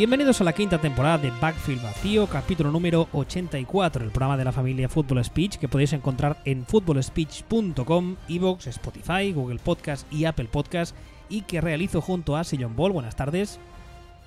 Bienvenidos a la quinta temporada de Backfield Vacío, capítulo número 84, el programa de la familia Football Speech que podéis encontrar en footballspeech.com, Evox, Spotify, Google Podcast y Apple Podcast y que realizo junto a Sillon Ball. Buenas tardes.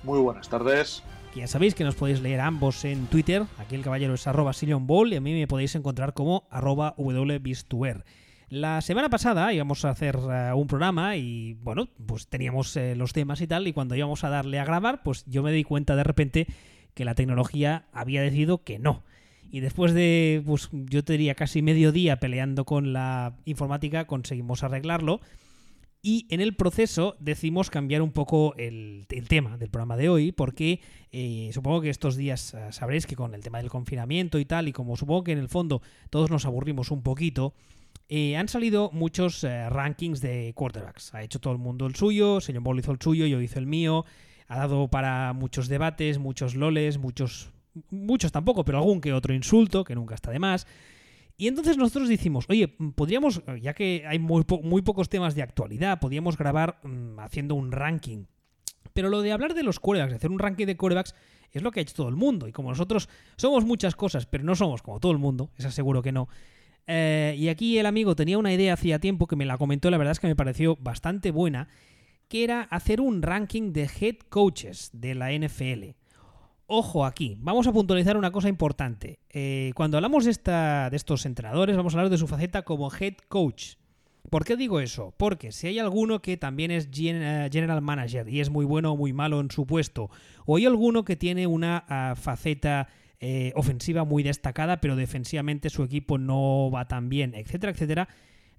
Muy buenas tardes. Ya sabéis que nos podéis leer ambos en Twitter. Aquí el caballero es arroba Sillon Ball y a mí me podéis encontrar como arroba wbistuer. La semana pasada íbamos a hacer eh, un programa y bueno, pues teníamos eh, los temas y tal y cuando íbamos a darle a grabar, pues yo me di cuenta de repente que la tecnología había decidido que no. Y después de, pues yo te diría casi medio día peleando con la informática, conseguimos arreglarlo. Y en el proceso decimos cambiar un poco el, tema del programa de hoy, porque eh, supongo que estos días sabréis que con el tema del confinamiento y tal, y como supongo que en el fondo todos nos aburrimos un poquito, eh, han salido muchos eh, rankings de quarterbacks. Ha hecho todo el mundo el suyo, señor Ball hizo el suyo, yo hice el mío. Ha dado para muchos debates, muchos loles, muchos. Muchos tampoco, pero algún que otro insulto, que nunca está de más. Y entonces nosotros decimos, oye, podríamos, ya que hay muy pocos temas de actualidad, podríamos grabar mm, haciendo un ranking. Pero lo de hablar de los quarterbacks, de hacer un ranking de quarterbacks, es lo que ha hecho todo el mundo. Y como nosotros somos muchas cosas, pero no somos como todo el mundo, es aseguro que no. Eh, y aquí el amigo tenía una idea hacía tiempo que me la comentó, la verdad es que me pareció bastante buena, que era hacer un ranking de head coaches de la NFL. Ojo aquí, vamos a puntualizar una cosa importante. Eh, cuando hablamos de, esta, de estos entrenadores, vamos a hablar de su faceta como head coach. ¿Por qué digo eso? Porque si hay alguno que también es eh, general manager y es muy bueno o muy malo en su puesto, o hay alguno que tiene una ah, faceta eh, ofensiva muy destacada, pero defensivamente su equipo no va tan bien, etcétera, etcétera,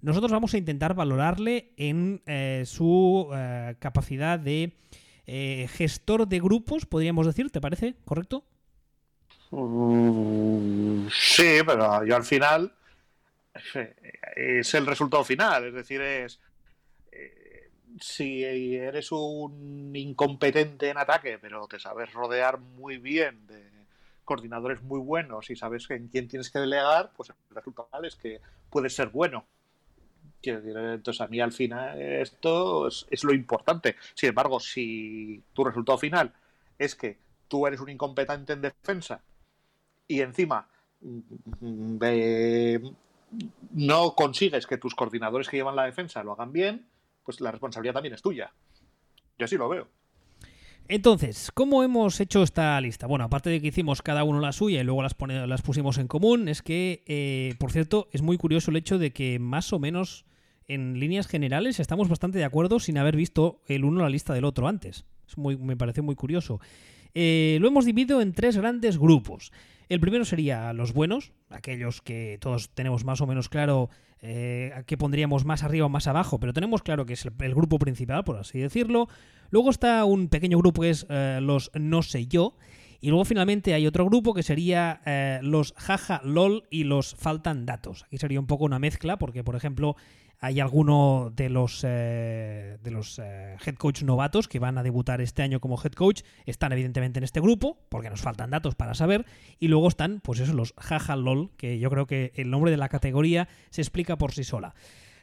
nosotros vamos a intentar valorarle en eh, su eh, capacidad de gestor de grupos, podríamos decir, ¿te parece? ¿Correcto? Mm, sí, pero yo al final es el resultado final. Es decir, es si eres un incompetente en ataque, pero te sabes rodear muy bien de coordinadores muy buenos y sabes en quién tienes que delegar, pues el resultado es que puedes ser bueno. Entonces a mí al final esto es, lo importante. Sin embargo, si tu resultado final es que tú eres un incompetente en defensa y encima mm, eh, no consigues que tus coordinadores que llevan la defensa lo hagan bien, pues la responsabilidad también es tuya. Yo así lo veo. Entonces, ¿cómo hemos hecho esta lista? Bueno, aparte de que hicimos cada uno la suya y luego las, pone- las pusimos en común, es que, eh, por cierto, es muy curioso el hecho de que más o menos en líneas generales estamos bastante de acuerdo sin haber visto el uno la lista del otro antes. Es muy, me parece muy curioso. Eh, lo hemos dividido en tres grandes grupos. El primero sería los buenos, aquellos que todos tenemos más o menos claro eh, qué pondríamos más arriba o más abajo, pero tenemos claro que es el, el grupo principal, por así decirlo. Luego está un pequeño grupo que es eh, los no sé yo. Y luego finalmente hay otro grupo que sería eh, los jaja lol y los faltan datos. Aquí sería un poco una mezcla porque, por ejemplo, hay alguno de los, eh, de los eh, head coach novatos que van a debutar este año como head coach. Están evidentemente en este grupo porque nos faltan datos para saber. Y luego están, pues eso, los jaja lol, que yo creo que el nombre de la categoría se explica por sí sola.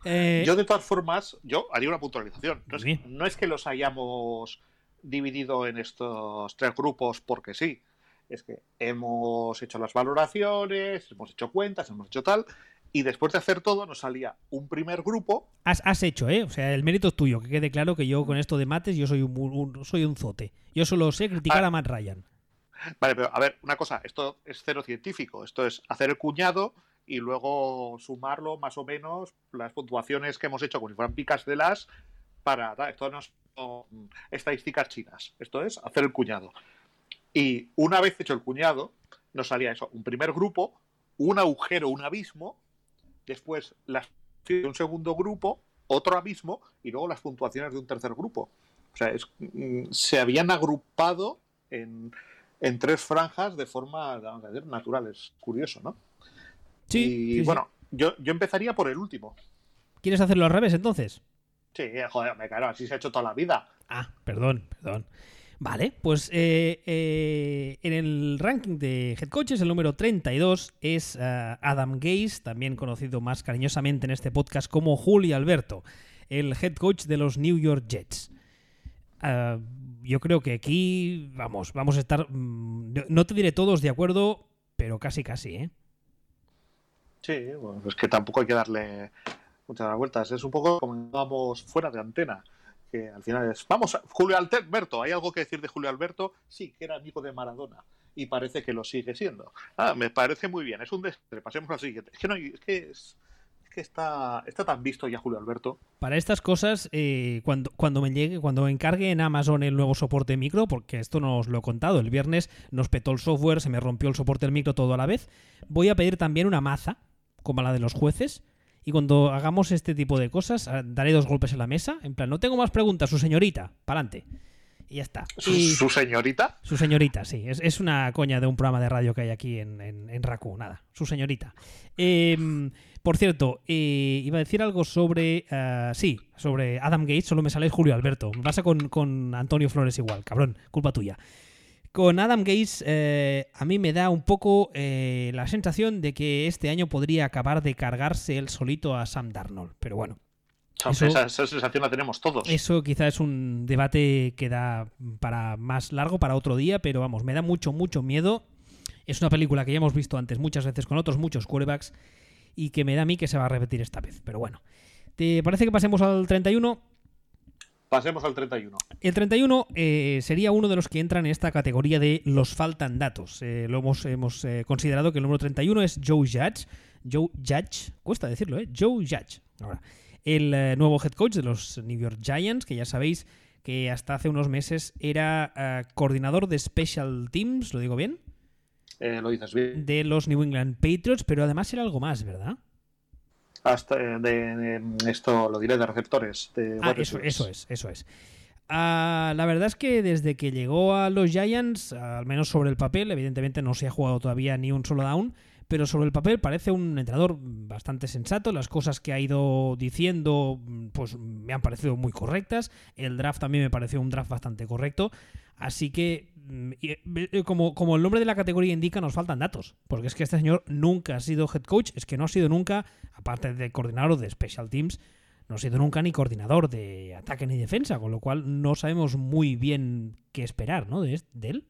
Eh, Yo de todas formas, yo haría una puntualización. No es, Bien. no es que los hayamos dividido en estos tres grupos porque sí. Es que hemos hecho las valoraciones, hemos hecho cuentas, hemos hecho tal. Y después de hacer todo, nos salía un primer grupo. Has, has hecho, ¿eh? O sea, el mérito es tuyo. Que quede claro que yo con esto de mates yo soy un, un- soy un zote. Yo solo sé criticar Ah. a Matt Ryan. Vale, pero a ver, una cosa, esto es cero científico. Esto es hacer el cuñado y luego sumarlo más o menos las puntuaciones que hemos hecho como si fueran picas de las para. Esto no son estadísticas chinas. Esto es hacer el cuñado. Y una vez hecho el cuñado, nos salía eso, un primer grupo, un agujero, un abismo, después las de un segundo grupo, otro abismo, y luego las puntuaciones de un tercer grupo. O sea, es- mm, se habían agrupado en, en tres franjas de forma, vamos a decir, natural. Es curioso, ¿no? Sí. y sí, sí. bueno, yo, yo empezaría por el último. ¿Quieres hacerlo al revés entonces? Sí, joder, me claro, así se ha hecho toda la vida. Ah, perdón, perdón. Vale, pues eh, eh, en el ranking de head coaches, el número 32 es eh, Adam Gase, también conocido más cariñosamente en este podcast como Julio Alberto, el head coach de los New York Jets. Ah, yo creo que aquí, vamos, vamos a estar, mm, no te diré todos de acuerdo, pero casi, casi, ¿eh? Sí, bueno, es que tampoco hay que darle muchas vueltas. Es un poco como vamos fuera de antena. Que al final es, vamos, a, Julio Alberto, ¿hay algo que decir de Julio Alberto? Sí, que era amigo de Maradona y parece que lo sigue siendo. Ah, me parece muy bien, es un desastre. Pasemos al siguiente. Es que, no, es que es, que está, está tan visto ya Julio Alberto. Para estas cosas, eh, cuando, cuando me llegue, cuando encargue en Amazon el nuevo soporte micro, porque esto no os lo he contado, el viernes nos petó el software, se me rompió el soporte del micro todo a la vez, voy a pedir también una maza, como la de los jueces, y cuando hagamos este tipo de cosas, ah, daré dos golpes en la mesa, en plan, no tengo más preguntas, su señorita, pa'lante. Y ya está. Y ¿Su señorita? Su señorita, sí. Es, es, una coña de un programa de radio que hay aquí en, en, en Raku, nada. Su señorita. Eh, por cierto, eh, iba a decir algo sobre. Uh, sí, sobre Adam Gates, solo me sale Julio Alberto. Me pasa con, con, Antonio Flores igual, cabrón, culpa tuya. Con Adam Gates, eh, a mí me da un poco eh, la sensación de que este año podría acabar de cargarse él solito a Sam Darnold. Pero bueno, eso, esa, esa, sensación la tenemos todos. Eso quizá es un debate que da para más largo, para otro día, pero vamos, me da mucho, mucho miedo. Es una película que ya hemos visto antes muchas veces con otros muchos quarterbacks y que me da a mí que se va a repetir esta vez. Pero bueno, ¿te parece que pasemos al 31? Pasemos al 31. El 31 eh, sería uno de los que entran en esta categoría de los faltan datos. Eh, lo hemos, hemos eh, considerado que el número 31 es Joe Judge. Joe Judge, cuesta decirlo, ¿eh? Joe Judge. Ahora, el nuevo head coach de los New York Giants, que ya sabéis que hasta hace unos meses era coordinador de Special Teams, ¿lo digo bien? Lo dices bien. De los New England Patriots, pero además era algo más, ¿verdad? Hasta de, de esto lo diré de receptores. De ah, eso, eso, es, eso es. Uh, la verdad es que desde que llegó a los Giants, al menos sobre el papel, evidentemente no se ha jugado todavía ni un solo down, pero sobre el papel parece un entrenador bastante sensato. Las cosas que ha ido diciendo, pues me han parecido muy correctas. El draft también me pareció un draft bastante correcto. Así que, como, como el nombre de la categoría indica, nos faltan datos. Porque es que este señor nunca ha sido head coach, es que no ha sido nunca, aparte de coordinador de special teams, no ha sido nunca ni coordinador de ataque ni defensa, con lo cual no sabemos muy bien qué esperar, ¿no? De, de él.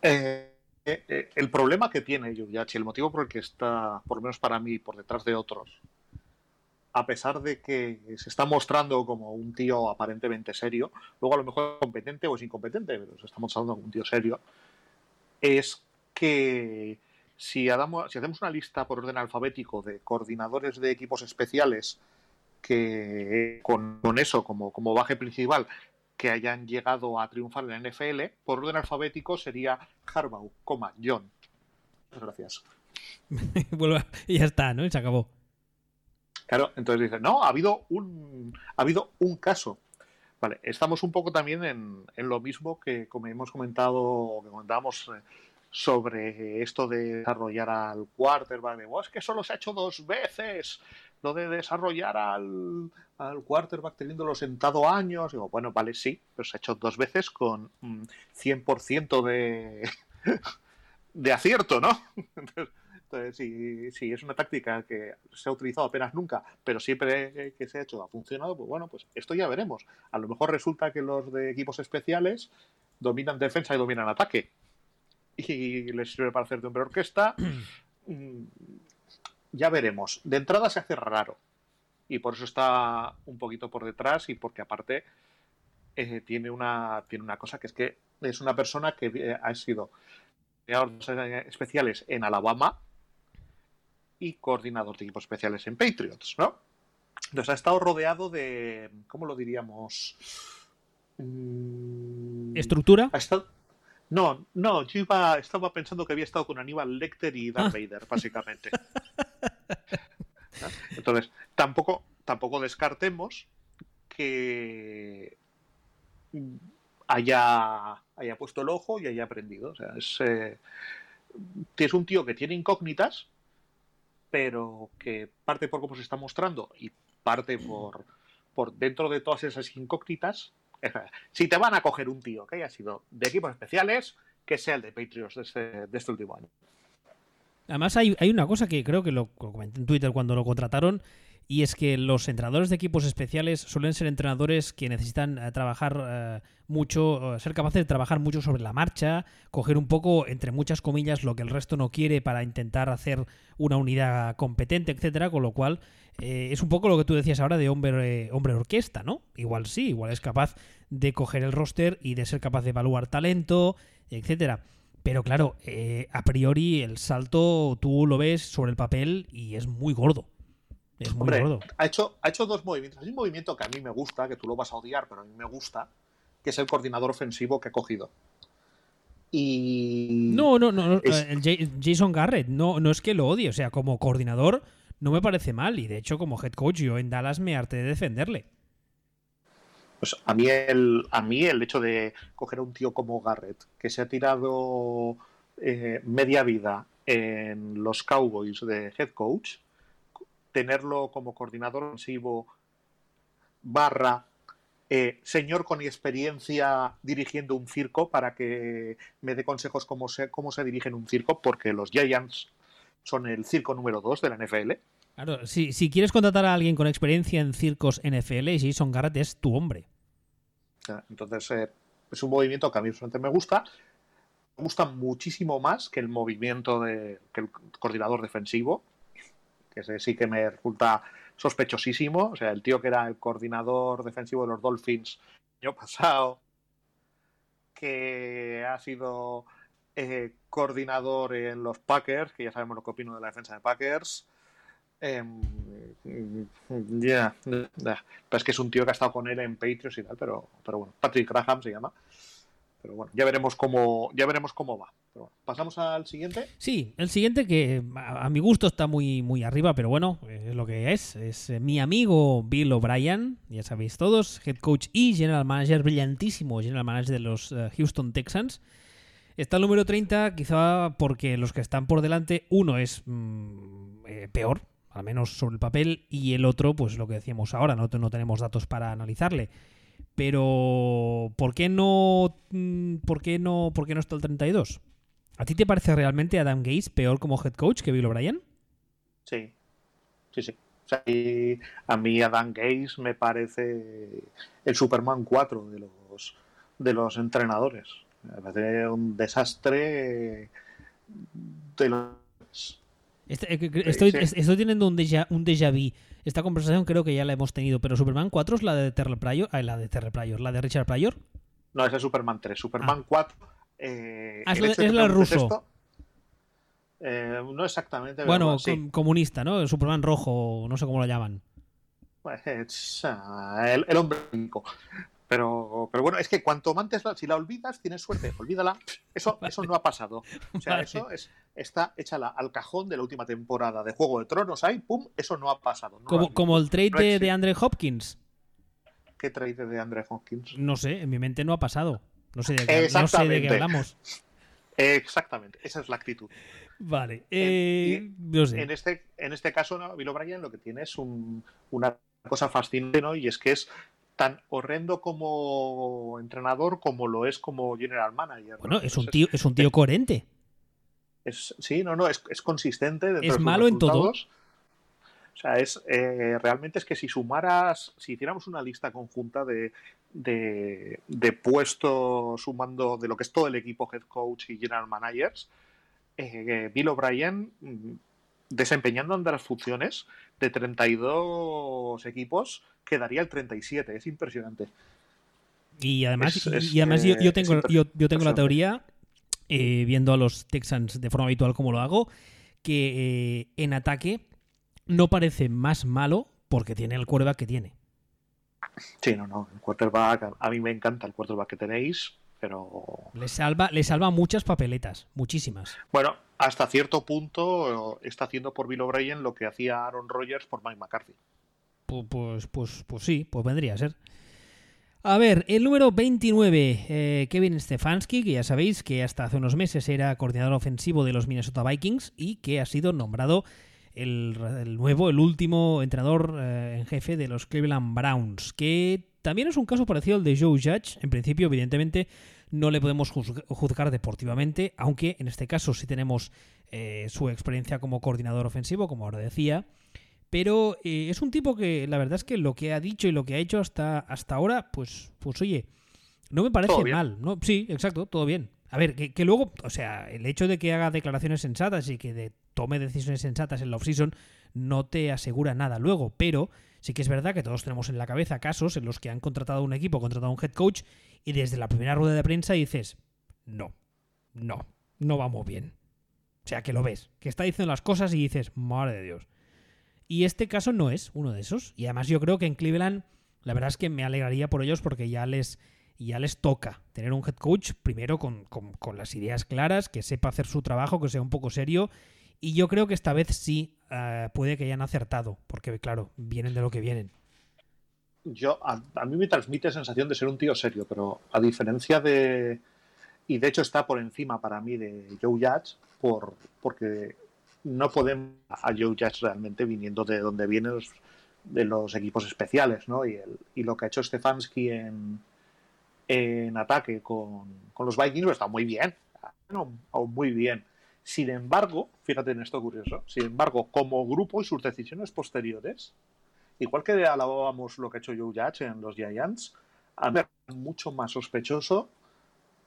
Eh, eh, el problema que tiene Yuyachi, el motivo por el que está, por lo menos para mí, por detrás de otros, a pesar de que se está mostrando como un tío aparentemente serio, luego a lo mejor competente o es incompetente, pero se está mostrando como un tío serio, es que si, hacemos una lista por orden alfabético de coordinadores de equipos especiales que con, con eso como, como baje principal que hayan llegado a triunfar en la NFL, por orden alfabético sería Harbaugh, coma, John. Muchas gracias. y ya está, ¿no? Y se acabó. Claro, entonces dice, no, ha habido un, ha habido un caso. Vale, estamos un poco también en, en lo mismo que como hemos comentado, que comentábamos eh, sobre esto de desarrollar al quarterback, de, oh, es que solo se ha hecho dos veces, lo de desarrollar al, al quarterback teniéndolo sentado años. Digo, bueno, vale, sí, pero se ha hecho dos veces con mm, 100% de, de acierto, ¿no? Entonces, entonces si, si, es una táctica que se ha utilizado apenas nunca, pero siempre que se ha hecho ha funcionado, pues bueno, pues esto ya veremos. A lo mejor resulta que los de equipos especiales dominan defensa y dominan ataque. Y les sirve para hacer de hombre orquesta. ya veremos. De entrada se hace raro y por eso está un poquito por detrás y porque aparte eh, tiene, una, tiene una cosa que es que es una persona que eh, ha sido especiales en Alabama y coordinador de equipos especiales en Patriots, ¿no? Entonces ha estado rodeado de, ¿cómo lo diríamos? ¿Estructura? Ha estado, no, no, yo iba, estaba pensando que había estado con Aníbal Lecter y Darth ah. Vader, básicamente. Entonces, tampoco, tampoco descartemos que haya, haya puesto el ojo y haya aprendido. O sea, es, eh, es un tío que tiene incógnitas, pero que parte por cómo se está mostrando y parte por, por dentro de todas esas incógnitas. Si te van a coger un tío que haya sido de equipos especiales, que sea el de Patriots de este, de este último año. Además, hay, hay, una cosa que creo que lo, comenté en Twitter cuando lo contrataron y es que los entrenadores de equipos especiales suelen ser entrenadores que necesitan eh, trabajar eh, mucho, ser capaces de trabajar mucho sobre la marcha, coger un poco, entre muchas comillas, lo que el resto no quiere para intentar hacer una unidad competente, etcétera, con lo cual eh, es un poco lo que tú decías ahora de hombre, hombre orquesta, ¿no? Igual sí, igual es capaz de coger el roster y de ser capaz de evaluar talento, etcétera. Pero claro, a priori el salto tú lo ves sobre el papel y es muy gordo. Es muy gordo. Ha hecho, ha hecho dos movimientos. Hay un movimiento que a mí me gusta, que tú lo vas a odiar, pero a mí me gusta, que es el coordinador ofensivo que ha cogido. Y. No, no, no. El Jason Garrett, no, no es que lo odie. O sea, como coordinador no me parece mal. Y de hecho, como head coach, yo en Dallas me harté de defenderle. Pues a mí el, a mí el hecho de coger a un tío como Garrett, que se ha tirado eh, media vida en los Cowboys de head coach, tenerlo como coordinador ofensivo barra eh, señor con experiencia dirigiendo un circo para que me dé consejos cómo se, cómo se dirige en un circo, porque los Giants son el circo número 2 de la NFL. Claro, si, si, quieres contratar a alguien con experiencia en circos NFL, Jason Garrett es tu hombre. Entonces, eh, es un movimiento que a mí me gusta. Me gusta muchísimo más que el movimiento de que el coordinador defensivo, que ese sí que me resulta sospechosísimo. O sea, el tío que era el coordinador defensivo de los Dolphins el año pasado, que ha sido eh, coordinador en los Packers, que ya sabemos lo que opino de la defensa de Packers. Em, ya, es que es un tío que ha estado con él en Patriots y tal, pero, pero bueno, Patrick Graham se llama. Pero bueno, ya veremos cómo, ya veremos cómo va. ¿Pasamos al siguiente? Sí, el siguiente que a, mi gusto está muy, muy arriba, pero bueno, es lo que es. Es eh, mi amigo Bill O'Brien, ya sabéis todos, head coach y general manager, brillantísimo general manager de los eh, Houston Texans. Está el número 30, quizá porque los que están por delante, uno es mm, eh, peor, al menos sobre el papel, y el otro, pues lo que decíamos ahora, no, no tenemos datos para analizarle. Pero, ¿por qué no, mm, por qué no, por qué no está el 32? ¿A ti te parece realmente Adam Gates peor como head coach que Bill O'Brien? Sí, sí, sí. A mí Adam Gates me parece el Superman 4 de los, de los entrenadores. Me parece un desastre de los... Este, eh, estoy, estoy, teniendo un déjà, un déjà vu esta conversación creo que ya la hemos tenido, pero Superman 4 es la de Terry Pryor, ah, la de Terry Pryor, la de Richard Pryor. No, esa es Superman 3. Superman 4. Ah. Eh, ah, es, la ruso. Eh, no exactamente. Bueno, comunista, ¿no? Superman rojo, no sé cómo lo llaman. Pues, el, el, hombre pero, pero bueno, es que cuanto antes, si la olvidas, tienes suerte. Olvídala. Eso, eso no ha pasado. O sea, eso es, está hecha al cajón de la última temporada de Juego de Tronos. Ahí, pum, eso no ha pasado. como, como el trade de, Andre Hopkins. ¿Qué trade de Andre Hopkins? No sé, en mi mente no ha pasado. No sé de qué, no sé de qué hablamos. Exactamente, esa es la actitud. Vale. Eh, no sé. en, este, en este caso. Bill O'Brien lo que tiene es un, una cosa fascinante, ¿no? Y es que es tan horrendo como entrenador como lo es como general manager. Bueno, es un tío, es un tío coherente. Es, sí, no, no, es, consistente. Es malo en todo. O sea, es eh, realmente es que si sumaras, si hiciéramos una lista conjunta de, de, puestos sumando de lo que es todo el equipo head coach y general managers, eh, Bill O'Brien mm, desempeñando las funciones de 32 equipos quedaría el 37. Es impresionante. Y además, y además yo, tengo, yo, tengo la teoría, eh, viendo a los Texans de forma habitual como lo hago, que eh, en ataque no parece más malo porque tiene el quarterback que tiene. Sí, no, no. El quarterback, a mí me encanta el quarterback que tenéis, pero. Le salva, le salva muchas papeletas, muchísimas. Bueno, hasta cierto punto está haciendo por Bill O'Brien lo que hacía Aaron Rodgers por Mike McCarthy. Pues, pues, pues, sí, pues vendría a ser. A ver, el número 29, eh, Kevin Stefanski, que ya sabéis que hasta hace unos meses era coordinador ofensivo de los Minnesota Vikings y que ha sido nombrado el, nuevo, el último entrenador eh, en jefe de los Cleveland Browns, que también es un caso parecido al de Joe Judge. En principio, evidentemente, no le podemos juzgar deportivamente, aunque en este caso sí tenemos eh, su experiencia como coordinador ofensivo, como ahora decía Pero eh, es un tipo que la verdad es que lo que ha dicho y lo que ha hecho hasta, hasta ahora, pues, pues oye, no me parece mal. ¿no? Sí, exacto, todo bien. A ver, que, luego, o sea, el hecho de que haga declaraciones sensatas y que de, tome decisiones sensatas en la off-season no te asegura nada luego, pero sí que es verdad que todos tenemos en la cabeza casos en los que han contratado un equipo, contratado un head coach y desde la primera rueda de prensa dices, no, no, no vamos bien. O sea, que lo ves, que está diciendo las cosas y dices, madre de Dios. Y este caso no es uno de esos. Y además yo creo que en Cleveland, la verdad es que me alegraría por ellos porque ya les, ya les toca tener un head coach primero con, las ideas claras, que sepa hacer su trabajo, que sea un poco serio. Y yo creo que esta vez sí eh, puede que hayan acertado, porque claro, vienen de lo que vienen. Yo, a, mí me transmite sensación de ser un tío serio, pero a diferencia de, y de hecho está por encima para mí de Joe Judge por, porque no podemos a Joe Judge realmente viniendo de donde vienen los, de los equipos especiales, ¿no? Y, el, y lo que ha hecho Stefanski en, en ataque con, con los Vikings está muy bien, no, muy bien. Sin embargo, fíjate en esto curioso, sin embargo, como grupo y sus decisiones posteriores, igual que alabábamos lo que ha hecho Joe Judge en los Giants, a ver, mucho más sospechoso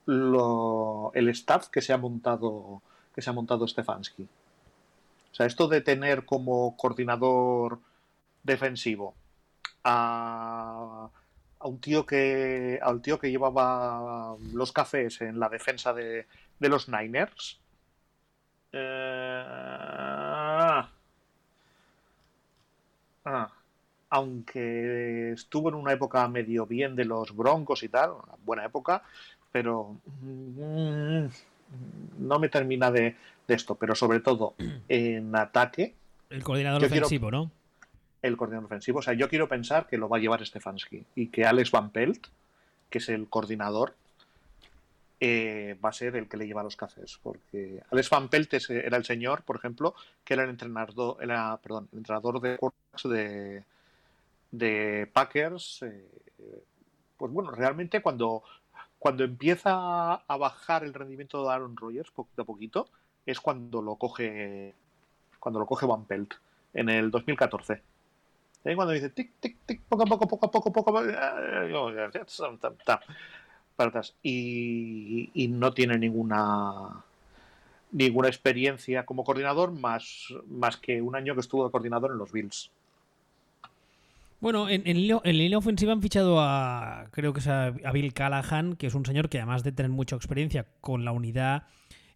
lo, el staff que se ha montado que se ha montado Stefanski. O sea, esto de tener como coordinador defensivo a, un tío que al tío que llevaba los cafés en la defensa de, los Niners. Eh, ah, aunque estuvo en una época medio bien de los Broncos y tal, una buena época, pero mm, no me termina de, esto, pero sobre todo en ataque. El coordinador ofensivo, ¿no? El coordinador ofensivo. O sea, yo quiero pensar que lo va a llevar Stefanski y que Alex Van Pelt, que es el coordinador, eh, va a ser el que le lleva los cafés. Porque Alex Van Pelt era el señor, por ejemplo, que era el entrenador, era, perdón, el entrenador de de, de Packers. Eh, pues bueno, realmente cuando cuando empieza a bajar el rendimiento de Aaron Rodgers poquito a poquito, es cuando lo coge cuando lo coge Van Pelt en el 2014. ¿Eh? Cuando dice tic, tic, tic, poco a poco, poco a poco, poco a poco. Y, no tiene ninguna ninguna experiencia como coordinador más, más que un año que estuvo de coordinador en los Bills. Bueno, en, en, línea ofensiva han fichado a, creo que es a, Bill Callahan, que es un señor que además de tener mucha experiencia con la unidad,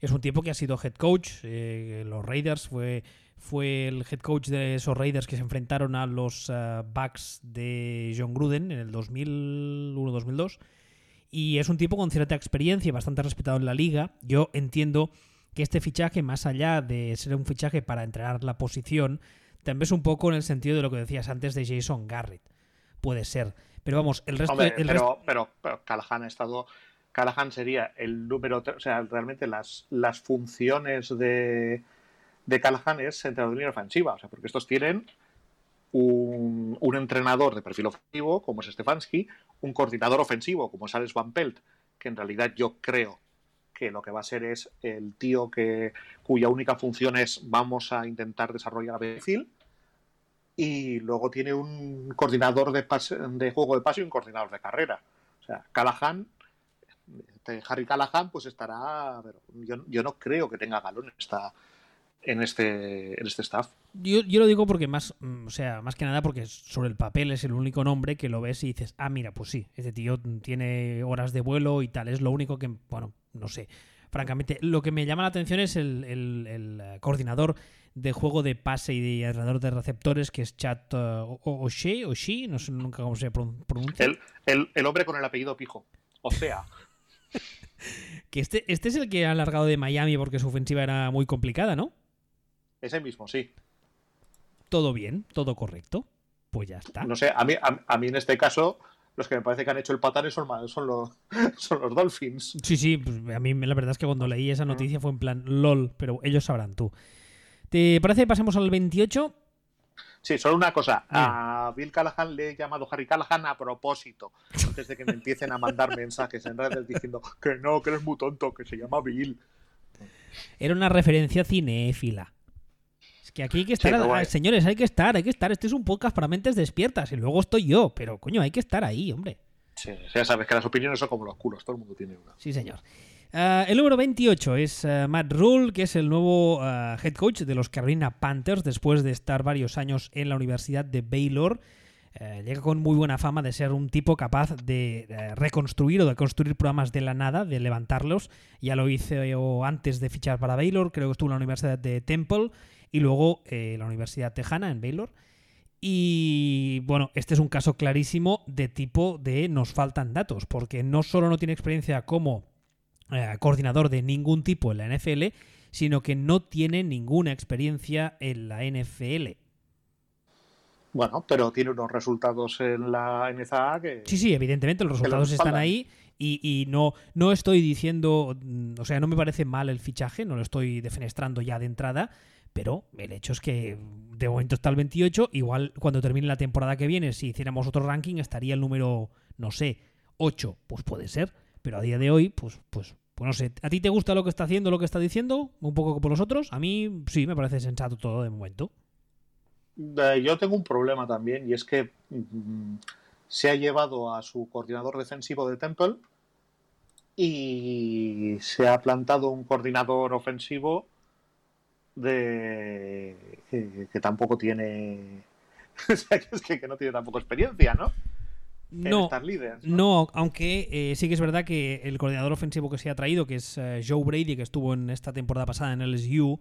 es un tipo que ha sido head coach. Eh, los Raiders fue, fue el head coach de esos Raiders que se enfrentaron a los uh, Bucks de John Gruden en el 2001-2002. Y es un tipo con cierta experiencia y bastante respetado en la liga. Yo entiendo que este fichaje, más allá de ser un fichaje para entrenar la posición, también es un poco en el sentido de lo que decías antes de Jason Garrett. Puede ser. Pero vamos, el resto. pero, pero, Callahan ha estado. Callahan sería el número. O sea, realmente las, las funciones de, de Callahan es entrenador de línea ofensiva. O sea, porque estos tienen un, un, entrenador de perfil ofensivo, como es Stefanski, un coordinador ofensivo, como es Alex Van Pelt, que en realidad yo creo que lo que va a ser es el tío que cuya única función es vamos a intentar desarrollar a perfil y luego tiene un coordinador de, juego de paso y un coordinador de carrera. O sea, Callahan, este Harry Callahan, pues estará. Yo, yo no creo que tenga galón esta, en este, en este staff. Yo, yo, lo digo porque más, mm, o sea, más que nada porque sobre el papel es el único nombre que lo ves y dices, ah, mira, pues sí, este tío tiene horas de vuelo y tal, es lo único que, bueno, no sé. Francamente, lo que me llama la atención es el, el, el eh, coordinador de juego de pase y de alrededor de receptores, que es Chat uh, O'Shea, O'Shea, no sé nunca cómo se pronuncia. El, el, hombre con el apellido pijo. O sea. que este, este es el que ha alargado de Miami porque su ofensiva era muy complicada, ¿no? Ese mismo, sí. Todo bien, todo correcto. Pues ya está. No sé, a mí, a, mí en este caso, los que me parece que han hecho el patán son, son, los, son los Dolphins. Sí, sí, pues a mí la verdad es que cuando leí esa noticia fue en plan LOL, pero ellos sabrán tú. ¿Te parece que pasemos al 28? Sí, solo una cosa. A Bill Callahan le he llamado Harry Callahan a propósito, antes de que me empiecen a mandar mensajes en redes diciendo que no, que eres muy tonto, que se llama Bill. Era una referencia cinéfila. Que aquí hay que estar, señores, hay que estar, hay que estar. Este es un podcast para mentes despiertas y luego estoy yo, pero coño, hay que estar ahí, hombre. Sí, ya sabes que las opiniones son como los culos, todo el mundo tiene una. Sí, señor. Ah, el número 28 es ah, Matt Rule, que es el nuevo ah, head coach de los Carolina Panthers después de estar varios años en la Universidad de Baylor. Eh, llega con muy buena fama de ser un tipo capaz de eh, reconstruir o de construir programas de la nada, de levantarlos. Ya lo hice antes de fichar para Baylor, creo que estuvo en la Universidad de Temple y luego eh, la Universidad Tejana en Baylor. Y bueno, este es un caso clarísimo de tipo de nos faltan datos, porque no solo no tiene experiencia como coordinador de ningún tipo en la NFL, sino que no tiene ninguna experiencia en la NFL. Bueno, pero tiene unos resultados en la NSA que. Sí, sí, evidentemente los resultados están ahí. Y, no, no estoy diciendo. Mm, o sea, no me parece mal el fichaje, no lo estoy defenestrando ya de entrada. Pero el hecho es que de momento está el 28. Igual cuando termine la temporada que viene, si hiciéramos otro ranking, estaría el número, no sé, 8. Pues puede ser. Pero a día de hoy, pues, pues, pues no sé. ¿A ti te gusta lo que está haciendo, lo que está diciendo? Un poco como los otros. A mí sí, me parece sensato todo de momento. Eh, yo tengo un problema también y es que mm, se ha llevado a su coordinador defensivo de Temple y se ha plantado un coordinador ofensivo de que, tampoco tiene es que, no tiene tampoco experiencia, ¿no? No, ¿no? aunque eh, sí que es verdad que el coordinador ofensivo que se ha traído, que es eh, Joe Brady, que estuvo en esta temporada pasada en LSU,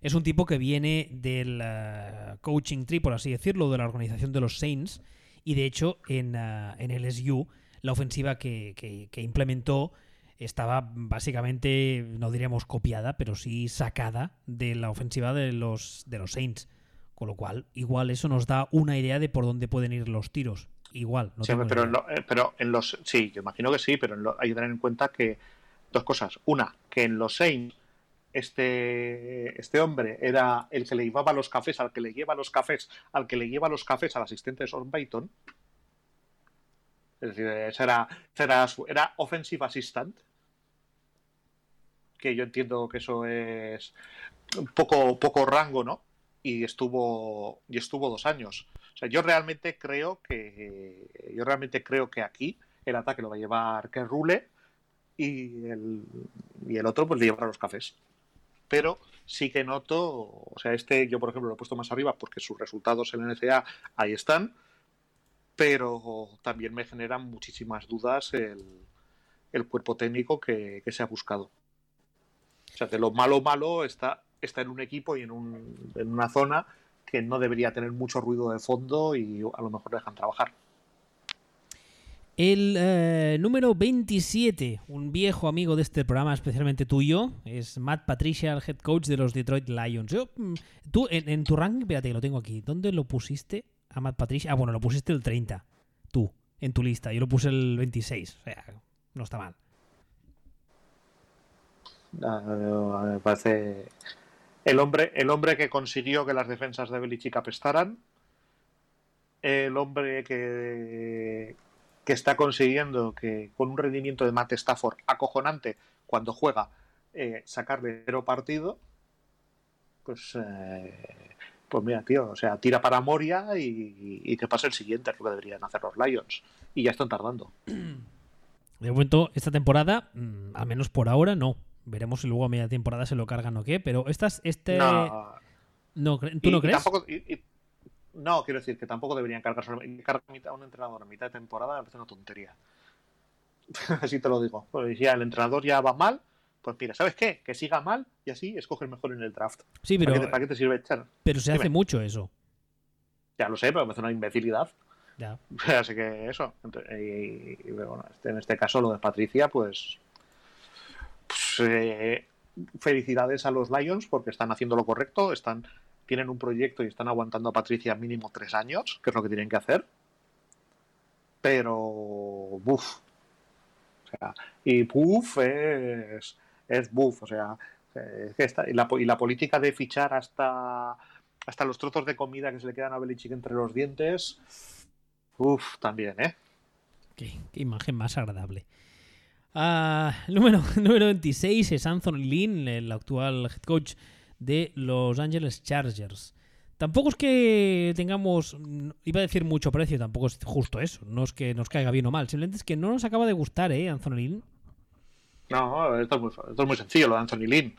es un tipo que viene del eh, coaching tree, por así decirlo, de la organización de los Saints. Y de hecho, en, uh, en LSU, la ofensiva que, implementó estaba básicamente, no diríamos copiada, pero sí sacada de la ofensiva de los, de los Saints. Con lo cual, igual eso nos da una idea de por dónde pueden ir los tiros. Igual. No sí, pero, en eh, pero en los. Sí, yo imagino que sí, pero hay que tener en cuenta que. Dos cosas. Una, que en los Saints este, este hombre era el que le llevaba los cafés, al que le lleva los cafés, al que le lleva los cafés al asistente de Sean Payton. Es decir, era, era, era offensive assistant. Que yo entiendo que eso es poco, poco rango, ¿no? Y estuvo, y estuvo dos años. O sea, yo realmente creo que. Yo realmente creo que aquí el ataque lo va a llevar que Rule y el, y el otro pues le llevará los cafés pero sí que noto, o sea, este yo por ejemplo lo he puesto más arriba porque sus resultados en la NCA ahí están, pero también me generan muchísimas dudas el, cuerpo técnico que, se ha buscado. O sea, de lo malo malo está, está en un equipo y en, un, en una zona que no debería tener mucho ruido de fondo y a lo mejor dejan trabajar. El eh, número 27, un viejo amigo de este programa, especialmente tuyo, es Matt Patricia, el head coach de los Detroit Lions. Mm, tú, en, tu ranking, espérate que lo tengo aquí, ¿dónde lo pusiste a Matt Patricia? Ah, bueno, lo pusiste el 30, tú, en tu lista. Yo lo puse el 26, o sea, no está mal. Ah, me parece el hombre, el hombre que consiguió que las defensas de Belichick apestaran, el hombre que que está consiguiendo que con un rendimiento de Matt Stafford acojonante cuando juega eh, sacarle cero partido, pues, eh, pues mira, tío, o sea, tira para Moria y, que pase el siguiente, es lo que deberían hacer los Lions. Y ya están tardando. De momento, esta temporada, mm, al menos por ahora, no. Veremos si luego a media temporada se lo cargan o qué, pero estas, este... No. no ¿Tú no crees? Tampoco, no, quiero decir que tampoco deberían cargar a un entrenador a mitad de temporada, me parece una tontería. así te lo digo. Pues ya el entrenador ya va mal, pues mira, ¿sabes qué? Que siga mal y así escoge mejor en el draft. Sí, pero. ¿Para qué te, sirve echar? Pero se hace mucho eso. Ya lo sé, pero me hace una imbecilidad. Ya. Así que eso. Y, bueno, este, en este caso, lo de Patricia, pues. Pues eh, felicidades a los Lions porque están haciendo lo correcto, están tienen un proyecto y están aguantando a Patricia mínimo tres años, que es lo que tienen que hacer. Pero, buf. O sea, y buf es, es buf. O sea, y, la, y, la, política de fichar hasta, hasta los trozos de comida que se le quedan a Belichick entre los dientes, uff, también, ¿eh? Qué, imagen más agradable. Uh, número, número 26 es Anthony Lynn, el actual head coach de Los Angeles Chargers. Tampoco es que tengamos, iba a decir mucho precio, tampoco es justo eso. No es que nos caiga bien o mal, simplemente es que no nos acaba de gustar, ¿eh, Anthony Lynn? No, esto es muy, esto es muy sencillo, lo de Anthony Lynn.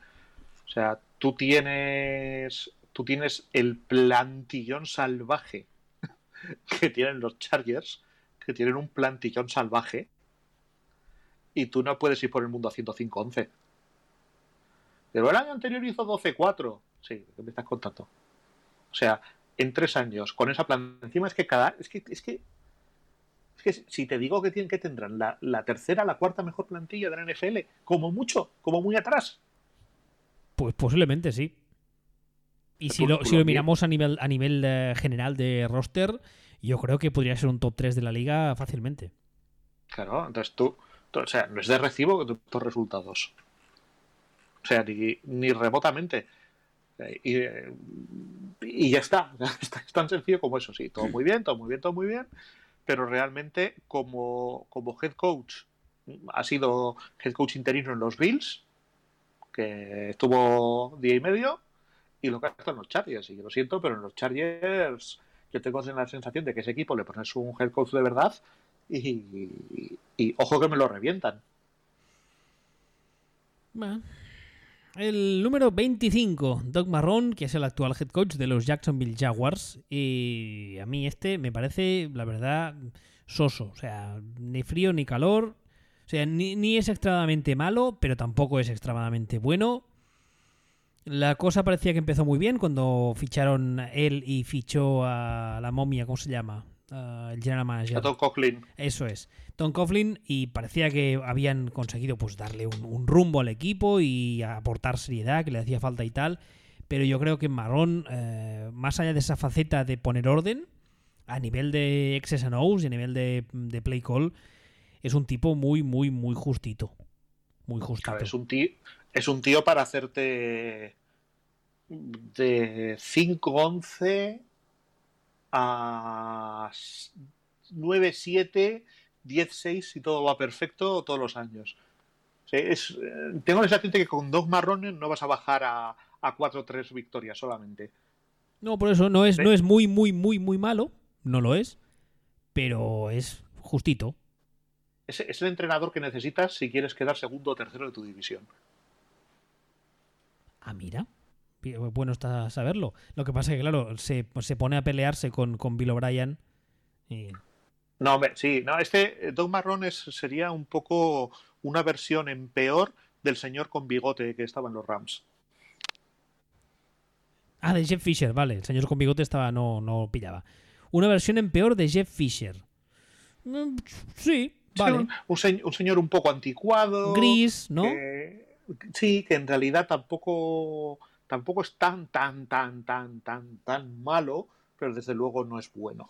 O sea, tú tienes, tú tienes el plantillón salvaje que tienen los Chargers, que tienen un plantillón salvaje, y tú no puedes ir por el mundo a 105-11. Pero el año anterior hizo 12-4. Sí, ¿qué me estás contando? O sea, en tres años, con esa planta. Encima es que cada. Es que, es que, es que si te digo que tienen que tendrán la, la tercera, la cuarta mejor plantilla de la NFL, como mucho, como muy atrás. Pues posiblemente sí. Y si lo, si lo miramos a nivel, a nivel eh, general de roster, yo creo que podría ser un top 3 de la liga fácilmente. Claro, entonces tú, tú- o sea, no es de recibo tus resultados. O sea, ni, ni remotamente. Eh, Y, eh, y ya está. Es tan- es tan sencillo como eso, sí. Todo muy bien, todo muy bien, todo muy bien. Pero realmente, como, como head coach, ha sido head coach interino en los Bills, que estuvo día y medio, y lo que ha estado en los Chargers. Y yo lo siento, pero en los Chargers yo tengo la sensación de que ese equipo le pones un head coach de verdad y, ojo que me lo revientan. El número 25, Doug Marrón, que es el actual head coach de los Jacksonville Jaguars. Y a mí este me parece, la verdad, soso. O sea, ni frío ni calor. O sea, ni, ni es extremadamente malo, pero tampoco es extremadamente bueno. La cosa parecía que empezó muy bien cuando ficharon él y fichó a la momia, ¿cómo se llama? Ah, el general manager. A Tom Coughlin. Eso es. Tom Coughlin y parecía que habían conseguido pues darle un, un rumbo al equipo y aportar seriedad que le hacía falta y tal. Pero yo creo que Marrón, eh, más allá de esa faceta de poner orden, a nivel de X's and O's y a nivel de, de play call, es un tipo muy, muy, muy justito. Muy justito. Ver, es un tío, es un tío para hacerte de 5-11 a 9-7, 10-6 si todo va perfecto todos los años. O sea, es, eh, tengo la sensación de que con dos marrones no vas a bajar a, a 4-3 victorias solamente. No, por eso no es, Sí. no es muy, muy, muy, muy malo. No lo es. Pero es justito. Es, es el entrenador que necesitas si quieres quedar segundo o tercero de tu división. Ah, mira. Bien, Bueno está saberlo. Lo que pasa es que, claro, se, se pone a pelearse con, con Bill O'Brien. y- No, hombre, sí, no, este eh, Doug Marrón sería un poco una versión en peor del señor con bigote que estaba en los Rams. Ah, de Jeff Fisher, vale. El señor con bigote estaba, no, no pillaba. Una versión en peor de Jeff Fisher. Mm, Sí, Sí, vale. un, un se- un señor un poco anticuado. Gris, ¿no? que- sí, que en realidad tampoco, tampoco es tan, tan, tan, tan, tan, tan malo, pero desde luego no es bueno.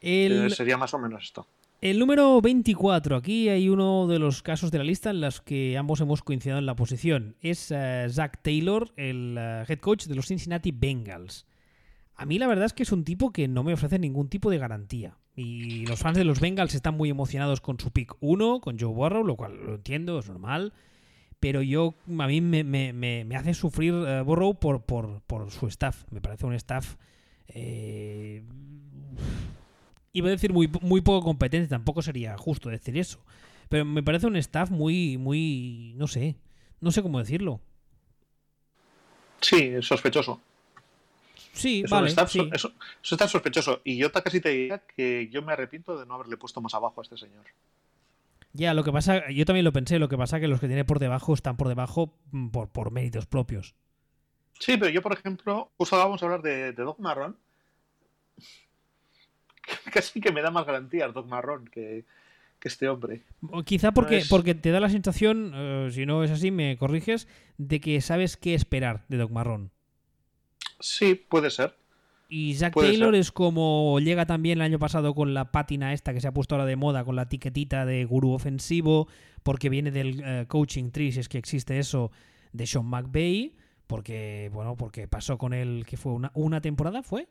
Eh, El, Sería más o menos esto. el número 24, aquí hay uno de los casos de la lista en los que ambos hemos coincidido en la posición. Es eh, Zach Taylor, el eh, head coach de los Cincinnati Bengals. A mí la verdad es que es un tipo que no me ofrece ningún tipo de garantía. Y los fans de los Bengals están muy emocionados con su pick 1, con Joe Burrow, lo cual lo entiendo, es normal. Pero yo, a mí me, me- me- me hace sufrir Burrow por, por, por su staff. Me parece un staff... eh, iba a decir muy, muy poco competente, tampoco sería justo decir eso. Pero me parece un staff muy, muy... no sé. No sé cómo decirlo. Sí, sospechoso. Sí, Es, vale. staff, sí. so- es un- es un staff sospechoso. Y yo casi te diría que yo me arrepiento de no haberle puesto más abajo a este señor. Ya, lo que pasa, yo también lo pensé, lo que pasa que los que tiene por debajo están por debajo mm, por, por méritos propios. Sí, pero yo, por ejemplo, justo vamos a hablar de, de Doc Marrón. Casi que me da más garantías Doc Marrón que, que este hombre. O Quizá porque, es- porque te da la sensación, eh, si no es así, me corriges, de que sabes qué esperar de Doc Marrón. Sí, puede ser. Y Zack Taylor ser. es como llega también el año pasado con la pátina esta que se ha puesto ahora de moda, con la etiquetita de gurú ofensivo, porque viene del eh, coaching tree, si es que existe eso, de Sean McVay, porque, bueno, porque pasó con él, que fue una, una temporada, ¿fue?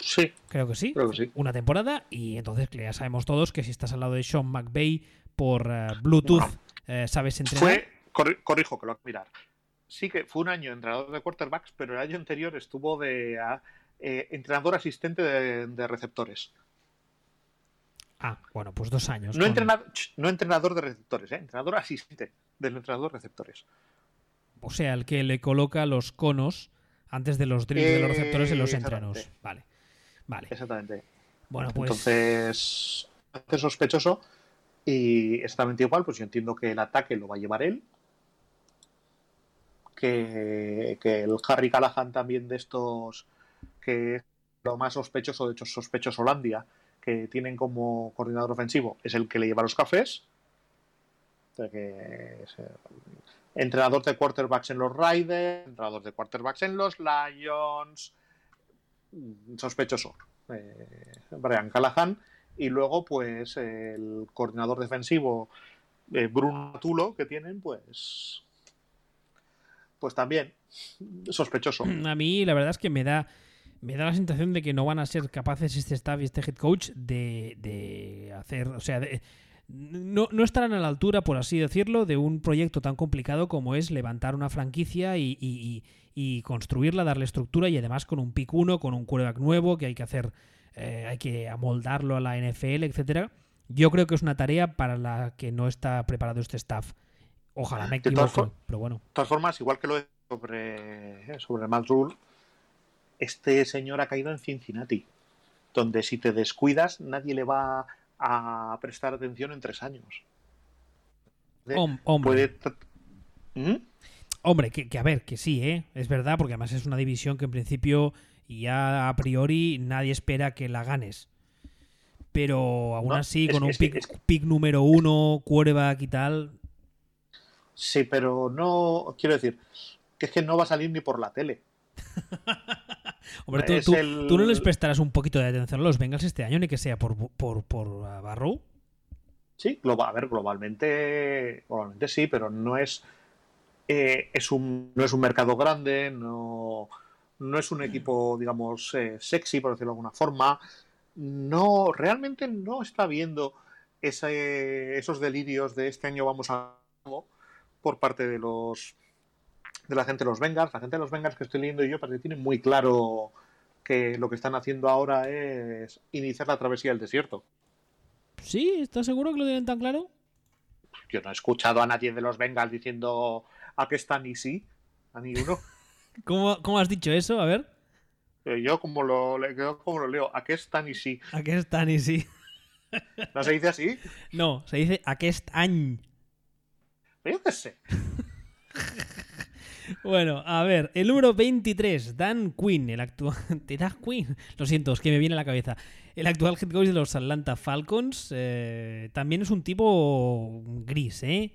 Sí, Creo que sí. creo que sí. Una temporada, y entonces ya sabemos todos que si estás al lado de Sean McVay por eh, Bluetooth, eh, sabes entrenar. Fue, corrijo, que lo voy a mirar. Sí que fue un año entrenador de quarterbacks, pero el año anterior estuvo de eh, entrenador asistente de, receptores. Ah, bueno, pues dos años. No, no entrenador de receptores, ¿eh? entrenador asistente del entrenador de receptores. O sea, el que le coloca los conos antes de los drills de los receptores en los entrenos. Vale. Vale. Exactamente. Bueno, pues. Entonces, hace sospechoso. Y exactamente igual, pues yo entiendo que el ataque lo va a llevar él. Que, el Harry Callahan también de estos, que es lo más sospechoso, de hecho sospechoso Holandia, que tienen como coordinador ofensivo, es el que le lleva los cafés. entrenador de quarterbacks en los Raiders, entrenador de quarterbacks en los Lions, sospechoso, eh, Brian Callahan, y luego pues el coordinador defensivo eh, Bruno Tulo que tienen, pues pues también sospechoso. A mí la verdad es que me da me da la sensación de que no van a ser capaces este staff y este head coach de, de hacer, o sea, de, no, no, estarán a la altura, por así decirlo, de un proyecto tan complicado como es levantar una franquicia y, construirla, darle estructura y además con un pick 1, con un quarterback nuevo que hay que hacer, eh, hay que amoldarlo a la NFL, etcétera. Yo creo que es una tarea para la que no está preparado este staff. Ojalá me equivoque, pero bueno. De todas formas, igual que lo es sobre, sobre Matt Rule, este señor ha caído en Cincinnati, donde si te descuidas nadie le va a prestar atención en tres años. hombre. ¿Mm? Hombre, que, a ver, que sí, ¿eh? Es verdad, porque además es una división que en principio y ya a priori nadie espera que la ganes. Pero aún así, con un pick, número uno, quarterback y tal. Sí, pero no. Quiero decir, que es que no va a salir ni por la tele. Hombre, ¿tú, no les prestarás un poquito de atención a los Bengals este año, ni que sea por, por, por Barrow? Sí, global, a ver, globalmente, globalmente sí, pero no es, eh, es un, no es un mercado grande, no, no es un equipo, digamos, eh, sexy, por decirlo de alguna forma. No, realmente no está viendo ese, esos delirios de este año vamos a por parte de los de la gente de los Bengals. La gente de los Bengals que estoy leyendo yo parece que tiene muy claro que lo que están haciendo ahora es iniciar la travesía del desierto. ¿Sí? ¿Estás seguro que lo tienen tan claro? Yo no he escuchado a nadie de los Bengals diciendo a qué están y sí, a ninguno. ¿Cómo, ¿Cómo has dicho eso? A ver. Eh, yo como lo, como lo leo, a qué están y sí. A qué están y sí. ¿No se dice así? No, se dice a qué están. Yo qué sé. Bueno, a ver, el número 23, Dan Quinn, el actual. ¿Te das Quinn? Lo siento, es que me viene a la cabeza. El actual head coach de los Atlanta Falcons eh, también es un tipo gris, ¿eh?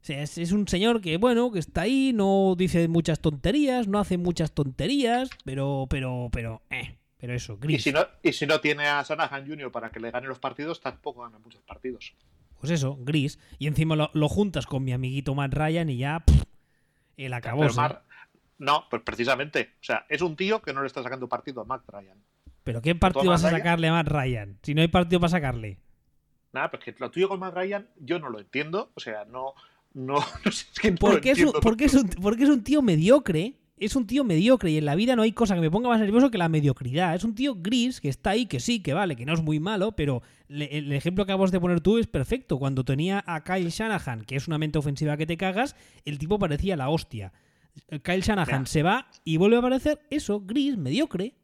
O sea, es, un señor que, bueno, que está ahí, no dice muchas tonterías, no hace muchas tonterías, pero, pero, pero, eh, pero eso, gris. Y si no, y si no tiene a Sanahan Jr. para que le gane los partidos, tampoco gana muchos partidos. Pues eso, gris. Y encima lo, juntas con mi amiguito Matt Ryan y ya. El acabó. No, pues precisamente. O sea, es un tío que no le está sacando partido a Matt Ryan. ¿Pero qué partido vas a sacarle a Matt Ryan? Si no hay partido para sacarle. Nada, pues que lo tuyo con Matt Ryan yo no lo entiendo. O sea, no. No, sé, es que porque, es un, porque, es un, porque es un tío mediocre. Es un tío mediocre y en la vida no hay cosa que me ponga más nervioso que la mediocridad. Es un tío gris que está ahí, que sí, que vale, que no es muy malo, pero el ejemplo que acabas de poner tú es perfecto. Cuando tenía a Kyle Shanahan, que es una mente ofensiva que te cagas, el tipo parecía la hostia. Kyle Shanahan se va y vuelve a aparecer eso, gris, mediocre.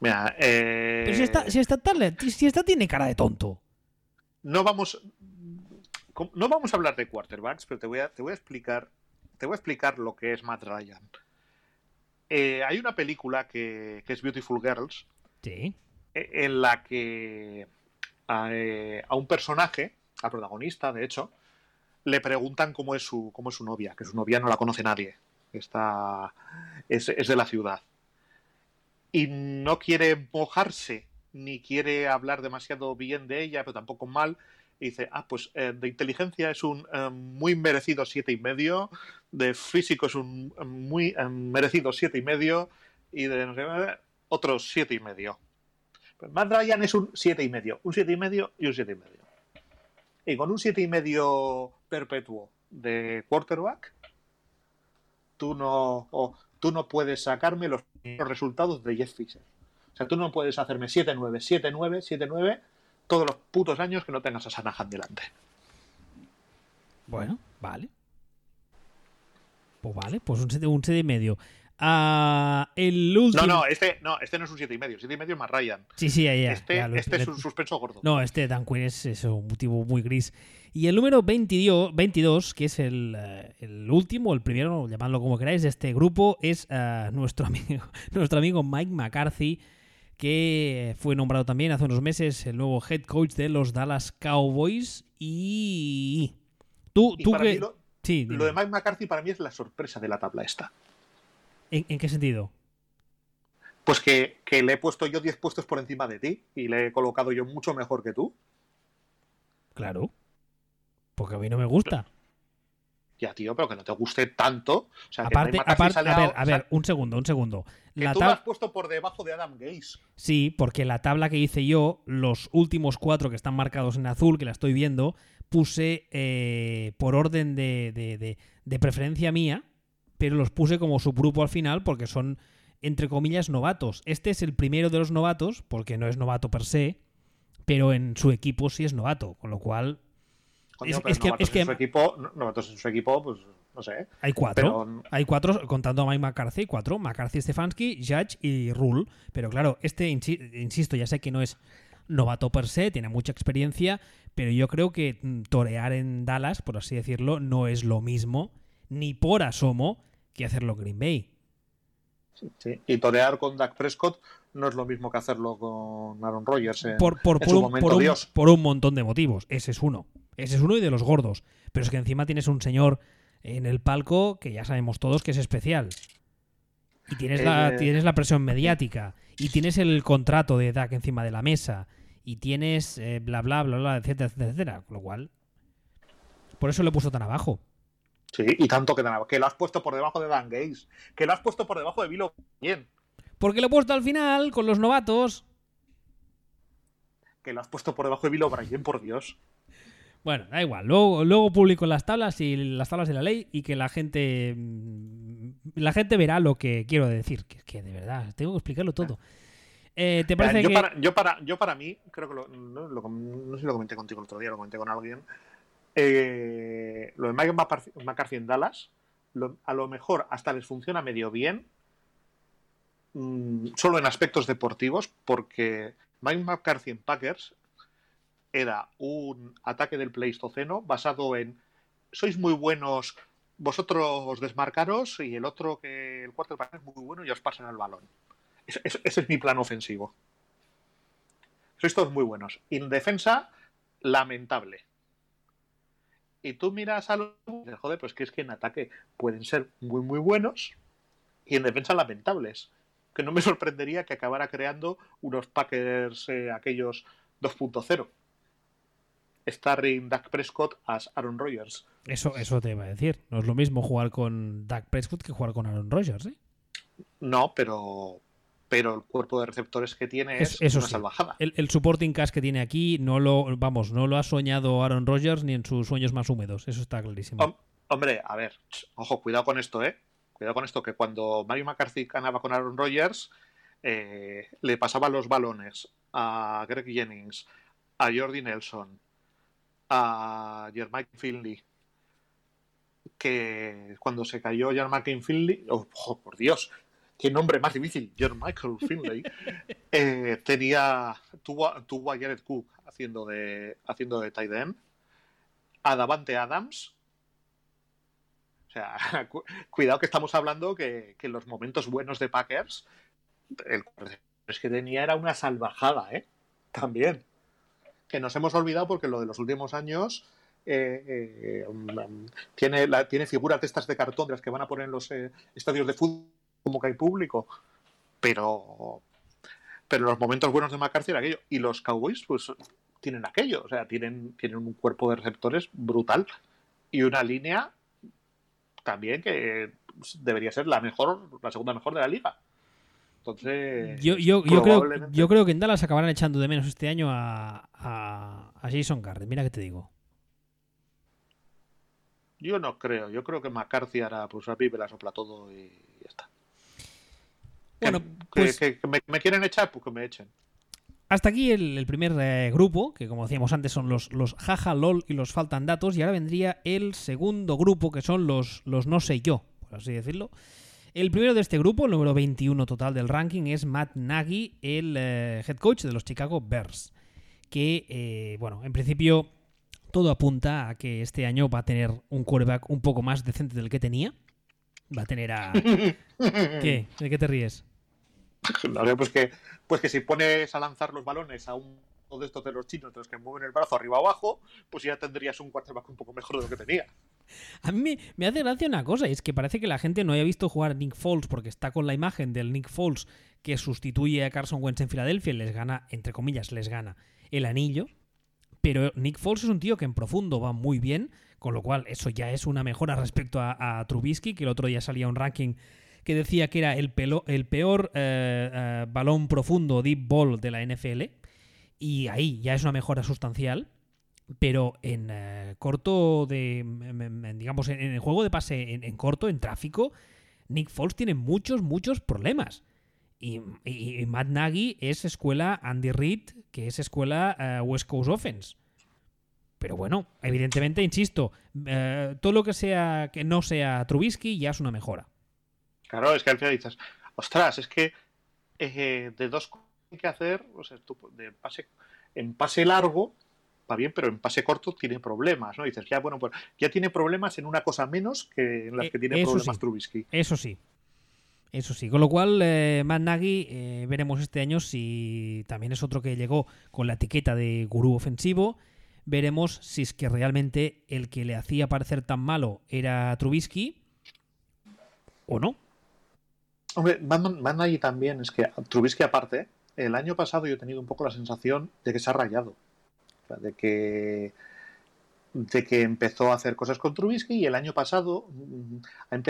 Mira, eh... Pero si está, si está, si está tiene cara de tonto. No vamos, no vamos a hablar de quarterbacks, pero te voy a, te voy a explicar, te voy a explicar lo que es Matt Ryan. Eh, hay una película que, que, es Beautiful Girls, sí. E, en la que eh, a, un personaje, al protagonista, de hecho, le preguntan cómo es su, cómo es su novia, que su novia no la conoce nadie, está, es, de la ciudad. Y no quiere mojarse, ni quiere hablar demasiado bien de ella, pero tampoco mal. Y dice, ah, pues eh, de inteligencia es un eh, muy merecido siete y medio, de físico es un muy merecido siete y medio, y de otros siete y medio. Pues Matt Ryan es un 7,5, un 7,5 y un 7,5. Y con un 7,5 perpetuo de quarterback, tú no, tú no puedes sacarme los resultados de Jeff Fisher. O sea, tú no puedes hacerme 7-9, 7-9, 7-9 todos los putos años que no tengas a Sanahan delante. Bueno, vale. Pues vale, pues un 7 un siete y medio. Ah, el último. No, no, este no, este no es un 7 y medio, 7 y medio más Ryan. Sí, sí, ya, ya, Este, ya, lo- este es un suspenso gordo. No, este Dan Quinn es, es un motivo muy gris. Y el número 22, 22 que es el, eh, el último, el primero, llamadlo como queráis, de este grupo, es eh, nuestro, amigo, nuestro amigo Mike McCarthy, que fue nombrado también hace unos meses el nuevo head coach de los Dallas Cowboys. Y. Tú, Y tú que. lo, sí, lo de Mike McCarthy para mí es la sorpresa de la tabla esta. ¿En, en qué sentido? Pues que, que le he puesto yo 10 puestos por encima de ti y le he colocado yo mucho mejor que tú. Claro. Porque a mí no me gusta. Ya, tío, pero que no te guste tanto. O sea, que Aparte, a ver, o a sea, ver, un segundo, un segundo. que tú tab- lo has puesto por debajo de Adam Gaze. Sí, porque la tabla que hice yo, los últimos cuatro que están marcados en azul, que la estoy viendo, puse eh, por orden de, de- de- de preferencia mía, pero los puse como subgrupo al final porque son, entre comillas, novatos. Este es el primero de los novatos, porque no es novato per se, pero en su equipo sí es novato, con lo cual Coño, Es- pero es que- es que- en su equipo, no- novatos en su equipo, pues no sé. hay cuatro. Pero Hay cuatro, contando a Mike McCarthy, cuatro. McCarthy, Stefanski, Judge y Rule. Pero claro, este, insi- insisto, ya sé que no es novato per se, tiene mucha experiencia, pero yo creo que mm, torear en Dallas, por así decirlo, no es lo mismo, ni por asomo, que hacerlo en Green Bay. sí. Y torear con Dak Prescott no es lo mismo que hacerlo con Aaron Rodgers. en- Por, por, en por su un, momento por un- Dios. por un montón de motivos. Ese es uno. Ese es uno y de los gordos. Pero es que encima tienes un señor en el palco que ya sabemos todos que es especial. Y tienes, la, Eh, tienes la presión mediática. Y tienes el contrato de DAC encima de la mesa. Y tienes eh, bla, bla, bla, bla, etcétera, etcétera, etcétera. Con lo cual. Por eso lo he puesto tan abajo. Sí, y tanto que nada, que lo has puesto por debajo de Dan Gaze, que lo has puesto por debajo de Bill O'Brien, Porque lo he puesto al final con los novatos. que lo has puesto por debajo de Bill O'Brien, por Dios. Bueno, da igual. Luego, luego publico las tablas y las tablas de la ley y que la gente mm, la gente verá lo que quiero decir. Que, que de verdad, tengo que explicarlo todo. Eh, ¿Te parece yo, que para, yo, para, yo para mí, creo que lo, no, lo- no sé si lo comenté contigo el otro día, lo comenté con alguien. eh, lo de Mike McCarthy, McCarthy en Dallas, lo- a lo mejor hasta les funciona medio bien, mm, solo en aspectos deportivos, porque Mike McCarthy en Packers era un ataque del Pleistoceno basado en sois muy buenos, vosotros desmarcaros y el otro que el quarterback es muy bueno y os pasan el balón. Ese, es mi plan ofensivo. Sois todos muy buenos. En defensa, lamentable. Y tú miras a los... Joder, pues que es que en ataque pueden ser muy, muy buenos y en defensa lamentables. Que no me sorprendería que acabara creando unos Packers eh, aquellos 2.0. Starring Dak Prescott as Aaron Rodgers. eso eso te iba a decir? No es lo mismo jugar con Dak Prescott que jugar con Aaron Rodgers, ¿eh? No, pero pero el cuerpo de receptores que tiene Es- es, eso una sí. salvajada. El, el supporting cast que tiene aquí no lo vamos, no lo ha soñado Aaron Rodgers ni en sus sueños más húmedos, eso está clarísimo. Hom- Hombre, a ver, ojo, cuidado con esto, ¿eh? Cuidado con esto, que cuando Mario McCarthy ganaba con Aaron Rodgers, eh, le pasaban los balones a Greg Jennings, a Jordi Nelson, a Jermaic Finley, que cuando se cayó Jermaic Finley, oh, oh, por Dios, qué nombre más difícil, Jermichael Finley, eh, tenía, tuvo, tuvo a Jared Cook haciendo de, haciendo de tight end, a Davante Adams, sea, cu- cuidado que estamos hablando que, que los momentos buenos de Packers, el es que tenía era una salvajada, ¿eh? También. Que nos hemos olvidado porque lo de los últimos años eh, eh, um, tiene, la- tiene figuras de estas de cartón de las que van a poner en los eh, estadios de fútbol como que hay público. Pero, pero los momentos buenos de McCarthy era aquello. Y los Cowboys, pues, tienen aquello. O sea, tienen, tienen un cuerpo de receptores brutal. Y una línea también que debería ser la mejor, la segunda mejor de la liga. Entonces, Yo, yo, yo, creo, yo creo que en Dallas acabarán echando de menos este año a, a, a Jason Garrett. Mira que te digo. Yo no creo. Yo creo que McCarthy hará, pues a Pipe la sopla todo y ya está. Bueno, que, pues que- que me, me quieren echar, pues que me echen. Hasta aquí el, el primer eh, grupo, que como decíamos antes son los, los jaja, lol y los faltan datos, y ahora vendría el segundo grupo, que son los, los no sé yo, por así decirlo. El primero de este grupo, el número 21 total del ranking, es Matt Nagy, el eh, head coach de los Chicago Bears. Que, eh, bueno, en principio todo apunta a que este año va a tener un quarterback un poco más decente del que tenía. Va a tener a... ¿Qué? ¿De qué te ríes? Pues que, pues que si pones a lanzar los balones a un de estos de los chinos, de los que mueven el brazo arriba abajo, pues ya tendrías un quarterback un poco mejor de lo que tenía. A mí me, hace gracia una cosa, y es que parece que la gente no haya visto jugar Nick Foles porque está con la imagen del Nick Foles que sustituye a Carson Wentz en Filadelfia y les gana, entre comillas, les gana el anillo. Pero Nick Foles es un tío que en profundo va muy bien, con lo cual eso ya es una mejora respecto a, a Trubisky, que el otro día salía un ranking que decía que era el, peor eh, eh, balón profundo, deep ball de la NFL. Y ahí ya es una mejora sustancial. Pero en eh, corto de. en- digamos, en, el juego de pase en, corto, en tráfico, Nick Foles tiene muchos, muchos problemas. Y, Matt Nagy es escuela Andy Reid, que es escuela West Coast Offense. Pero bueno, evidentemente, insisto, todo lo que sea que no sea Trubisky ya es una mejora. Claro, es que al final dices, ostras, es que eh, de dos cosas que hay que hacer, o sea, tú de pase, en pase largo va bien, pero en pase corto tiene problemas, ¿no? Dices, ya, bueno, pues ya tiene problemas en una cosa menos que en las Eh, que tiene problemas sí. Trubisky. Eso sí. Eso sí. Con lo cual, eh, Matt Nagy, eh, veremos este año si también es otro que llegó con la etiqueta de gurú ofensivo. Veremos si es que realmente el que le hacía parecer tan malo era Trubisky o no. Hombre, van, ahí también, es que Trubisky aparte, el año pasado yo he tenido un poco la sensación de que se ha rayado. De que de que empezó a hacer cosas con Trubisky y el año pasado mm,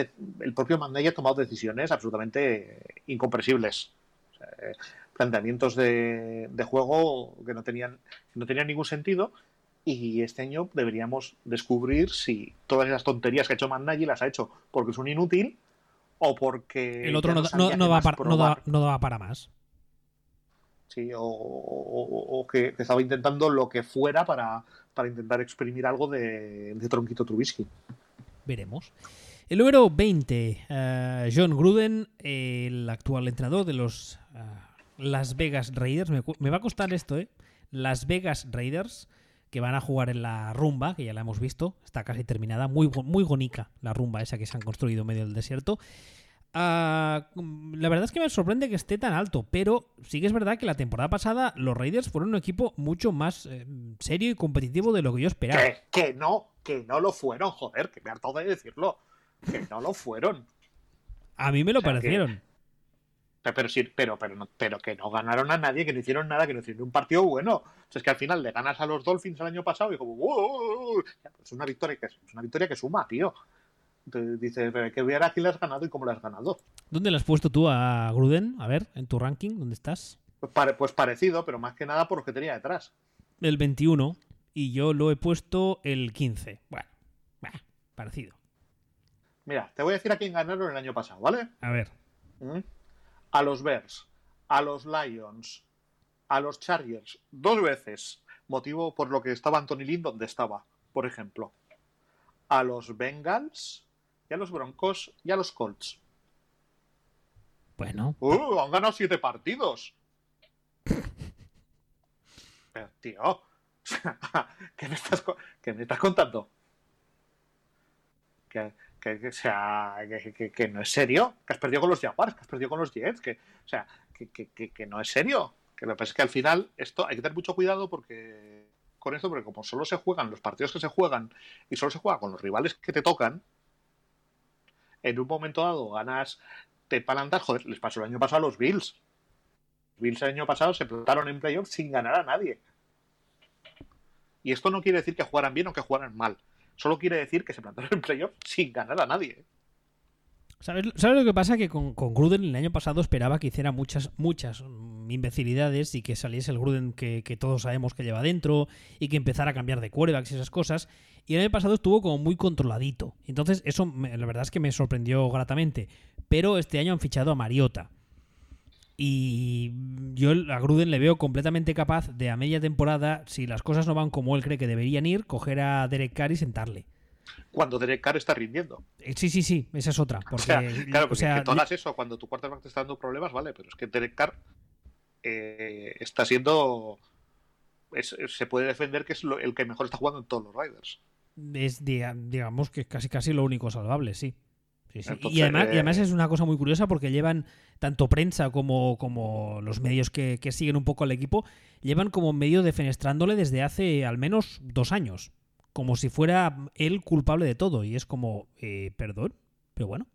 el propio Mandai ha tomado decisiones absolutamente incomprensibles. O sea, eh, planteamientos de, de juego que no tenían, no tenían ningún sentido y este año deberíamos descubrir si todas esas tonterías que ha hecho Mandai las ha hecho porque es un inútil o porque El otro no, no- no va más para, no, da, probar. no daba para más. Sí, o, o- o que, que estaba intentando lo que fuera para, para intentar exprimir algo de, de Tronquito Trubisky. Veremos. El número 20, eh, John Gruden, el actual entrenador de los eh, Las Vegas Raiders. Me va a costar esto, ¿eh? Las Vegas Raiders, que van a jugar en la rumba, que ya la hemos visto, está casi terminada. Muy, muy bonica la rumba esa que se han construido en medio del desierto. Ah, mm, la verdad es que me sorprende que esté tan alto, pero sí que es verdad que la temporada pasada los Raiders fueron un equipo mucho más eh, serio y competitivo de lo que yo esperaba. Que, que no, que no lo fueron, joder, que me harto de decirlo. Que no lo fueron. A mí me lo O sea, que- parecieron. Pero, pero, sí, pero, pero, no- pero que no ganaron a nadie, que no hicieron nada, que no hicieron un partido bueno. O sea, es que al final le ganas a los Dolphins el año pasado y como, "Wow". Ya, pues es una victoria que es una victoria que suma, tío. Te dices, "Pero hay que ver a quién le has ganado y cómo le has ganado. ¿Dónde le has puesto tú a Gruden? A ver, en tu ranking, ¿dónde estás? Pues, pare- pues parecido, pero más que nada por lo que tenía detrás. El 21 y yo lo he puesto el 15. Bueno, bah, parecido. Mira, te voy a decir a quién ganaron el año pasado, ¿vale? A ver, ¿Mm? A los Bears, a los Lions, a los Chargers, dos veces. Motivo por lo que estaba Anthony Lynn donde estaba, por ejemplo. A los Bengals y a los Broncos y a los Colts. bueno, ¡Uh! Han ganado siete partidos. Pero, tío, ¿qué me estás, qué me estás contando? Que, que, sea, que, no es serio, que has perdido con los Jaguars, que has perdido con los Jets, que, o sea, que no es serio. Que lo que pasa es que al final esto hay que tener mucho cuidado porque con esto, porque como solo se juegan los partidos que se juegan y solo se juega con los rivales que te tocan, en un momento dado ganas, te palantas, joder, les pasó el año pasado a los Bills. Los Bills el año pasado se plantaron en playoffs sin ganar a nadie. Y esto no quiere decir que jugaran bien o que jugaran mal. Solo quiere decir que se plantaron en playoffs sin ganar a nadie. ¿Sabes, ¿Sabes lo que pasa? Que con, con, Gruden el año pasado esperaba que hiciera muchas, muchas imbecilidades y que saliese el Gruden que, que todos sabemos que lleva dentro y que empezara a cambiar de quarterbacks y esas cosas. Y el año pasado estuvo como muy controladito. Entonces, eso la verdad es que me sorprendió gratamente. Pero este año han fichado a Mariota. Y yo a Gruden le veo completamente capaz de a media temporada, si las cosas no van como él cree que deberían ir, coger a Derek Carr y sentarle. Cuando Derek Carr está rindiendo. Eh, sí, sí, sí, esa es otra. Porque, o sea, claro, porque o sea, que tú hagas eso cuando tu quarterback te está dando problemas, vale, pero es que Derek Carr eh, está siendo. Es, se puede defender que es lo, el que mejor está jugando en todos los Riders. Es, digamos que es casi casi lo único salvable, sí. Sí, sí. Entonces, y, además, y, además, es una cosa muy curiosa porque llevan tanto prensa como, como los medios que, que, siguen un poco al equipo, llevan como medio defenestrándole desde hace al menos dos años. Como si fuera él culpable de todo. Y es como, eh, perdón, pero bueno.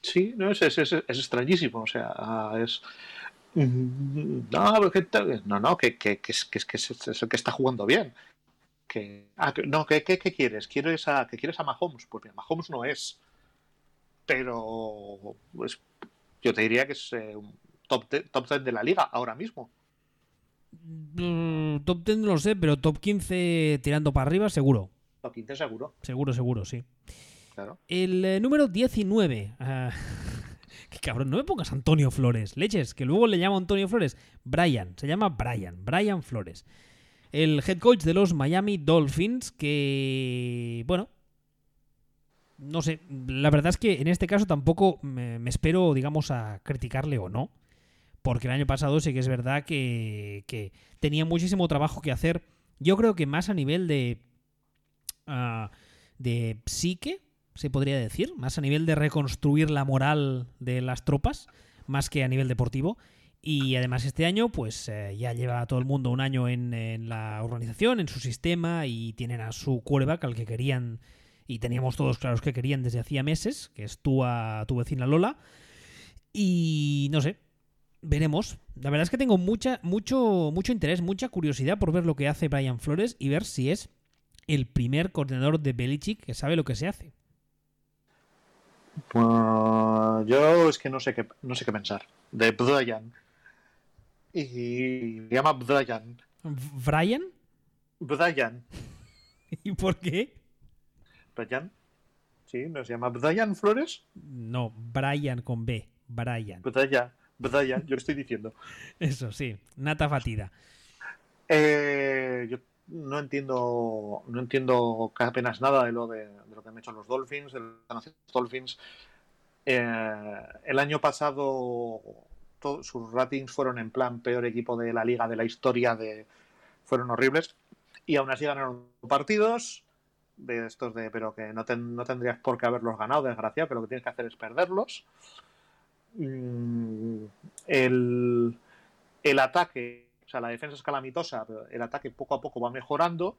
Sí, no, es, es, es, es extrañísimo. O sea, es. No, que, no, no, que, que, que, es, que, es, el que está jugando bien. Que, ah, no, ¿qué, qué, quieres? ¿Quieres a, ¿Que quieres a Mahomes? Pues mira, Mahomes no es. Pero pues, yo te diría que es eh, un top 10 top ten de la liga ahora mismo. Mm, top 10 no lo sé, pero top 15 tirando para arriba, seguro. Top 15 seguro. Seguro, seguro, sí. Claro. El eh, número 19. Uh, que cabrón, no me pongas Antonio Flores. Leches, que luego le llamo Antonio Flores. Brian, se llama Brian. Brian Flores. El head coach de los Miami Dolphins, que. Bueno. No sé, la verdad es que en este caso tampoco me, espero, digamos, a criticarle o no porque el año pasado sí que es verdad que, que tenía muchísimo trabajo que hacer. Yo creo que más a nivel de, uh, de psique, se podría decir, más a nivel de reconstruir la moral de las tropas, más que a nivel deportivo. Y además este año, pues eh, ya lleva todo el mundo un año en, en, la organización, en su sistema, y tienen a su quarterback al que querían, y teníamos todos claros que querían desde hacía meses, que es tú a tu vecina Lola. Y no sé, veremos. La verdad es que tengo mucha, mucho, mucho interés, mucha curiosidad por ver lo que hace Brian Flores y ver si es el primer coordinador de Belichick que sabe lo que se hace. Uh, yo es que no sé qué, no sé qué pensar. De Brian. Y se llama Brian. ¿Brian? Brian. ¿Y por qué? Brian. Sí, ¿no se llama Brian Flores? No, Brian con B. Brian. Brian. ¿Verdad ya? Yo lo estoy diciendo. Eso, sí. Nata fatida. Eh, yo no entiendo no entiendo apenas nada de lo de, de, lo que han hecho los Dolphins, de los Dolphins. Eh, el año pasado todo, sus ratings fueron en plan peor equipo de la liga de la historia, de, fueron horribles. Y aún así ganaron partidos de estos de, pero que no, ten, no tendrías por qué haberlos ganado, desgraciado, que lo que tienes que hacer es perderlos. Mm, el, el ataque, o sea, la defensa es calamitosa, pero el ataque poco a poco va mejorando,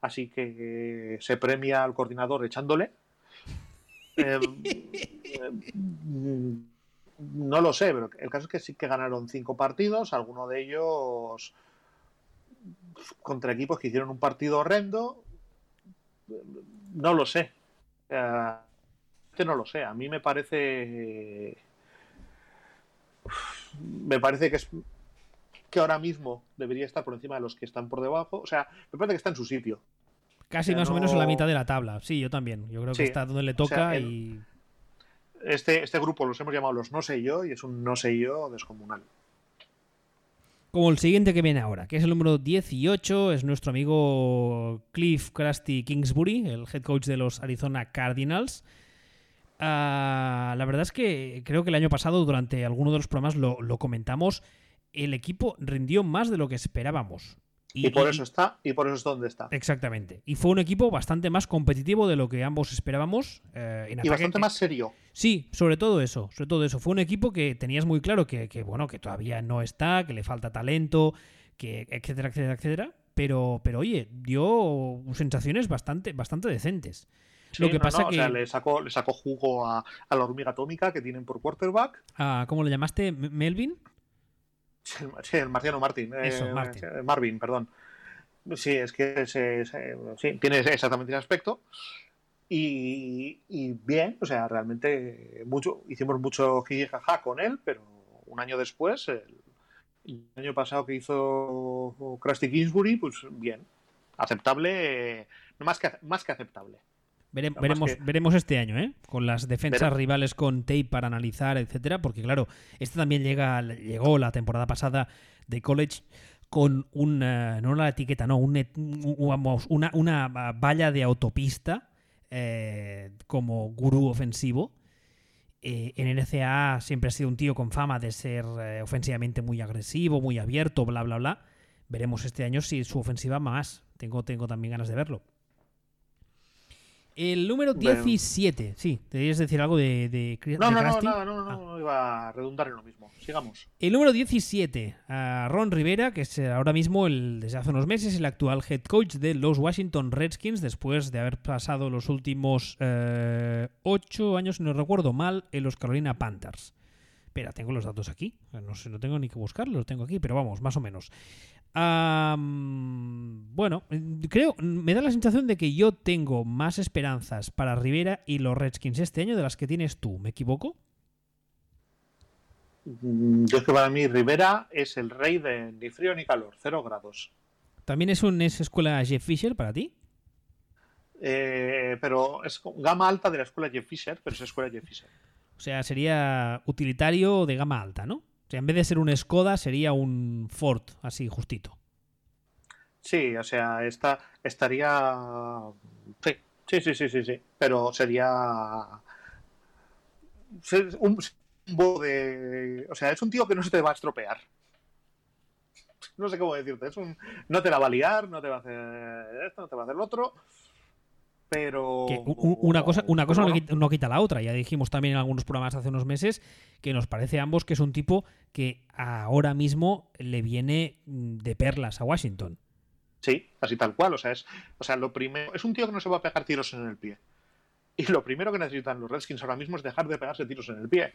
así que se premia al coordinador echándole. Eh, no lo sé, pero el caso es que sí que ganaron cinco partidos, algunos de ellos contra equipos que hicieron un partido horrendo. No lo sé. Uh, no lo sé. A mí me parece me parece que es que ahora mismo debería estar por encima de los que están por debajo. O sea, me parece que está en su sitio. Casi o sea, más no... o menos en la mitad de la tabla. Sí, yo también. Yo creo que está donde le toca o sea, el, y. Este, este grupo los hemos llamado los no sé yo y es un no sé yo descomunal. Como el siguiente que viene ahora, que es el número 18, es nuestro amigo Cliff Krusty Kingsbury, el head coach de los Arizona Cardinals. Uh, la verdad es que creo que el año pasado, durante alguno de los programas, lo comentamos. El equipo rindió más de lo que esperábamos. Y, y, por eso está, y por eso es donde está. Exactamente. Y fue un equipo bastante más competitivo de lo que ambos esperábamos. Eh, en y bastante más serio. Sí, sobre todo eso. Sobre todo eso. Fue un equipo que tenías muy claro que, que, bueno, que todavía no está, que le falta talento, que, etcétera, etcétera, etcétera. Pero, pero oye, dio sensaciones bastante, bastante decentes. Sí, lo que no, pasa no, que. O sea, le, sacó, le sacó jugo a, a, la hormiga atómica que tienen por quarterback. Ah, ¿Cómo le llamaste? ¿Melvin? Sí, el marciano Martin. Eso, eh, Martin. Marvin, perdón. Sí, es que se, se, sí, tiene exactamente ese aspecto. Y, bien, o sea, realmente mucho, hicimos mucho jaja con él, pero un año después, el, año pasado que hizo Krusty Kingsbury, pues bien, aceptable, más, que, más que aceptable. Veremos, veremos este año, ¿eh? Con las defensas rivales con tape para analizar, etcétera, porque claro, este también llega, llegó la temporada pasada de college con una, no la etiqueta, no, un, una, una valla de autopista eh, como gurú ofensivo. Eh, en NCA siempre ha sido un tío con fama de ser eh, ofensivamente muy agresivo, muy abierto, bla, bla, bla. Veremos este año si su ofensiva más. Tengo, tengo también ganas de verlo. El número 17, sí, ¿te decir algo de, de, no, no, no, no, no, no, no, iba a redundar en lo mismo. Sigamos. El número 17, a Ron Rivera, que es ahora mismo, el, desde hace unos meses, el actual head coach de los Washington Redskins, después de haber pasado los últimos eh, ocho años, si no recuerdo mal, en los Carolina Panthers. Espera, tengo los datos aquí. No sé, no tengo ni que buscarlos, los tengo aquí, pero vamos, más o menos bueno, creo, me da la sensación de que yo tengo más esperanzas para Rivera y los Redskins este año de las que tienes tú. ¿Me equivoco? Mm, yo es que para mí Rivera es el rey de ni frío ni calor, cero grados. ¿También es una escuela Jeff Fisher para ti? Eh, pero es gama alta de la escuela Jeff Fisher, pero es escuela Jeff Fisher. O sea, sería utilitario de gama alta, ¿no? En vez de ser un Skoda, sería un Ford, así justito. Sí, o sea, esta, estaría. Sí, sí, sí, sí, sí, sí. Pero sería. Un, de. O sea, es un tío que no se te va a estropear. No sé cómo decirte. Es un, no te la va a liar, no te va a hacer esto, no te va a hacer lo otro pero una cosa, una cosa no, quita, la otra. Ya dijimos también en algunos programas hace unos meses que nos parece a ambos que es un tipo que ahora mismo le viene mm, de perlas a Washington. Sí, así tal cual. O sea, es, o sea, lo primero, es un tío que no se va a pegar tiros en el pie. Y lo primero que necesitan los Redskins ahora mismo es dejar de pegarse tiros en el pie.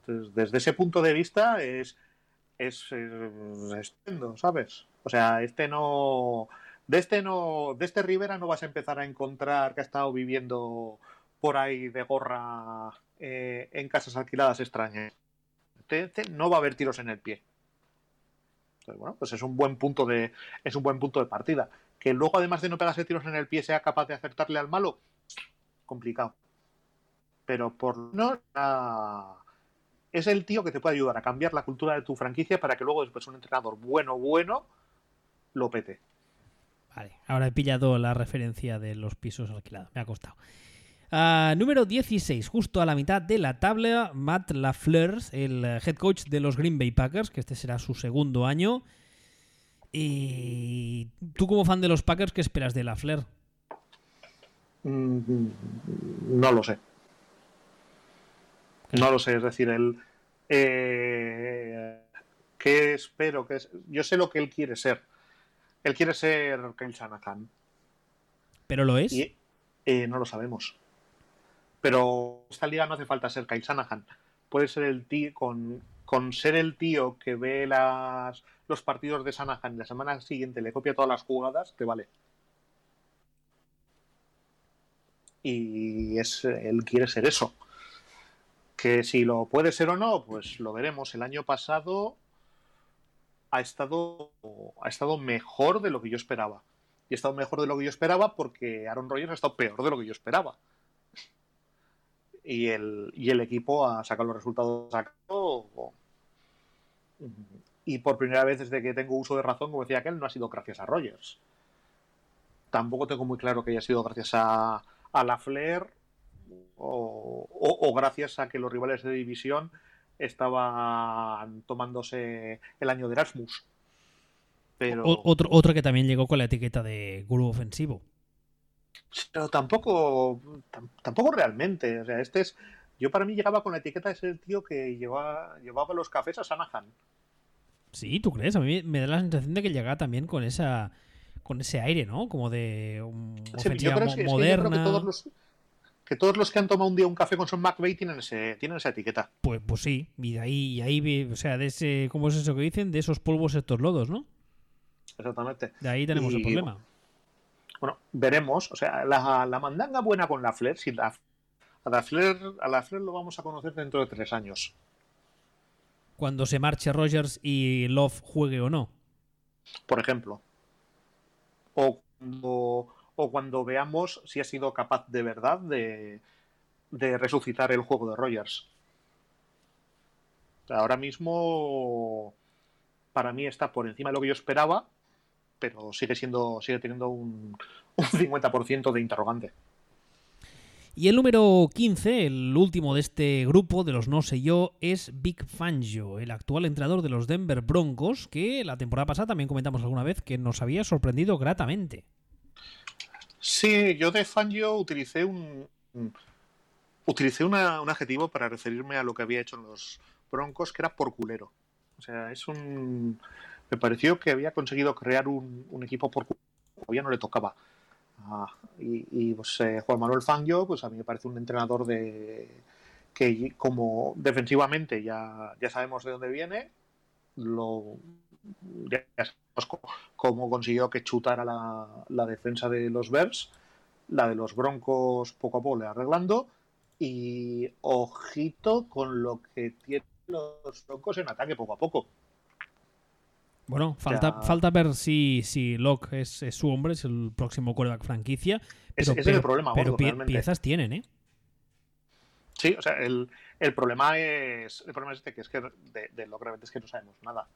Entonces, desde ese punto de vista es, es, es estupendo, ¿sabes? O sea, este no de este no, de este Rivera no vas a empezar a encontrar que ha estado viviendo por ahí de gorra eh, en casas alquiladas extrañas. Este, este, no va a haber tiros en el pie. Entonces, bueno, pues es un buen punto de, es un buen punto de partida. Que luego, además de no pegarse tiros en el pie, sea capaz de acertarle al malo, complicado. Pero por no es el tío que te puede ayudar a cambiar la cultura de tu franquicia para que luego después un entrenador bueno, bueno, lo pete. Vale, ahora he pillado la referencia de los pisos alquilados. Me ha costado. Ah, número 16, justo a la mitad de la tabla, Matt LaFleur, el head coach de los Green Bay Packers, que este será su segundo año. Y tú como fan de los Packers, ¿qué esperas de LaFleur? Mm, no lo sé. No lo sé, es decir, él... Eh, ¿Qué espero? que es? Yo sé lo que él quiere ser él quiere ser Kyle Shanahan. ¿Pero lo es? Eh, no lo sabemos. Pero esta liga no hace falta ser Kyle Shanahan. Puede ser el tío, con, con ser el tío que ve las, los partidos de Shanahan y la semana siguiente le copia todas las jugadas, te vale. Y es, él quiere ser eso. Que si lo puede ser o no, pues lo veremos. El año pasado ha estado, ha estado mejor de lo que yo esperaba. Y ha estado mejor de lo que yo esperaba porque Aaron Rodgers ha estado peor de lo que yo esperaba. Y el, y el equipo ha sacado los resultados. Y por primera vez desde que tengo uso de razón, como decía aquel, no ha sido gracias a Rogers. Tampoco tengo muy claro que haya sido gracias a, a la Flair o, o gracias a que los rivales de división estaban tomándose el año de Erasmus. Pero... otro, otro que también llegó con la etiqueta de gurú ofensivo. Pero tampoco, tampoco realmente. O sea, este es. Yo para mí llegaba con la etiqueta de ser el tío que llevaba, llevaba los cafés a Sanahan. Sí, ¿tú crees? A mí me da la sensación de que llegaba también con esa con ese aire, ¿no? Como de ofensiva moderna. todos los, que todos los que han tomado un día un café con Son McVeigh tienen, ese, tienen esa etiqueta. Pues, pues sí, y de ahí, y ahí, o sea, de ese, ¿cómo es eso que dicen? De esos polvos estos lodos, ¿no? Exactamente. De ahí tenemos el problema. Bueno, veremos. O sea, la, la mandanga buena con la Flair, si la, a la Flair, a la Flair lo vamos a conocer dentro de tres años. Cuando se marche Rogers y Love juegue o no. Por ejemplo. O cuando, o cuando veamos si ha sido capaz de verdad de, resucitar el juego de Rogers. Ahora mismo, para mí está por encima de lo que yo esperaba, pero sigue siendo, sigue teniendo un, un 50% de interrogante. Y el número 15, el último de este grupo de los no sé yo, es Big Fangio, el actual entrenador de los Denver Broncos, que la temporada pasada también comentamos alguna vez que nos había sorprendido gratamente. Sí, yo de Fangio utilicé un, utilicé una, un adjetivo para referirme a lo que había hecho en los Broncos, que era por culero. O sea, es un. Me pareció que había conseguido crear un, equipo por culero. Todavía no le tocaba. Ah, y, y pues, eh, Juan Manuel Fangio, pues a mí me parece un entrenador de que como defensivamente ya, ya sabemos de dónde viene, lo, ya sabemos cómo consiguió que chutara la, la defensa de los Bears, la de los Broncos poco a poco le arreglando, y ojito con lo que tienen los Broncos en ataque poco a poco. Bueno, falta, Ya. falta ver si, si Locke es, es su hombre, es el próximo quarterback franquicia. Ese- ese es el problema pero gordo, pie- realmente. piezas tienen, ¿eh? Sí, o sea, el, el problema es el problema es este, que es que de, de lo que realmente es que no sabemos nada.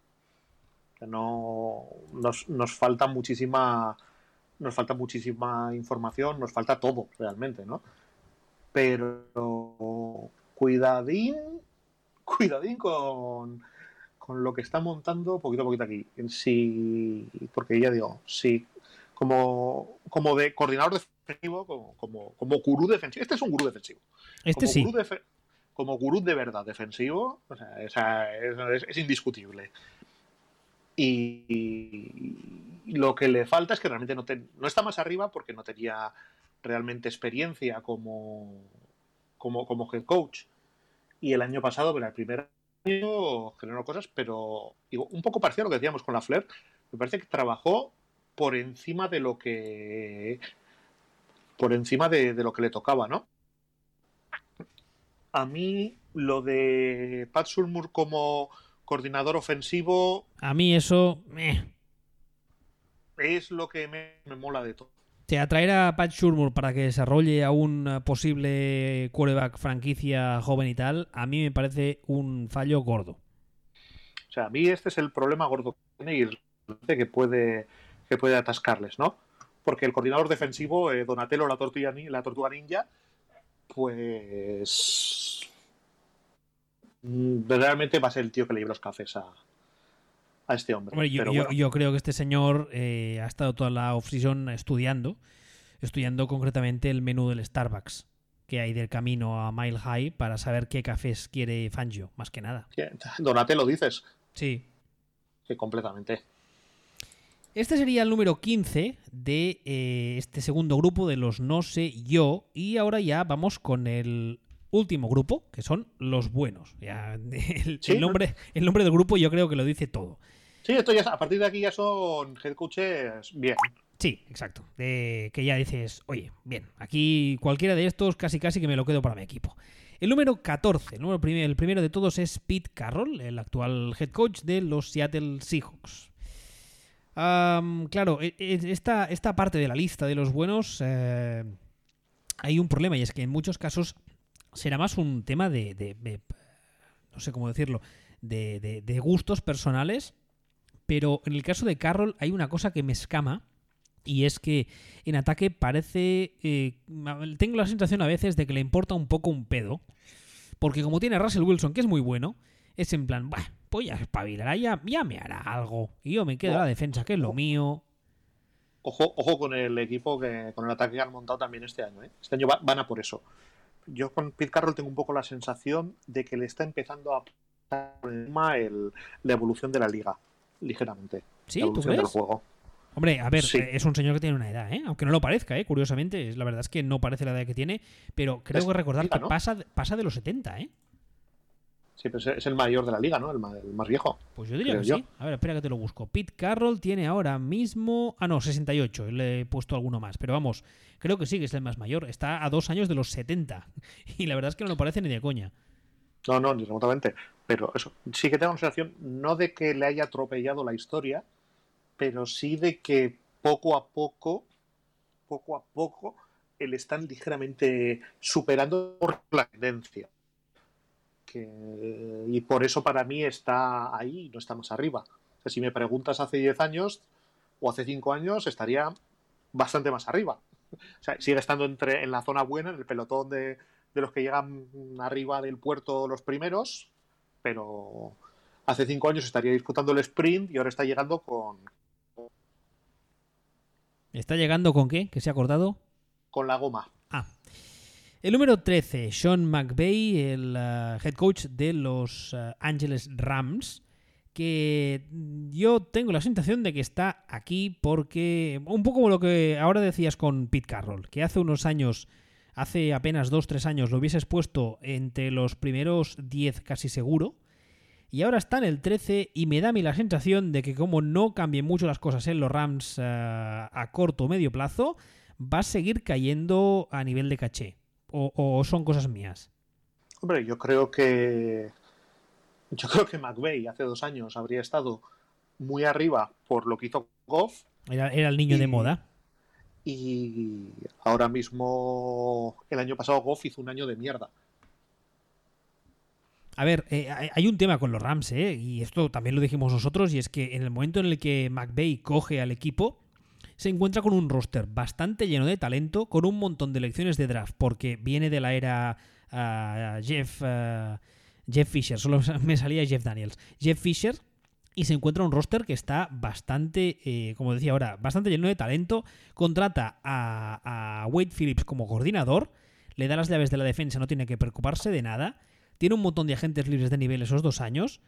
No nos, nos falta muchísima nos falta muchísima información, nos falta todo realmente, ¿no? Pero cuidadín, cuidadín con, con lo que está montando poquito a poquito aquí. Si, porque ya digo, si como, como de coordinador defensivo, como, como, como gurú defensivo, este es un gurú defensivo Este como sí. Gurú defe- como gurú de verdad defensivo, o sea, esa- es, es- es indiscutible. Y, lo que le falta es que realmente no, está más arriba porque no tenía realmente experiencia como, como, como head coach. Y el año pasado, el primer año generó cosas, pero un poco parecido a lo que decíamos con la Flair. Me parece que trabajó por encima de lo que por encima de, de lo que le tocaba, ¿no? A mí lo de Pat Sulmur como coordinador ofensivo A mí eso... es lo que me, me mola de todo. Te atraer a Pat Shurmur para que desarrolle a un eh, posible quarterback franquicia joven y tal, a mí me parece un fallo gordo. O sea, a mí este es el problema gordo que tiene y que puede, que puede atascarles, ¿no? Porque el coordinador defensivo, eh, Donatello, la tortuga, ni- la tortuga ninja, pues realmente va a ser el tío que le lleve los cafés a, a este hombre. Hombre, yo, Pero yo- bueno, yo creo que este señor eh, ha estado toda la off-season estudiando, estudiando concretamente el menú del Starbucks que hay del camino a Mile High para saber qué cafés quiere Fangio, más que nada. Donatello dices Sí. que completamente. Este sería el número 15 de eh, este segundo grupo de los no sé yo. Y ahora ya vamos con el último grupo, que son los buenos. Ya, el, Sí, el nombre, el nombre del grupo yo creo que lo dice todo. Sí, esto ya, a partir de aquí ya son head coaches bien. Sí, exacto. De que ya dices, oye, bien, aquí cualquiera de estos casi casi que me lo quedo para mi equipo. El número 14, el, número prim- el primero de todos es Pete Carroll, el actual head coach de los Seattle Seahawks. Claro, e- e- esta, esta parte de la lista de los buenos eh, hay un problema y es que en muchos casos será más un tema de, de- de- no sé cómo decirlo, de, gustos personales, pero en el caso de Carroll hay una cosa que me escama y es que en ataque parece, eh, tengo la sensación a veces de que le importa un poco un pedo, porque como tiene a Russell Wilson que es muy bueno, es en plan, "Buah, pues ya espabilará, ya, ya me hará algo y yo me quedo a la defensa que es lo mío. Ojo, ojo con el equipo, que con el ataque que han montado también este año. ¿eh? Este año va- van a por eso. Yo con Pete Carroll tengo un poco la sensación de que le está empezando a el- la evolución de la liga, ligeramente. ¿Sí? la ¿Tú del crees? juego. Hombre, a ver, Sí. es un señor que tiene una edad, ¿eh? Aunque no lo parezca, ¿eh? Curiosamente, es- la verdad es que no parece la edad que tiene, pero creo Es que recordar que ¿no? pasa, pasa de los 70, ¿eh? Sí, pero es el mayor de la liga, ¿no? El más, viejo. Pues yo diría que sí. A ver, espera que te lo busco. Pete Carroll tiene ahora mismo. Ah, no, 68. Le he puesto alguno más. Pero vamos, creo que sí que es el más mayor. Está a dos años de los 70. Y la verdad es que no lo parece ni de coña. No, no, ni remotamente. Pero eso, sí que tengo la sensación, no de que le haya atropellado la historia, pero sí de que poco a poco, poco a poco, le están ligeramente superando por la tendencia y por eso para mí está ahí no está más arriba. si me preguntas hace 10 años o hace 5 años, estaría bastante más arriba. O sea, sigue estando entre, en la zona buena, en el pelotón de, los que llegan arriba del puerto los primeros, pero hace 5 años estaría disputando el sprint y ahora está llegando con... ¿Está llegando con qué? ¿Que se ha cortado? Con la goma. El número 13, Sean McVay, el eh, head coach de los uh, Angeles Rams, que yo tengo la sensación de que está aquí porque, un poco como lo que ahora decías con Pete Carroll, que hace unos años, hace apenas 2-3 años, lo hubieses puesto entre los primeros 10 casi seguro, y ahora está en el 13 y me da a mí la sensación de que como no cambien mucho las cosas en los Rams uh, a corto o medio plazo, va a seguir cayendo a nivel de caché o, son cosas mías? Hombre, yo creo que yo creo que McVeigh hace dos años habría estado muy arriba por lo que hizo Goff. Era, el niño de moda. Y ahora mismo, el año pasado Goff hizo un año de mierda. A ver, eh, hay un tema con los Rams, ¿eh? y esto también lo dijimos nosotros, y es que en el momento en el que McVeigh coge al equipo, se encuentra con un roster bastante lleno de talento, con un montón de elecciones de draft, porque viene de la era ah, Jeff, ah, Jeff Fisher, solo me salía Jeff Daniels. Jeff Fisher, y se encuentra un roster que está bastante, eh, como decía ahora, bastante lleno de talento. Contrata a, Wade Phillips como coordinador, le da las llaves de la defensa, no tiene que preocuparse de nada. Tiene un montón de agentes libres de nivel esos dos años.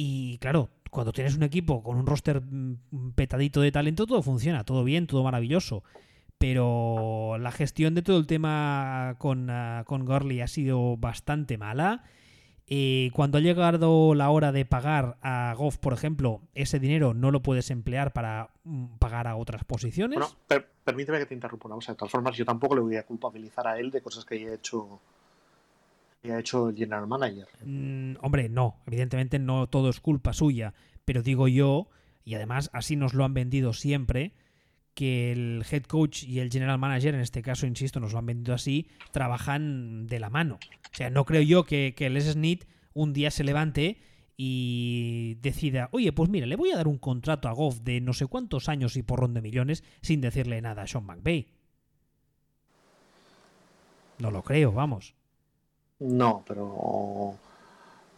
Y claro, cuando tienes un equipo con un roster mm, petadito de talento, todo funciona, todo bien, todo maravilloso. Pero la gestión de todo el tema con, uh, con Gurley ha sido bastante mala. Eh, cuando ha llegado la hora de pagar a Goff, por ejemplo, ese dinero no lo puedes emplear para mm, pagar a otras posiciones. Bueno, permíteme que te interrumpa una cosa. De todas formas, yo tampoco le voy a culpabilizar a él de cosas que haya hecho ha hecho el general manager. Mm, hombre, no, evidentemente no todo es culpa suya, pero digo yo, y además así nos lo han vendido siempre, que el head coach y el general manager, en este caso, insisto, nos lo han vendido así, trabajan de la mano. O sea, no creo yo que, que Les Snead un día se levante y decida, oye, pues mira, le voy a dar un contrato a Goff de no sé cuántos años y porrón de millones sin decirle nada a Sean McVay. No lo creo, vamos. No, pero.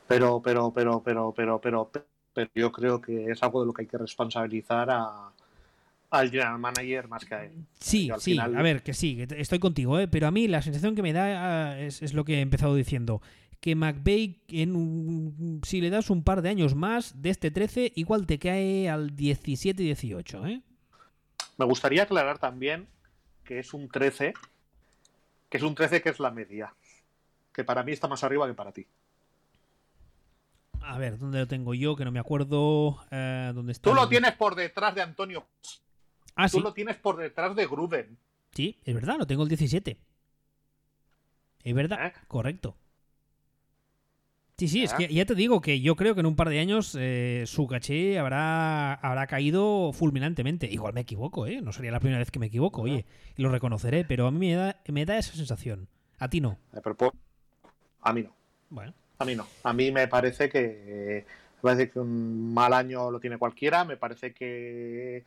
Pero, pero, pero, pero, pero, pero, pero, yo creo que es algo de lo que hay que responsabilizar a, al general manager más que a él. Sí, sí, a ver, que sí, estoy contigo, ¿eh? pero a mí la sensación que me da ah, es, lo que he empezado diciendo. Que McVeigh, en si le das un par de años más de este 13, igual te cae al 17-18. ¿eh? Me gustaría aclarar también que es un 13, que es un 13 que es la media que para mí está más arriba que para ti. A ver, ¿dónde lo tengo yo? Que no me acuerdo. Eh, ¿dónde está? Tú lo tienes por detrás de Antonio. Ah, Tú lo tienes por detrás de Gruden. Sí, es verdad, lo tengo el 17. Es verdad, ¿Eh? correcto. Sí, sí, es ¿Eh? que ya te digo que yo creo que en un par de años su caché habrá, habrá caído fulminantemente. Igual me equivoco, ¿eh? No sería la primera vez que me equivoco, oye, y lo reconoceré, pero a mí me da, me da esa sensación. A ti no. A mí no. Bueno. A mí no. A mí me parece que me parece que un mal año lo tiene cualquiera. Me parece que,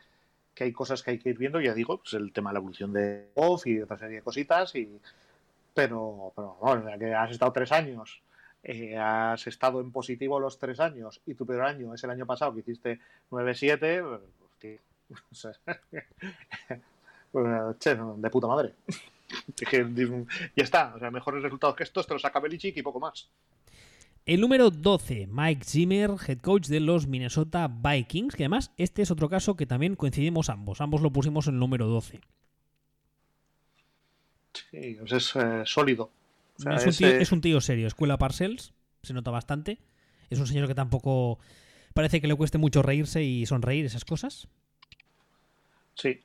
que hay cosas que hay que ir viendo. Ya digo, pues el tema de la evolución de voz y otra serie de cositas. Y, pero, pero bueno, que has estado tres años, eh, has estado en positivo los tres años y tu peor año es el año pasado que hiciste 9-7, pues, pues, de puta madre. ya está, o sea, mejores resultados que estos te los saca Belichick y poco más. El número 12, Mike Zimmer, head coach de los Minnesota Vikings, que además este es otro caso que también coincidimos ambos, ambos lo pusimos en el número 12. Sí, pues es eh, sólido. es, un tío, serio, escuela Parcells. se nota bastante. Es un señor que tampoco parece que le cueste mucho reírse y sonreír esas cosas. Sí.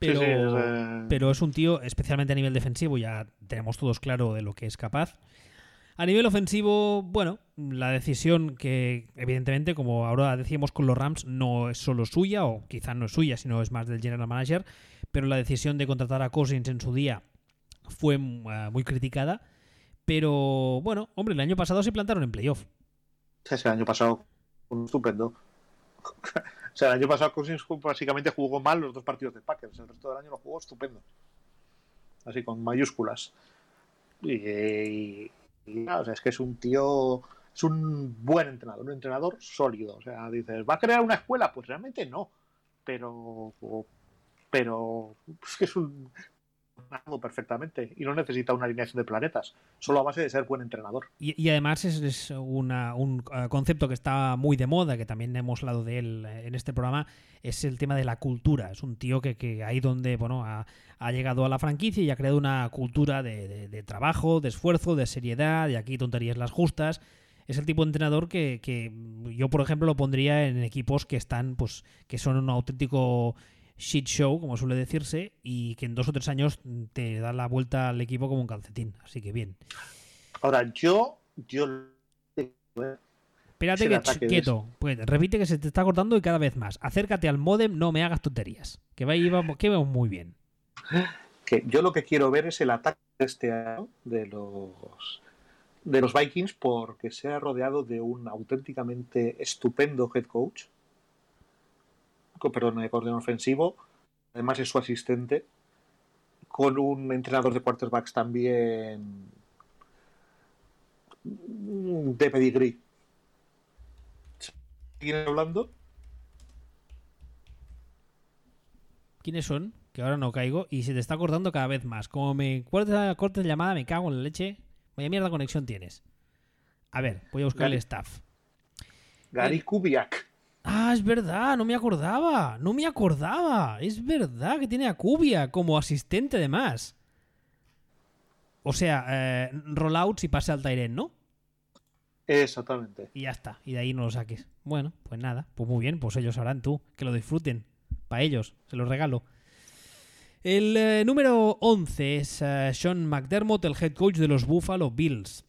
Pero, Sí, sí, es, pero es un tío, especialmente a nivel defensivo, ya tenemos todos claro de lo que es capaz. A nivel ofensivo, bueno, la decisión que, evidentemente, como ahora decíamos con los Rams, no es solo suya, o quizá no es suya, sino es más del general manager, pero la decisión de contratar a Cousins en su día fue eh, muy criticada. Pero bueno, hombre, el año pasado se plantaron en playoff. Ese año pasado, un estupendo. O sea, el año pasado Cousins básicamente jugó mal los dos partidos de Packers. El resto del año lo jugó estupendo. Así con mayúsculas. Y, y- y o sea, es que es un tío. Es un buen entrenador, un entrenador sólido. O sea, dices, ¿va a crear una escuela? Pues realmente no. Pero. Pero. Es que es un. Perfectamente y no necesita una alineación de planetas, solo a base de ser buen entrenador. Y, además es, un eh, concepto que está muy de moda, que también hemos hablado de él eh, en este programa, es el tema de la cultura. Es un tío que, ahí donde bueno ha, llegado a la franquicia y ha creado una cultura de, de- de trabajo, de esfuerzo, de seriedad, y aquí tonterías las justas. Es el tipo de entrenador que, que yo, por ejemplo, lo pondría en equipos que están, pues, que son un auténtico shit show, como suele decirse, y que en dos o tres años te da la vuelta al equipo como un calcetín. Así que bien. Ahora, yo, yo Espérate que quieto. Pues, repite que se te está cortando y cada vez más. Acércate al modem, no me hagas tonterías. Que va y vamos, que vamos muy bien. que yo lo que quiero ver es el ataque de este año de los de los Vikings porque se ha rodeado de un auténticamente estupendo head coach co- perdón, de coordinador ofensivo además es su asistente con un entrenador de quarterbacks también de pedigrí ¿Siguen hablando? ¿Quiénes son? Que ahora no caigo y se te está cortando cada vez más. Como me cortes, cortes la llamada, me cago en la leche. Vaya mierda conexión tienes. A ver, voy a buscar el staff. Gary Kubiak Ah, es verdad, no me acordaba. No me acordaba. Es verdad que tiene a Cubia como asistente además. O sea, eh, rollouts y pase al Tyrant, ¿no? exactamente Y ya está. Y de ahí no lo saques. Bueno, pues nada. Pues muy bien. Pues ellos sabrán tú. Que lo disfruten. Para ellos. Se los regalo. El eh, número 11 es eh, Sean McDermott, el head coach de los Buffalo Bills.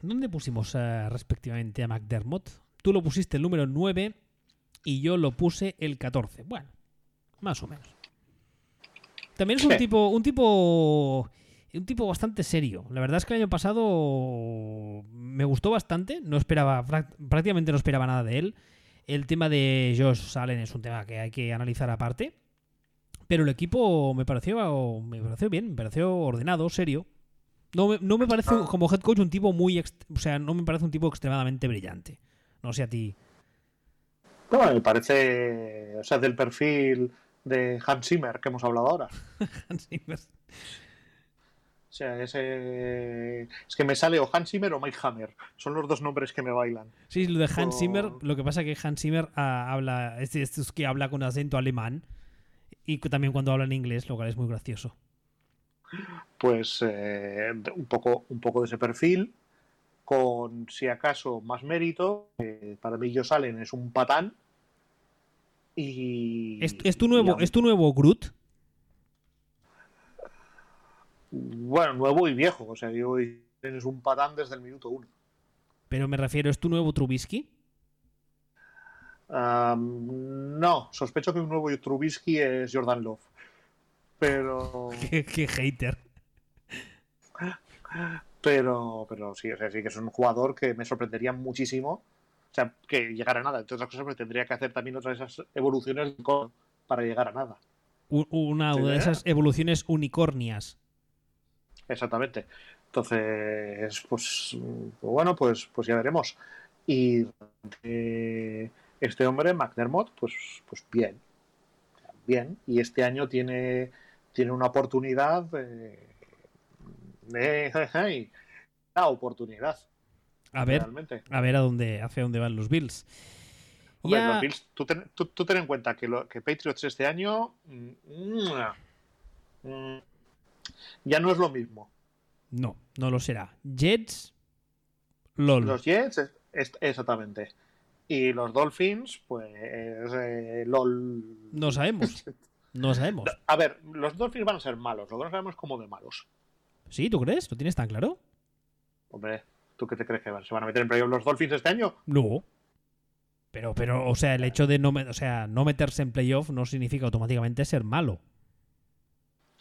¿Dónde pusimos eh, respectivamente a McDermott? Tú lo pusiste el número 9 y yo lo puse el 14. Bueno, más o menos. También es un Sí. tipo, un tipo, un tipo bastante serio. La verdad es que el año pasado me gustó bastante. No esperaba, prácticamente no esperaba nada de él. El tema de Josh Allen es un tema que hay que analizar aparte. Pero el equipo me pareció, me pareció bien, me pareció ordenado, serio. No me, no me parece como head coach un tipo muy, o sea, no me parece un tipo extremadamente brillante. No sé a ti. No, me parece, o sea, del perfil de Hans Zimmer que hemos hablado ahora. O sea, ese, es que me sale o Hans Zimmer o Mike Hammer. Son los dos nombres que me bailan. Sí, lo de Hans O- Zimmer, lo que pasa es que Hans Zimmer ah, habla, es, es- es que habla con acento alemán y también cuando habla en inglés, lo cual es muy gracioso. Pues eh, un, poco, un poco de ese perfil, con si acaso más mérito. eh, para mí, Josh Allen es un patán. Y. ¿Es, es tu nuevo, ¿Es tu nuevo Groot? Bueno, nuevo y viejo. O sea, yo es un patán desde el minuto uno. Pero me refiero, ¿es tu nuevo Trubisky? No, sospecho que un nuevo Trubisky es Jordan Love. Pero. qué, qué hater. Pero, pero sí, o sea, sí que es un jugador que me sorprendería muchísimo. O sea, que llegara a nada. Entre otras cosas, me tendría que hacer también otras de esas evoluciones para llegar a nada. Una de ¿eh? esas evoluciones unicornias. Exactamente. Entonces, pues bueno, pues, pues ya veremos. Y eh, este hombre, McDermott, pues, pues bien. Bien. Y este año tiene, tiene una oportunidad de, de- la oportunidad. A ver, realmente. a ver a dónde, hacia dónde van los Bills. Hombre, Ya- los Bills, tú, ten, tú- tú ten en cuenta que, lo, que Patriots este año mm, ya no es lo mismo. No, no lo será. Jets, LOL. Los Jets, es- es- exactamente. Y los Dolphins, pues eh, LOL. No sabemos. No sabemos. A ver, los Dolphins van a ser malos. Lo que no sabemos es cómo de malos. ¿Sí? ¿Tú crees? ¿Lo tienes tan claro? Hombre, ¿tú qué te crees que van? se van a meter en playoff los Dolphins este año? No. Pero, pero, o sea, el hecho de no, o sea, no meterse en playoff no significa automáticamente ser malo.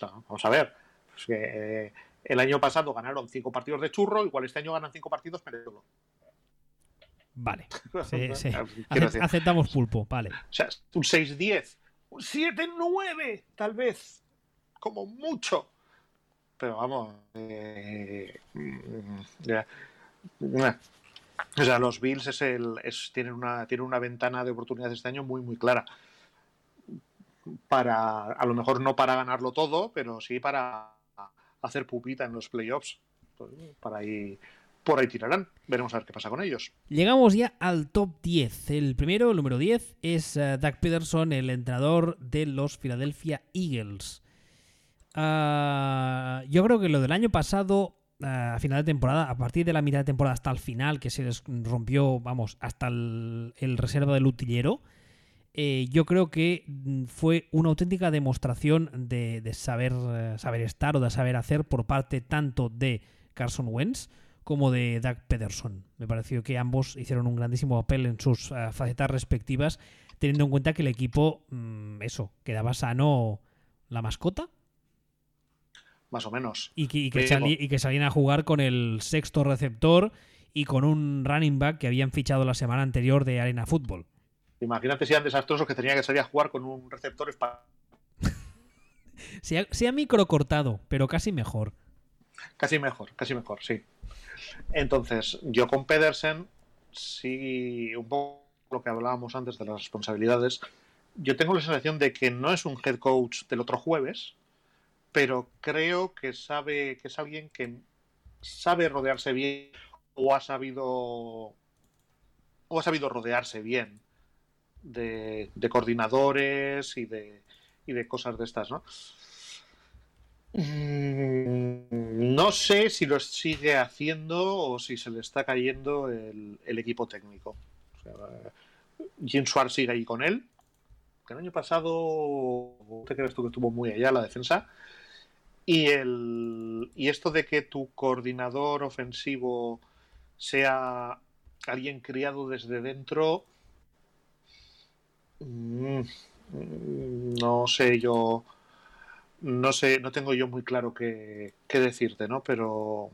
No, vamos a ver. Es que, eh, el año pasado ganaron cinco partidos de churro, igual este año ganan cinco partidos, pero Vale. Sí, sí. Aceptamos pulpo, vale. O sea, un 6-10, un 7-9, tal vez, como mucho. Pero vamos, eh, mm, ya. O sea, los Bills tienen, una, ventana de oportunidades este año muy, muy clara. Para, a lo mejor no para ganarlo todo, pero sí para hacer pupita en los playoffs. Para ahí, por ahí tirarán. Veremos a ver qué pasa con ellos. Llegamos ya al top 10. El primero, el número 10, es eh, Doug Peterson, el entrenador de los Philadelphia Eagles. Ah, yo creo que lo del año pasado, a final de temporada, a partir de la mitad de temporada hasta el final, que se les rompió, vamos, hasta el, el reserva del utillero, eh, yo creo que mm, fue una auténtica demostración de, de saber, eh, saber estar o de saber hacer por parte tanto de Carson Wentz como de Doug Pederson. Me pareció que ambos hicieron un grandísimo papel en sus eh, facetas respectivas, teniendo en cuenta que el equipo, mm, eso, quedaba sano la mascota Más o menos. y que, y que Pero- sali- y que salían a jugar con el sexto receptor y con un running back que habían fichado la semana anterior de Arena Fútbol. Imagínate si eran desastrosos que tenía que salir a jugar con un receptor español. Sea, sea micro cortado, pero casi mejor. Casi mejor, casi mejor, sí. Entonces, yo con Pedersen, sí, un poco lo que hablábamos antes de las responsabilidades, yo tengo la sensación de que no es un head coach del otro jueves, pero creo que sabe que es alguien que sabe rodearse bien o ha sabido o ha sabido rodearse bien de, de coordinadores y de, y de cosas de estas, ¿no? Mm, No sé si lo sigue haciendo o si se le está cayendo el, equipo técnico. O sea, Jim Schwartz sigue ahí con él. El año pasado, ¿te crees tú que estuvo muy allá la defensa? Y, el, y esto de que tu coordinador ofensivo sea alguien criado desde dentro, mm, no sé yo no sé, no tengo yo muy claro qué, qué decirte, ¿no? Pero,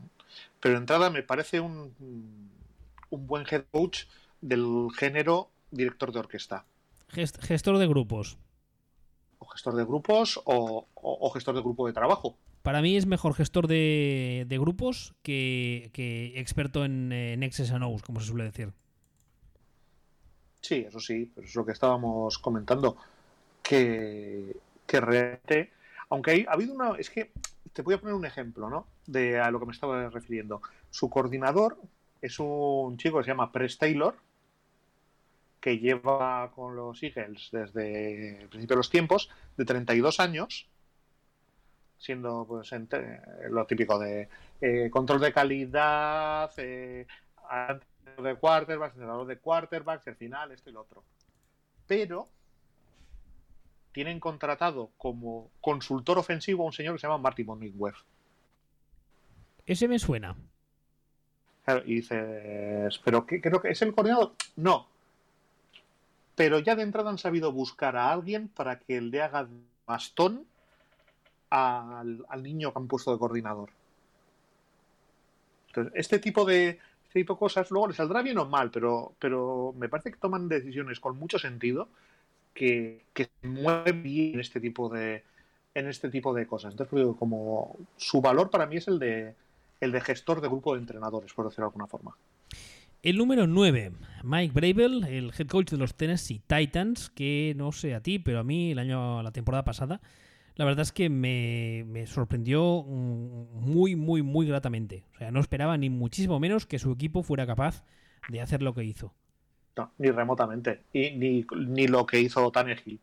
pero entrada me parece un, un buen head coach del género director de orquesta. Gest- gestor de grupos. Gestor de grupos o, o- o gestor de grupo de trabajo. Para mí es mejor gestor de, de grupos que, que experto en, eh, en X's and O's, como se suele decir. Sí, eso sí, pero es lo que estábamos comentando. Que, que realmente, aunque hay, ha habido una. Es que te voy a poner un ejemplo, ¿no? De a lo que me estaba refiriendo. Su coordinador es un chico que se llama Press Taylor, que lleva con los Eagles desde el principio de los tiempos, de 32 años, siendo pues entre- lo típico de eh, control de calidad, eh, de quarterbacks, entrenador de quarterbacks, el final, esto y lo otro. Pero tienen contratado como consultor ofensivo a un señor que se llama Marty Monigweb. Ese me suena. Claro, y dices, ¿pero qué, creo que es el coordinador? No. Pero ya de entrada han sabido buscar a alguien para que le haga bastón al, al niño que han puesto de coordinador. Entonces, este tipo de, este tipo de cosas luego le saldrá bien o mal, pero, pero me parece que toman decisiones con mucho sentido que, que se mueven bien en este tipo de en este tipo de cosas. Entonces, como su valor para mí es el de el de gestor de grupo de entrenadores, por decirlo de alguna forma. El número 9, Mike Bravel, el head coach de los Tennessee Titans, que no sé a ti, pero a mí el año, la temporada pasada, la verdad es que me, me sorprendió mm, muy, muy, muy gratamente. O sea, no esperaba ni muchísimo menos que su equipo fuera capaz de hacer lo que hizo. No, ni remotamente. Y ni, ni lo que hizo Tannehill.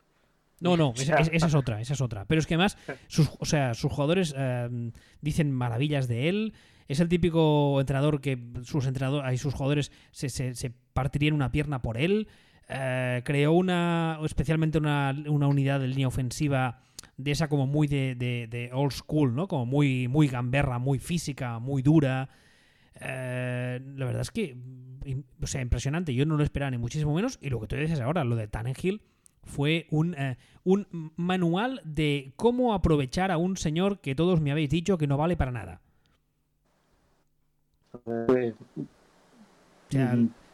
No, no, esa, es otra, esa es otra. Pero es que además, sus, o sea, sus jugadores eh, dicen maravillas de él. Es el típico entrenador que sus entrenadores, sus jugadores se, se, partirían una pierna por él. Eh, creó una, especialmente una, una, unidad de línea ofensiva de esa como muy de, de, old school, ¿no? Como muy, muy gamberra, muy física, muy dura. Eh, la verdad es que, o sea, impresionante. Yo no lo esperaba ni muchísimo menos. Y lo que tú dices ahora, lo de Tannenhill, fue un, eh, un manual de cómo aprovechar a un señor que todos me habéis dicho que no vale para nada.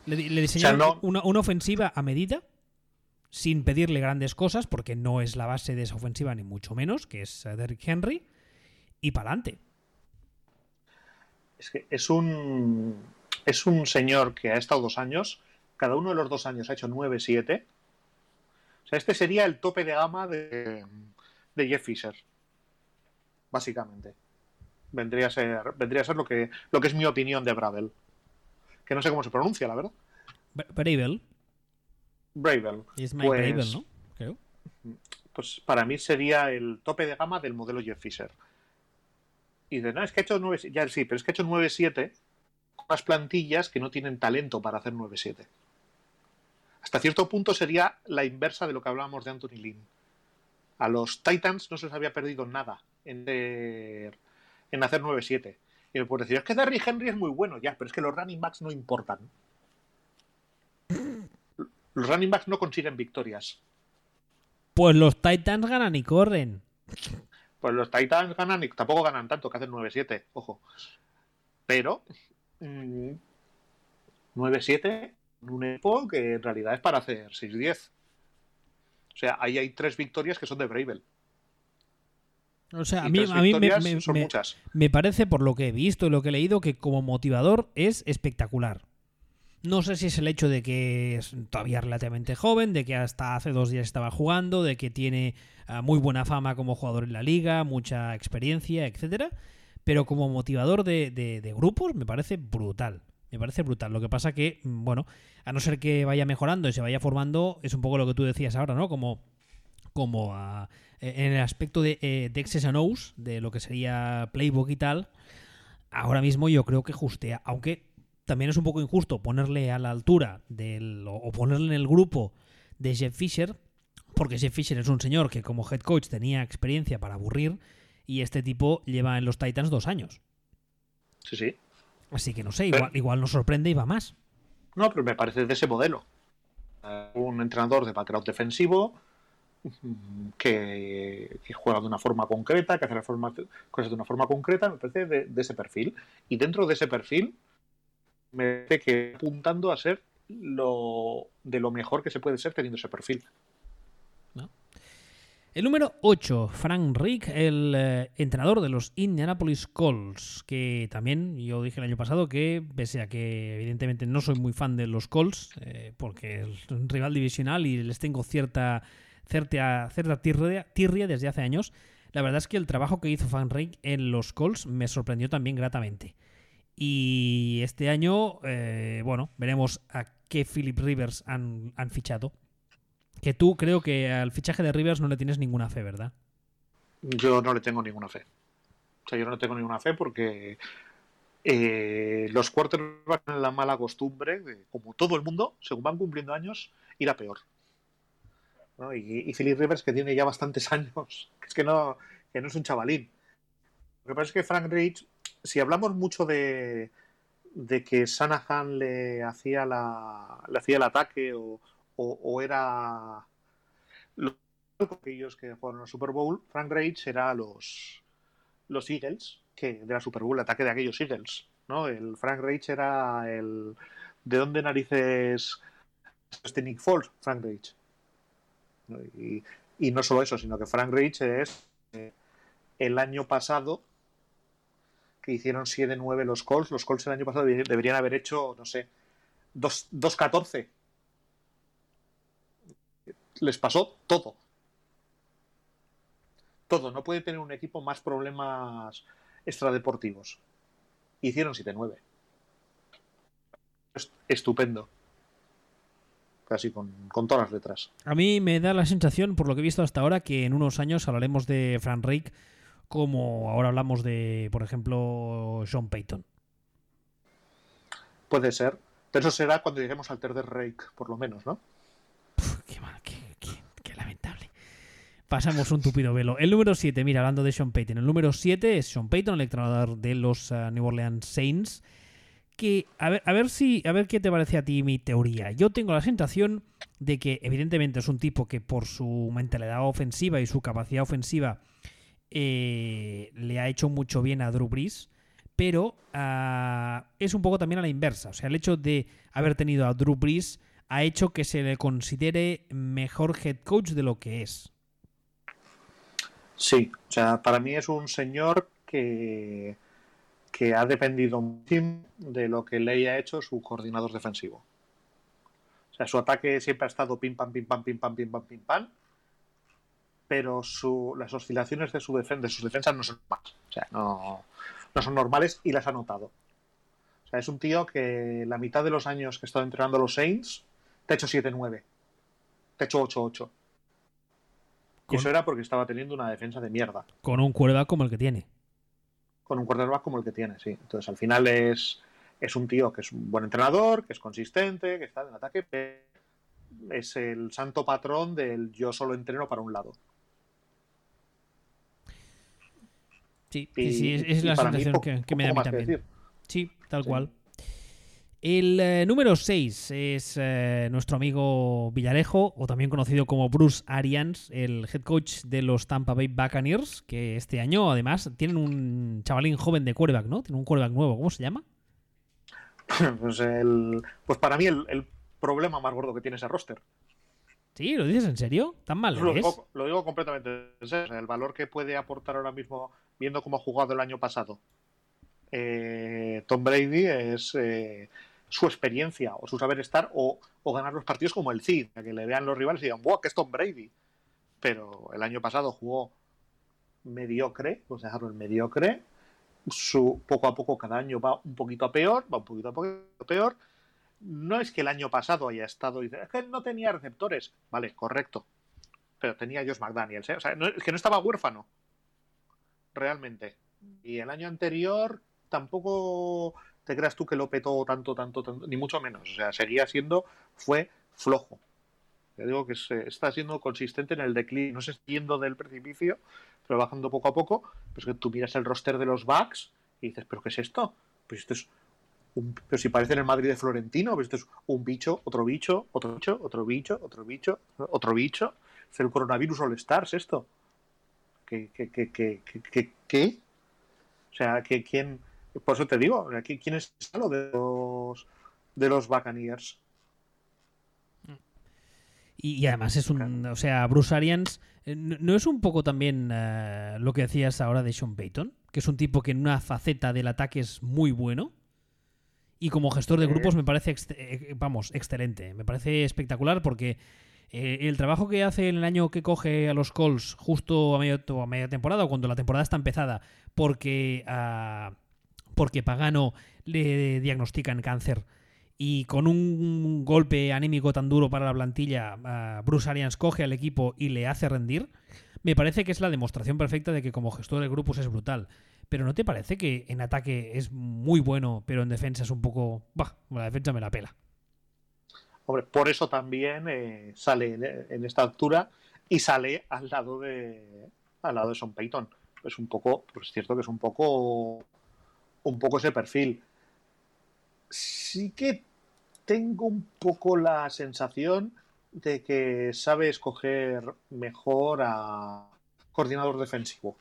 Le, diseñaron una, una, ofensiva a medida, sin pedirle grandes cosas, porque no es la base de esa ofensiva, ni mucho menos, que es eh, Derrick Henry, y para adelante. Es que es un, es un señor que ha estado dos años, cada uno de los dos años ha hecho 9-7 este sería el tope de gama de, Jeff Fisher. Básicamente. Vendría a ser, vendría a ser lo, que, lo que es mi opinión de Bravel. Que no sé cómo se pronuncia, la verdad. Bravel. Bravel. Es Mike pues, Bravel, ¿no? Creo. Pues para mí sería el tope de gama del modelo Jeff Fisher. Y de no, es que ha hecho 9, ya sí, pero es que ha hecho 9-7 con unas plantillas que no tienen talento para hacer 9-7 hasta cierto punto sería la inversa de lo que hablábamos de Anthony Lynn. A los Titans no se les había perdido nada en, en hacer 9-7. Y me puedes decir, es que Derry Henry es muy bueno, ya, pero es que los running backs no importan. Los running backs no consiguen victorias. Pues los Titans ganan y corren. Pues los Titans ganan y tampoco ganan tanto que hacen 9-7, ojo. Pero 9-7 mm, un equipo que en realidad es para hacer 6-10. O sea, ahí hay tres victorias que son de Bravel. O sea, a mí, me, parece, por lo que he visto y lo que he leído, que como motivador es espectacular. No sé si es el hecho de que es todavía relativamente joven, de que hasta hace dos días estaba jugando, de que tiene ah, muy buena fama como jugador en la liga, mucha experiencia, etcétera. Pero como motivador de grupos me parece brutal. Me parece brutal. Lo que pasa que, mm, bueno, a no ser que vaya mejorando y se vaya formando, es un poco lo que tú decías ahora, ¿no? Como, como e, en el aspecto de, eh, de X's and O's, de lo que sería Playbook y tal, ahora mismo yo creo que justea. Aunque también es un poco injusto ponerle a la altura del, o ponerle en el grupo de Jeff Fisher, porque Jeff Fisher es un señor que como head coach tenía experiencia para aburrir y este tipo lleva en los Titans dos años. Sí, sí. Así que no sé, igual, igual nos sorprende y va más. No, pero me parece de ese modelo. Un entrenador de background defensivo que, juega de una forma concreta, que hace las cosas de una forma concreta, me parece de, ese perfil. Y dentro de ese perfil, me parece que apuntando a ser lo, de lo mejor que se puede ser teniendo ese perfil. El número 8, Frank Rick, el eh, entrenador de los Indianapolis Colts, que también yo dije el año pasado que, pese a que evidentemente no soy muy fan de los Colts, eh, porque es un rival divisional y les tengo cierta, cierta, cierta tirria, desde hace años, la verdad es que el trabajo que hizo Rick en los Colts me sorprendió también gratamente. Y este año, eh, bueno, veremos a qué Philip Rivers han, fichado que tú creo que al fichaje de Rivers no le tienes ninguna fe, ¿verdad? Yo no le tengo ninguna fe. O sea, yo no tengo ninguna fe porque eh, los quarterbacks tienen la mala costumbre, como todo el mundo, según van cumpliendo años, ir a peor. Y, Philip Rivers, que tiene ya bastantes años, es que no, que no es un chavalín. Lo que pasa es que Frank Rich, si hablamos mucho de, de que Sanahan le hacía, la, le hacía el ataque o, o, era los aquellos que jugaron al Super Bowl, Frank Reich era los, los Eagles, que de la Super Bowl, el ataque de aquellos Eagles. ¿no? El Frank Reich era el. ¿De dónde narices este Nick Foles? Frank Reich. Y, y, no solo eso, sino que Frank Reich es eh, el año pasado que hicieron 7-9 los Colts. Los Colts el año pasado deberían haber hecho, no sé, 2-14 les pasó todo. Todo. No puede tener un equipo más problemas extradeportivos. Hicieron 7-9. Estupendo. Casi con, con, todas las letras. A mí me da la sensación, por lo que he visto hasta ahora, que en unos años hablaremos de Frank Reich como ahora hablamos de, por ejemplo, Sean Payton. Puede ser. Pero eso será cuando lleguemos al tercer Reich, por lo menos, ¿no? qué, qué, lamentable. Pasamos un tupido velo. El número 7, mira, hablando de Sean Payton. El número 7 es Sean Payton, el entrenador de los uh, New Orleans Saints. A ver, a ver si, a ver qué te parece a ti mi teoría. Yo tengo la sensación de que, evidentemente, es un tipo que por su mentalidad ofensiva y su capacidad ofensiva eh, le ha hecho mucho bien a Drew Brees, pero uh, es un poco también a la inversa. O sea, el hecho de haber tenido a Drew Brees ha hecho que se le considere mejor head coach de lo que es. Sí, o sea, para mí es un señor que, que ha dependido mucho de lo que le haya hecho su coordinador defensivo. O sea, su ataque siempre ha estado pim pam, pim pam, pim pam, pim pam, pim pam. Pero su, las oscilaciones de, su defen de sus defensas no son normales. O sea, no, no son normales y las ha notado. O sea, es un tío que la mitad de los años que ha estado entrenando a los Saints te ha hecho 7-9. Te ha hecho 8-8. Y eso era porque estaba teniendo una defensa de mierda. Con un quarterback como el que tiene. Con un quarterback como el que tiene, sí. Entonces al final es, es un tío que es un buen entrenador, que es consistente, que está en ataque, pero es el santo patrón del yo solo entreno para un lado. Sí, sí, sí, es, es la sensación poco, que, que, me da a mí también. Decir. Sí, tal Sí. cual. El eh, número 6 es eh, nuestro amigo Villarejo, o también conocido como Bruce Arians, el head coach de los Tampa Bay Buccaneers, que este año además tienen un chavalín joven de quarterback, ¿no? Tienen un quarterback nuevo, ¿cómo se llama? Pues, el, pues para mí el, el, problema más gordo que tiene ese roster. ¿Sí? ¿Lo dices en serio? ¿Tan mal lo, digo, lo digo, completamente en serio. El valor que puede aportar ahora mismo, viendo cómo ha jugado el año pasado, eh, Tom Brady es eh, su experiencia o su saber estar o, ganar los partidos como el Cid, que le vean los rivales y digan, ¡buah, que es Tom Brady! Pero el año pasado jugó mediocre, pues dejarlo en mediocre. Su, poco a poco cada año va un poquito a peor, va un poquito a poquito peor. No es que el año pasado haya estado, es que no tenía receptores, vale, correcto, pero tenía Josh McDaniels, ¿eh? o sea, es que no estaba huérfano, realmente. Y el año anterior tampoco creas tú que lo petó tanto, tanto, tanto, ni mucho menos. O sea, seguía siendo, fue flojo. Te digo que se está siendo consistente en el declive, no se está yendo del precipicio, pero bajando poco a poco. Pues que tú miras el roster de los Bucks y dices, ¿pero qué es esto? Pues esto es pero si parece en el Madrid de Florentino, pues esto es un bicho, otro bicho, otro bicho, otro bicho, otro bicho, otro bicho. Es el coronavirus All Stars esto. ¿Qué, qué, qué, qué, qué, qué? O sea, que quién por eso te digo, aquí quién es lo de los de los Buccaneers. Y, y, además es un, o sea, Bruce Arians no es un poco también uh, lo que decías ahora de Sean Payton, que es un tipo que en una faceta del ataque es muy bueno y como gestor de grupos me parece, ex vamos, excelente, me parece espectacular porque eh, el trabajo que hace en el año que coge a los Colts justo a, medio, a media temporada o cuando la temporada está empezada porque uh, porque Pagano le diagnostican cáncer y con un golpe anímico tan duro para la plantilla, Bruce Arians coge al equipo y le hace rendir, me parece que es la demostración perfecta de que como gestor de grupos es brutal. Pero ¿no te parece que en ataque es muy bueno, pero en defensa es un poco... Bah, la defensa me la pela. Hombre, por eso también eh, sale en, en, esta altura y sale al lado de al lado de Son Payton. Es un poco, pues es cierto que es un poco un poco ese perfil. Sí que tengo un poco la sensación de que sabe escoger mejor a coordinador defensivo.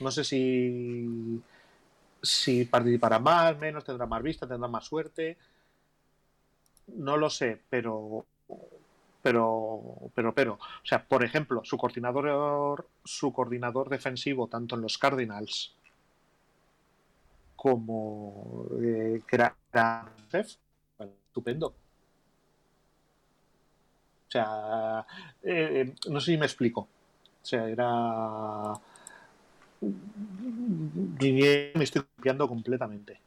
No sé si, si participará más, menos, tendrá más vista, tendrá más suerte. No lo sé, pero pero pero pero o sea por ejemplo su coordinador su coordinador defensivo tanto en los Cardinals como eh, era estupendo. O sea, eh, no sé si me explico. O sea, era. Me estoy copiando completamente.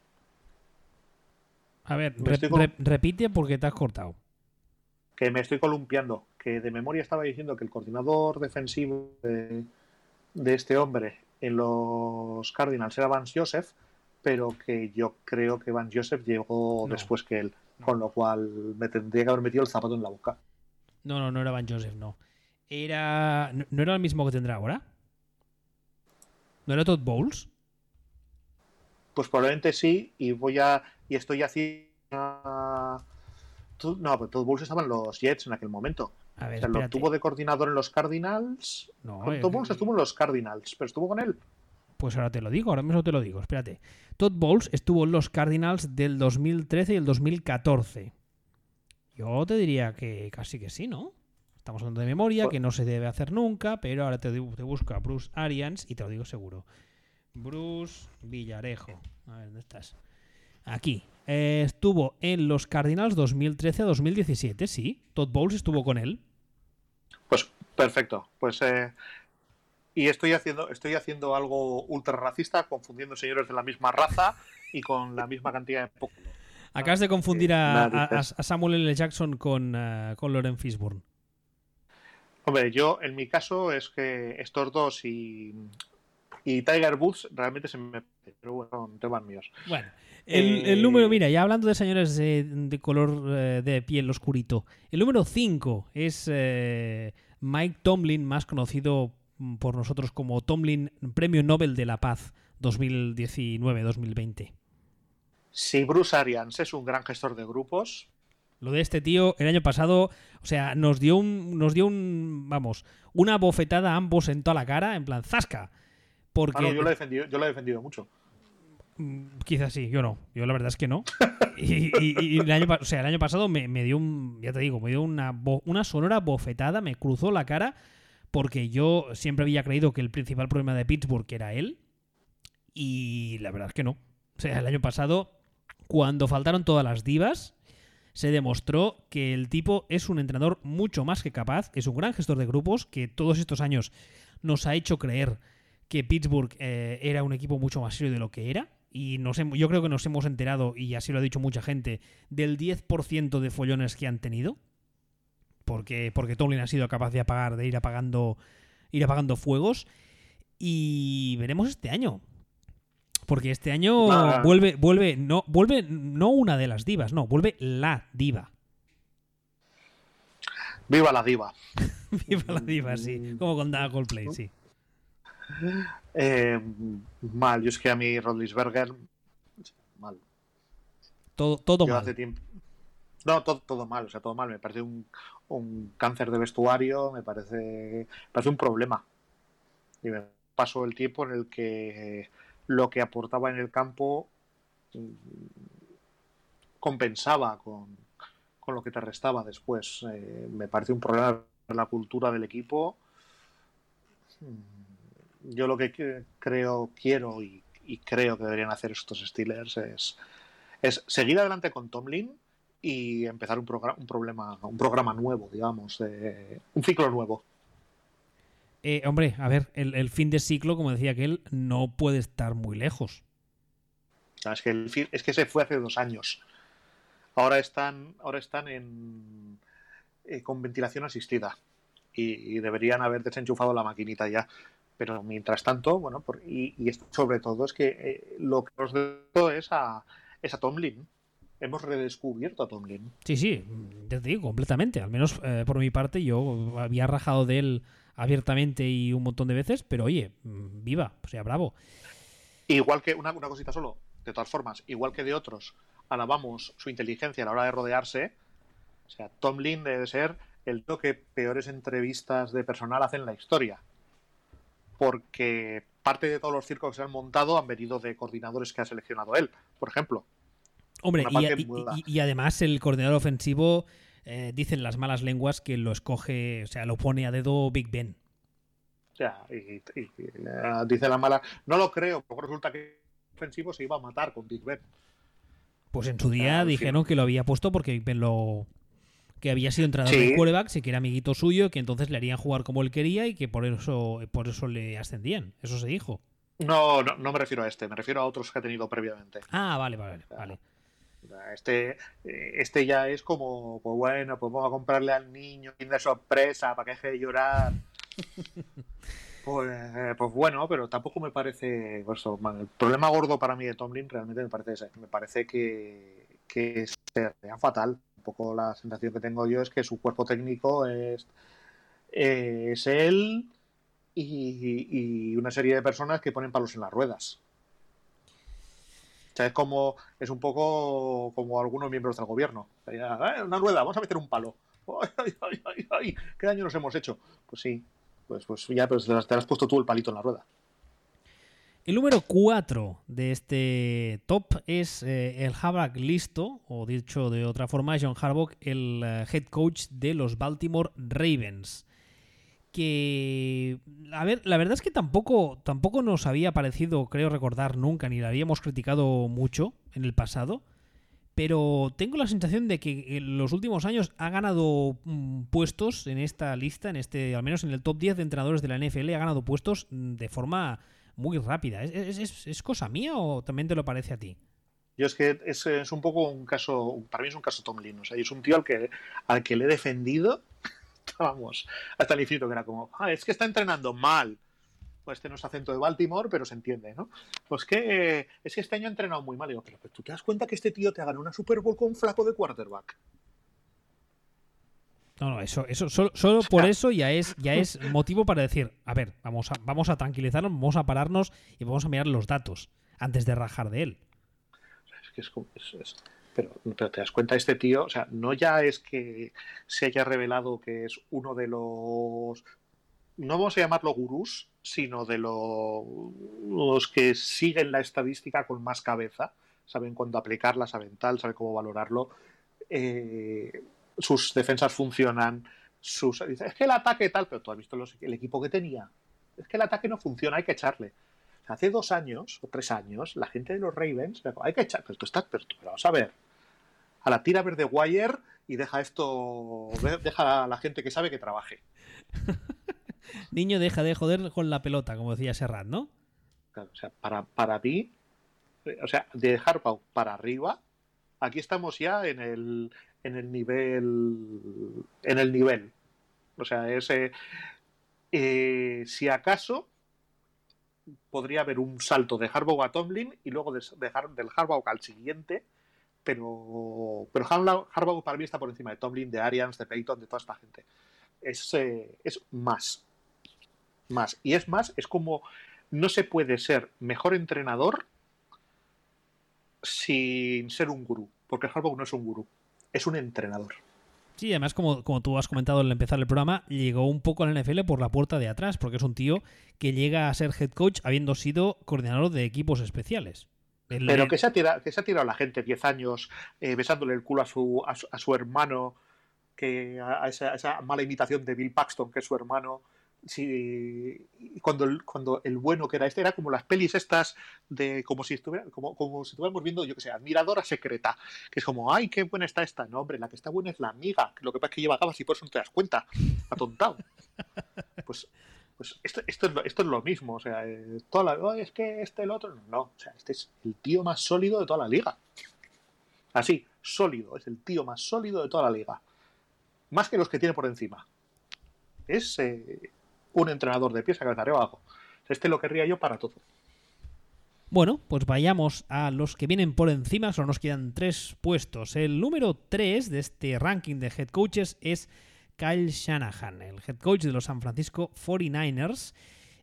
A ver, re re repite porque te has cortado. que me estoy columpiando, que de memoria estaba diciendo que el coordinador defensivo de, de este hombre en los Cardinals era Vance Joseph, pero que yo creo que Vance Joseph llegó No. después que él, No. con lo cual me tendría que haber metido el zapato en la boca. No, no, no era Van Joseph, no. Era. ¿No era el mismo que tendrá ahora? ¿No era Todd Bowles? Pues probablemente sí, y voy a. y estoy haciendo. No, pero Todd Bowles estaba en los Jets en aquel momento. A O ver, sea, lo tuvo de coordinador en los Cardinals. No, Todd Bowles estuvo en los Cardinals, pero estuvo con él. Pues ahora te lo digo, ahora mismo te lo digo, espérate. Todd Bowles estuvo en los Cardinals del 2013 y el 2014. Yo te diría que casi que sí, ¿no? Estamos hablando de memoria, Pues- que no se debe hacer nunca, pero ahora te, te busco a Bruce Arians y te lo digo seguro. Bruce Villarejo. A ver, ¿dónde estás? Aquí. Eh, estuvo en los Cardinals 2013 a 2017, sí. Todd Bowles estuvo con él. Pues perfecto. Pues eh, y estoy haciendo, estoy haciendo algo ultra racista, confundiendo señores de la misma raza y con la misma cantidad de poco. Acabas de confundir a, a- narices. a Samuel L. Jackson con, eh, con Loren Fishburne. Hombre, yo en mi caso es que estos dos y, y Tiger Woods realmente se me. Pero bueno, son temas míos. Bueno, el, el Eh, número, mira, ya hablando de señores de, de color eh, de piel oscurito, el número 5 es eh, Mike Tomlin, más conocido por nosotros como Tomlin Premio Nobel de la Paz 2019-2020. Si Bruce Arians es un gran gestor de grupos, Lo de este tío el año pasado, o sea, nos dio un, nos dio un, vamos, una bofetada a ambos en toda la cara, en plan, zasca. Porque ah, no, yo lo he defendido, yo lo he defendido mucho. Mm, Quizás sí, yo no. Yo la verdad es que no. Y, y- y el, año, o sea, el año pasado me, me dio un, ya te digo, me dio una, una sonora bofetada, me cruzó la cara porque yo siempre había creído que el principal problema de Pittsburgh era él y la verdad es que no. O sea, el año pasado, cuando faltaron todas las divas, se demostró que el tipo es un entrenador mucho más que capaz, es un gran gestor de grupos que todos estos años nos ha hecho creer que Pittsburgh eh, era un equipo mucho más serio de lo que era. Y nos yo creo que nos hemos enterado, y así lo ha dicho mucha gente, del 10% de follones que han tenido. Porque, porque Tomlin ha sido capaz de apagar, de ir apagando, ir apagando fuegos. Y veremos este año. Porque este año Ah. vuelve, vuelve, no, vuelve no una de las divas, no, vuelve la diva. Viva la diva. Viva la diva, sí. Como con Da Coldplay, sí. Eh, mal, yo es que a mí Rodlisberger. Mal. Todo, todo Yo mal. hace tiempo. No, todo, todo mal, o sea, todo mal. Me parece un, un cáncer de vestuario, me parece, me parece un problema. Y me pasó el tiempo en el que lo que aportaba en el campo mm, compensaba con, con lo que te restaba después. Eh, me parece un problema la cultura del equipo. Mm, Yo lo que creo, quiero y, y creo que deberían hacer estos Steelers es, es seguir adelante con Tomlin y empezar un, programa, un problema, un programa nuevo, digamos, un ciclo nuevo. Eh, hombre, a ver, el, el fin de ciclo, como decía aquel, no puede estar muy lejos. Es que, el fi- es que se fue hace dos años. Ahora están, ahora están en, eh, con ventilación asistida y, y deberían haber desenchufado la maquinita ya. Pero mientras tanto, bueno, por- y, y sobre todo es que eh, lo que nos debo es a, es a Tomlin. Hemos redescubierto a Tomlin. Sí, sí, te digo, completamente. Al menos eh, por mi parte, yo había rajado de él abiertamente y un montón de veces, pero oye, mm, viva, o sea, bravo. Igual que una, una cosita solo, de todas formas, igual que de otros, alabamos su inteligencia a la hora de rodearse. O sea, Tomlin debe ser el tío que peores entrevistas de personal hace en la historia. Porque parte de todos los circos que se han montado han venido de coordinadores que ha seleccionado él, por ejemplo. Hombre, y, además el coordinador ofensivo, eh, dicen las malas lenguas que lo escoge, o sea, lo pone a dedo Big Ben. O sea, y, y- eh, dice la mala. No lo creo, porque resulta que el ofensivo se iba a matar con Big Ben. Pues en su día dijeron que lo había puesto porque Big Ben lo que había sido entrenador Sí. de quarterbacks y que era amiguito suyo, que entonces le harían jugar como él quería y que por eso por eso le ascendían. Eso se dijo. No, no, no me refiero a este, me refiero a otros que ha tenido previamente. Ah, vale, vale, vale. Este, este ya es como, pues bueno, pues vamos a comprarle al niño de sorpresa para que deje de llorar. Pues, pues, bueno, pero tampoco me parece. El problema gordo para mí de Tomlin realmente me parece ese. Me parece que, que sería fatal. Un poco la sensación que tengo yo es que su cuerpo técnico es, es él y, una serie de personas que ponen palos en las ruedas. O sea, es como, es un poco como algunos miembros del gobierno. Eh, una rueda, vamos a meter un palo. Ay, ay, ay, ¿Qué daño nos hemos hecho? Pues sí, pues, pues ya pues te, has, puesto tú el palito en la rueda. El número 4 de este top es eh, el Harbaugh listo, o dicho de otra forma, John Harbaugh, el eh, head coach de los Baltimore Ravens. Que, a ver, la verdad es que tampoco, tampoco nos había parecido, creo recordar nunca, ni la habíamos criticado mucho en el pasado pero tengo la sensación de que en los últimos años ha ganado mm, puestos en esta lista, en este, al menos en el top 10 de entrenadores de la NFL, ha ganado puestos mm, de forma muy rápida. ¿Es, cosa mía o también te lo parece a ti? Yo es que es, es, un poco un caso, para mí es un caso Tomlin, o sea, es un tío al que, al que le he defendido, vamos, hasta el infinito, que era como, ah, es que está entrenando mal pues este no es acento de Baltimore, pero se entiende, ¿no? Pues que es que este año ha entrenado muy mal. Y digo, pero, tú te das cuenta que este tío te ha ganado una Super Bowl con un flaco de quarterback. No, no, eso, eso solo, por eso ya es, ya es motivo para decir, a ver, vamos a, vamos a tranquilizarnos, vamos a pararnos y vamos a mirar los datos antes de rajar de él. Es que es, pero, pero, te das cuenta, este tío, o sea, no ya es que se haya revelado que es uno de los no vamos a llamarlo gurús, sino de los que siguen la estadística con más cabeza, saben cuándo aplicarla, saben tal, saben cómo valorarlo. Eh, sus defensas funcionan, sus, es que el ataque tal, pero tú has visto el equipo que tenía. Es que el ataque no funciona, hay que echarle. Hace dos años o tres años, la gente de los Ravens, hay que echar, pero tú estás, pero, pero vamos a ver, a la tira verde wire y deja esto, deja a la gente que sabe que trabaje. Niño, deja de joder con la pelota, como decía Serrat, ¿no? Claro, o sea, para, para mí, o sea, de Harbaugh para arriba, aquí estamos ya en el, en el nivel. En el nivel. O sea, ese. Eh, si acaso podría haber un salto de Harbaugh a Tomlin y luego de, del Harbaugh al siguiente, pero, pero Harbaugh para mí está por encima de Tomlin, de Arians, de Peyton, de toda esta gente. Es, eh, es más más. Y es más, es como no se puede ser mejor entrenador sin ser un gurú, porque Harbaugh no es un gurú, es un entrenador. Sí, además, como, como tú has comentado al empezar el programa, llegó un poco al NFL por la puerta de atrás, porque es un tío que llega a ser head coach habiendo sido coordinador de equipos especiales. Pero que se, ha tirado, que se ha tirado la gente 10 años eh, besándole el culo a su, a su, hermano, que a esa, a esa, mala imitación de Bill Paxton, que es su hermano, sí, cuando, el, cuando el bueno que era este era como las pelis estas de como si estuviera, como, como si estuviéramos viendo, yo que sé, admiradora secreta, que es como, ay, qué buena está esta, no, hombre, la que está buena es la amiga, lo que pasa es que lleva gafas y por eso no te das cuenta, atontado. Pues, pues esto, esto, es lo, esto es lo mismo, o sea, eh, toda la, es que este el otro, no, o sea, este es el tío más sólido de toda la liga. Así, sólido, es el tío más sólido de toda la liga. Más que los que tiene por encima. Es, eh, un entrenador de pies a cabeza abajo. Este lo querría yo para todo. Bueno, pues vayamos a los que vienen por encima, solo nos quedan tres puestos. El número 3 de este ranking de head coaches es Kyle Shanahan, el head coach de los San Francisco 49ers.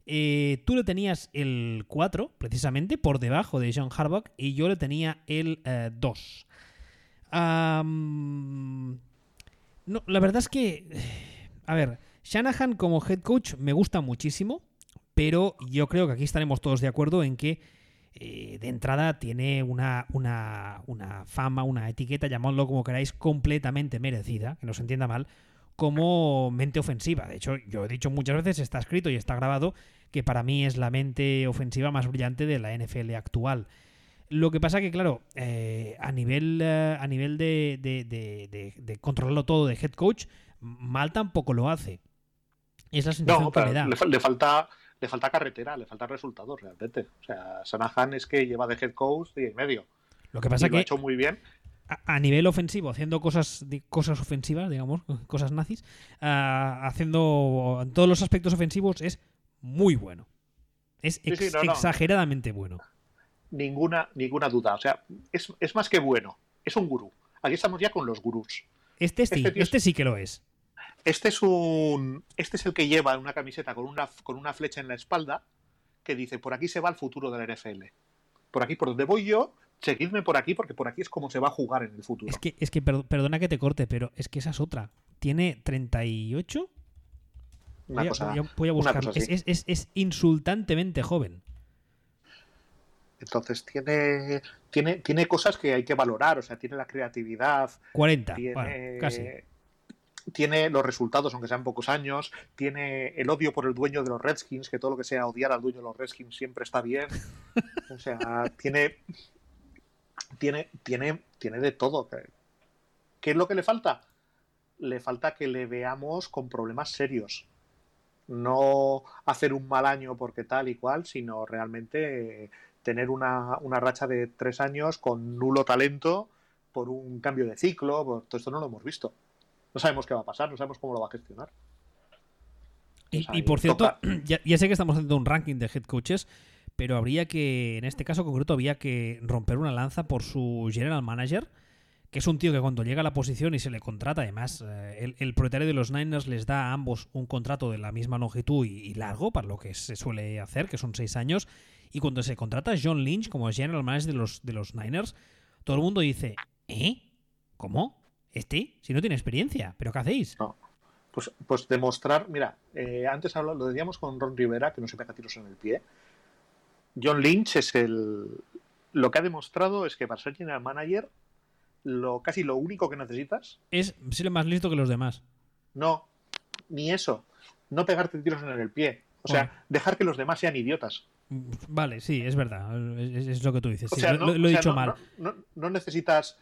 Eh, tú le tenías el 4, precisamente, por debajo de John Harbaugh, y yo le tenía el 2. Eh, no, la verdad es que... A ver, Shanahan como head coach me gusta muchísimo, pero yo creo que aquí estaremos todos de acuerdo en que eh, de entrada tiene una, una, fama, una etiqueta, llamadlo como queráis, completamente merecida, que no se entienda mal, como mente ofensiva. De hecho, yo he dicho muchas veces, está escrito y está grabado, que para mí es la mente ofensiva más brillante de la NFL actual. Lo que pasa que, claro, eh, a nivel, eh, a nivel de, de controlarlo todo de head coach, mal tampoco lo hace. Es la sensación que me da. Le, falta, le falta carretera, le falta resultados realmente. O sea, Sanahan es que lleva de head coach y en medio. Lo que pasa que. Lo ha hecho muy bien. a, nivel ofensivo, haciendo cosas, cosas ofensivas, digamos, cosas nazis, ah, haciendo en todos los aspectos ofensivos es muy bueno. Es exageradamente bueno. Ninguna, ninguna duda. O sea, es, es, más que bueno. Es un gurú. Aquí estamos ya con los gurús. Este sí, este, este sí que lo es. Este es un. Este es el que lleva una camiseta con una, con una flecha en la espalda que dice: por aquí se va el futuro de la NFL. Por aquí, por donde voy yo, seguidme por aquí porque por aquí es como se va a jugar en el futuro. Es que, es que perdona que te corte, pero es que esa es otra. Tiene 38. Una voy, cosa, voy a buscarlo. Es, es, es, insultantemente joven. Entonces tiene, tiene, tiene cosas que hay que valorar, o sea, tiene la creatividad. 40, casi. Tiene los resultados, aunque sean pocos años. Tiene el odio por el dueño de los Redskins, que todo lo que sea odiar al dueño de los Redskins siempre está bien. O sea, tiene, tiene, tiene, tiene de todo. ¿Qué es lo que le falta? Le falta que le veamos con problemas serios. No hacer un mal año porque tal y cual, sino realmente tener una, racha de tres años con nulo talento por un cambio de ciclo. todo esto no lo hemos visto. No sabemos qué va a pasar, no sabemos cómo lo va a gestionar. Y, por cierto, ya, ya, sé que estamos haciendo un ranking de head coaches, pero habría que, en este caso concreto, había que romper una lanza por su general manager, que es un tío que cuando llega a la posición y se le contrata, además, eh, el, propietario de los Niners les da a ambos un contrato de la misma longitud y, largo, para lo que se suele hacer, que son seis años, y cuando se contrata a John Lynch como general manager de los, de los Niners, todo el mundo dice, ¿eh? ¿Cómo? ¿Este? Si no tiene experiencia, ¿pero qué hacéis? No. Pues, pues demostrar, mira, eh, antes lo decíamos con Ron Rivera, que no se pega tiros en el pie, John Lynch es el. Lo que ha demostrado es que para ser general manager, lo, casi lo único que necesitas. Es ser más listo que los demás. No, ni eso. No pegarte tiros en el pie. O sea, dejar que los demás sean idiotas. Vale, sí, es verdad. Es, lo que tú dices. lo, he dicho mal. No, necesitas.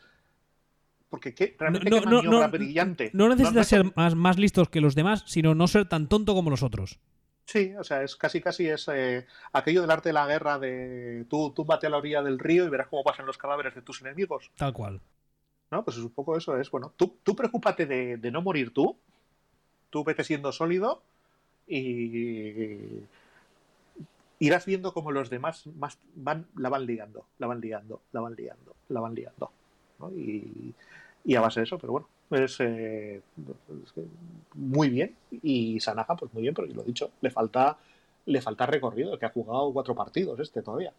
Porque ¿qué? realmente no, qué brillante. No necesitas ser más, más listos que los demás, sino no ser tan tonto como los otros. Sí, o sea, es casi casi es eh, aquello del arte de la guerra de tú túmbate a la orilla del río y verás cómo pasan los cadáveres de tus enemigos. Tal cual. ¿No? Pues es un poco eso, es bueno, tú, tú preocúpate de, no morir tú, tú vete siendo sólido y irás viendo cómo los demás más van, la van liando, la van liando, la van liando, la van liando. ¿No? Y, y a base de eso, pero bueno, es, eh, muy bien y Sanaja pues muy bien, pero lo he dicho, le falta le falta recorrido, que ha jugado cuatro partidos este todavía.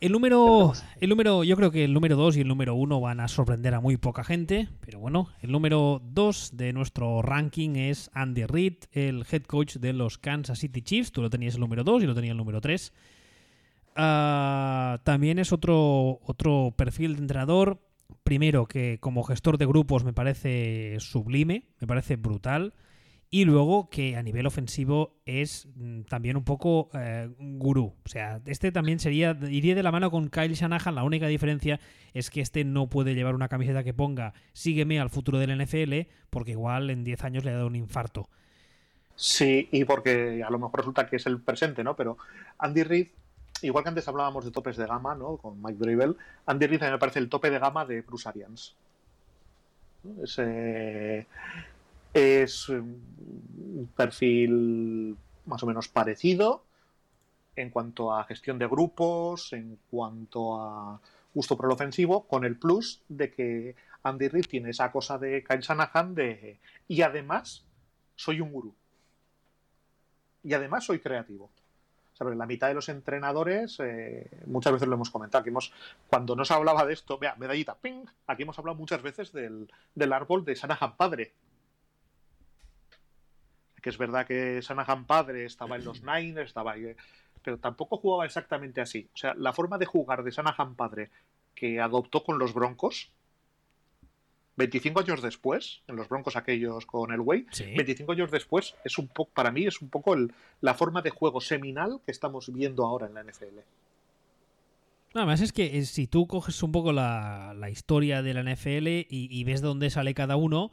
El número, el número, yo creo que el número 2 y el número 1 van a sorprender a muy poca gente, pero bueno, el número 2 de nuestro ranking es Andy Reid, el head coach de los Kansas City Chiefs. Tú lo tenías el número 2 y lo tenía el número 3. Ah, también es otro, otro perfil de entrenador primero que como gestor de grupos me parece sublime, me parece brutal. Y luego que a nivel ofensivo es mm, también un poco eh, gurú. O sea, este también sería, iría de la mano con Kyle Shanahan. La única diferencia es que este no puede llevar una camiseta que ponga sígueme al futuro del NFL, porque igual en 10 años le ha dado un infarto. Sí, y porque a lo mejor resulta que es el presente, ¿no? Pero Andy Reid igual que antes hablábamos de topes de gama, ¿no? Con Mike Dribble, Andy Reid me parece el tope de gama de Bruce Arians. Es, es un perfil más o menos parecido en cuanto a gestión de grupos, en cuanto a gusto por el ofensivo, con el plus de que Andy Reid tiene esa cosa de Kyle Shanahan de y además soy un gurú. Y además soy creativo la mitad de los entrenadores, eh, muchas veces lo hemos comentado, que hemos, cuando no se hablaba de esto, vea, medallita, ping, aquí hemos hablado muchas veces del, árbol de Sanahan padre. Que es verdad que Sanahan padre estaba en los Niners, estaba ahí, pero tampoco jugaba exactamente así. O sea, la forma de jugar de Sanahan padre que adoptó con los Broncos 25 años después, en los Broncos aquellos con el Way, 25 años después, es un poco, para mí es un poco la forma de juego seminal que estamos viendo ahora en la NFL. Nada más es que eh, si tú coges un poco la, historia de la NFL y, ves de dónde sale cada uno,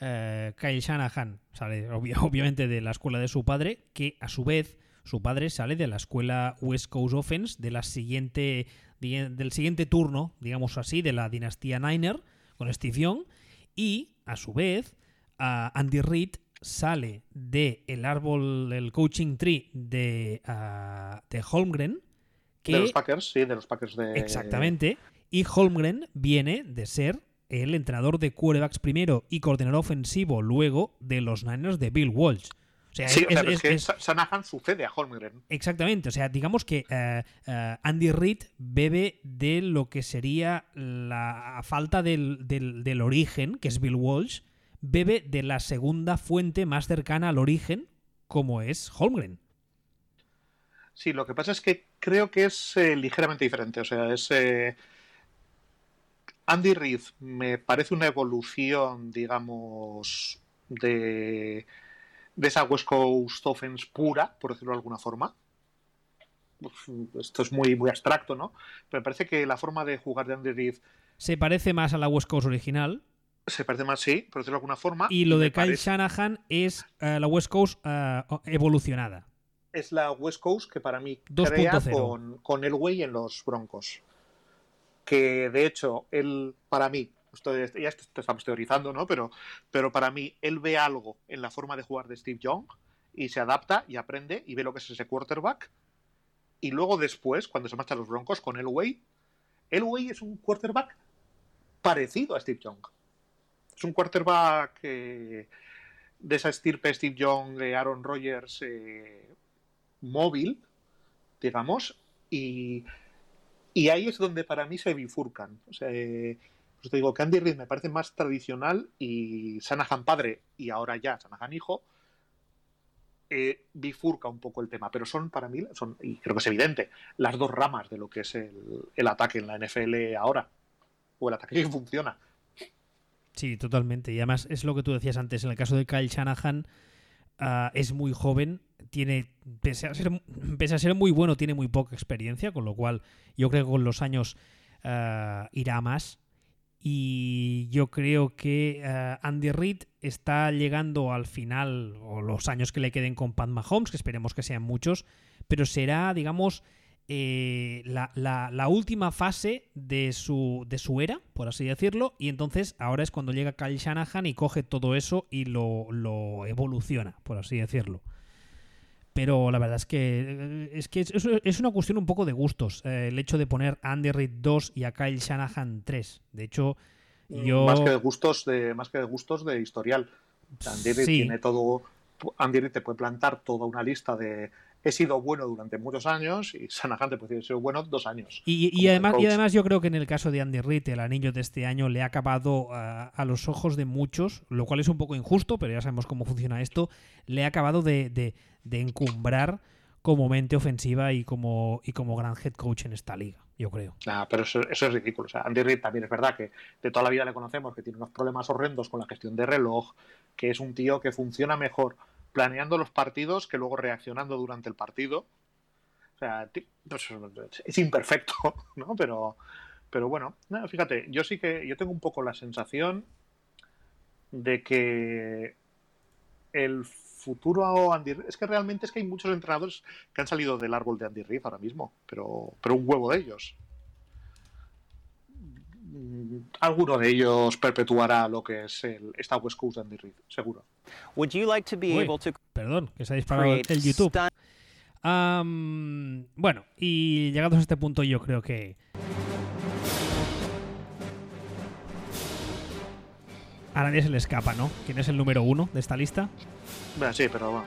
eh, Kyle Shanahan sale obviamente de la escuela de su padre, que a su vez su padre sale de la escuela West Coast Offense de la siguiente, del siguiente turno, digamos así, de la dinastía Niner, con Steve Young, y a su vez, Andy Reid sale del el árbol, del coaching tree de, de Holmgren. Que, de los Packers, sí, de los Packers de. Exactamente. Y Holmgren viene de ser el entrenador de quarterbacks primero y coordinador ofensivo luego de los Niners de Bill Walsh. O sea, sí, es, que Sanahan sucede a Holmgren. Exactamente, o sea, digamos que eh, eh, Andy Reid bebe de lo que sería la falta del, del, origen, que es Bill Walsh, bebe de la segunda fuente más cercana al origen, como es Holmgren. Sí, lo que pasa es que creo que es eh, ligeramente diferente. O sea, es. Andy Reid me parece una evolución, digamos, de de esa West Coast Offense pura, por decirlo de alguna forma. Esto es muy, muy abstracto, ¿no? Pero me parece que la forma de jugar de Andy Reid... Se parece más a la West Coast original. Se parece más, sí, por decirlo de alguna forma. Y lo de Kyle Shanahan es eh, la West Coast eh, evolucionada. Es la West Coast que para mí crea con, con Elway en los Broncos. Que de hecho, él, para mí, ya estamos teorizando, ¿no? Pero, pero para mí, él ve algo en la forma de jugar de Steve Young y se adapta y aprende y ve lo que es ese quarterback. Y luego después, cuando se marchan los Broncos con Elway, Elway es un quarterback parecido a Steve Young. Es un quarterback de esa estirpe Steve Young, Aaron Rodgers, eh, móvil, digamos, y, y, ahí es donde para mí se bifurcan. O sea, eh, pues te digo que Andy Reid me parece más tradicional y Sanahan padre y ahora ya Sanahan hijo eh, bifurca un poco el tema, pero son para mí, son, y creo que es evidente, las dos ramas de lo que es el, ataque en la NFL ahora, o el ataque que funciona. Sí, totalmente. Y además es lo que tú decías antes, en el caso de Kyle Shanahan ah, es muy joven, tiene, pese a, ser, pese a ser muy bueno, tiene muy poca experiencia, con lo cual yo creo que con los años ah, irá más y yo creo que eh, Andy Reid está llegando al final, o los años que le queden con Pat Mahomes, que esperemos que sean muchos, pero será, digamos, eh, la, última fase de su, de su era, por así decirlo, y entonces ahora es cuando llega Kyle Shanahan y coge todo eso y lo, evoluciona, por así decirlo. Pero la verdad es que eh, es que es, una cuestión un poco de gustos el hecho de poner a Andy Reid 2 y a Kyle Shanahan 3. De hecho, mm, yo... Más que de gustos de, más que de, gustos de historial. Andy Reid tiene todo... Andy Reid te puede plantar toda una lista de he sido bueno durante muchos años y Shanahan te puede decir he sido bueno dos años. Y, además, y además yo creo que en el caso de Andy Reid, el anillo de este año le ha acabado a, los ojos de muchos, lo cual es un poco injusto, pero ya sabemos cómo funciona esto, le ha acabado de, encumbrar como mente ofensiva y como, y como gran head coach en esta liga, yo creo. Ah, pero eso, es ridículo. O sea, Andy Reid también es verdad que de toda la vida le conocemos, que tiene unos problemas horrendos con la gestión de reloj, que es un tío que funciona mejor planeando los partidos que luego reaccionando durante el partido. O sea, es imperfecto, ¿no? Pero, pero bueno, fíjate, yo sí que yo tengo un poco la sensación de que el futuro Andy es que realmente es que hay muchos entrenadores que han salido del árbol de Andy Reid ahora mismo, pero, pero un huevo de ellos. Alguno de ellos perpetuará lo que es el, esta West Coast de Andy Reid, seguro. Would you like to be able to Perdón, que se ha disparado el YouTube. bueno, y llegados a este punto yo creo que... A nadie se le escapa, ¿no? ¿Quién es el número uno de esta lista? Bueno, sí, pero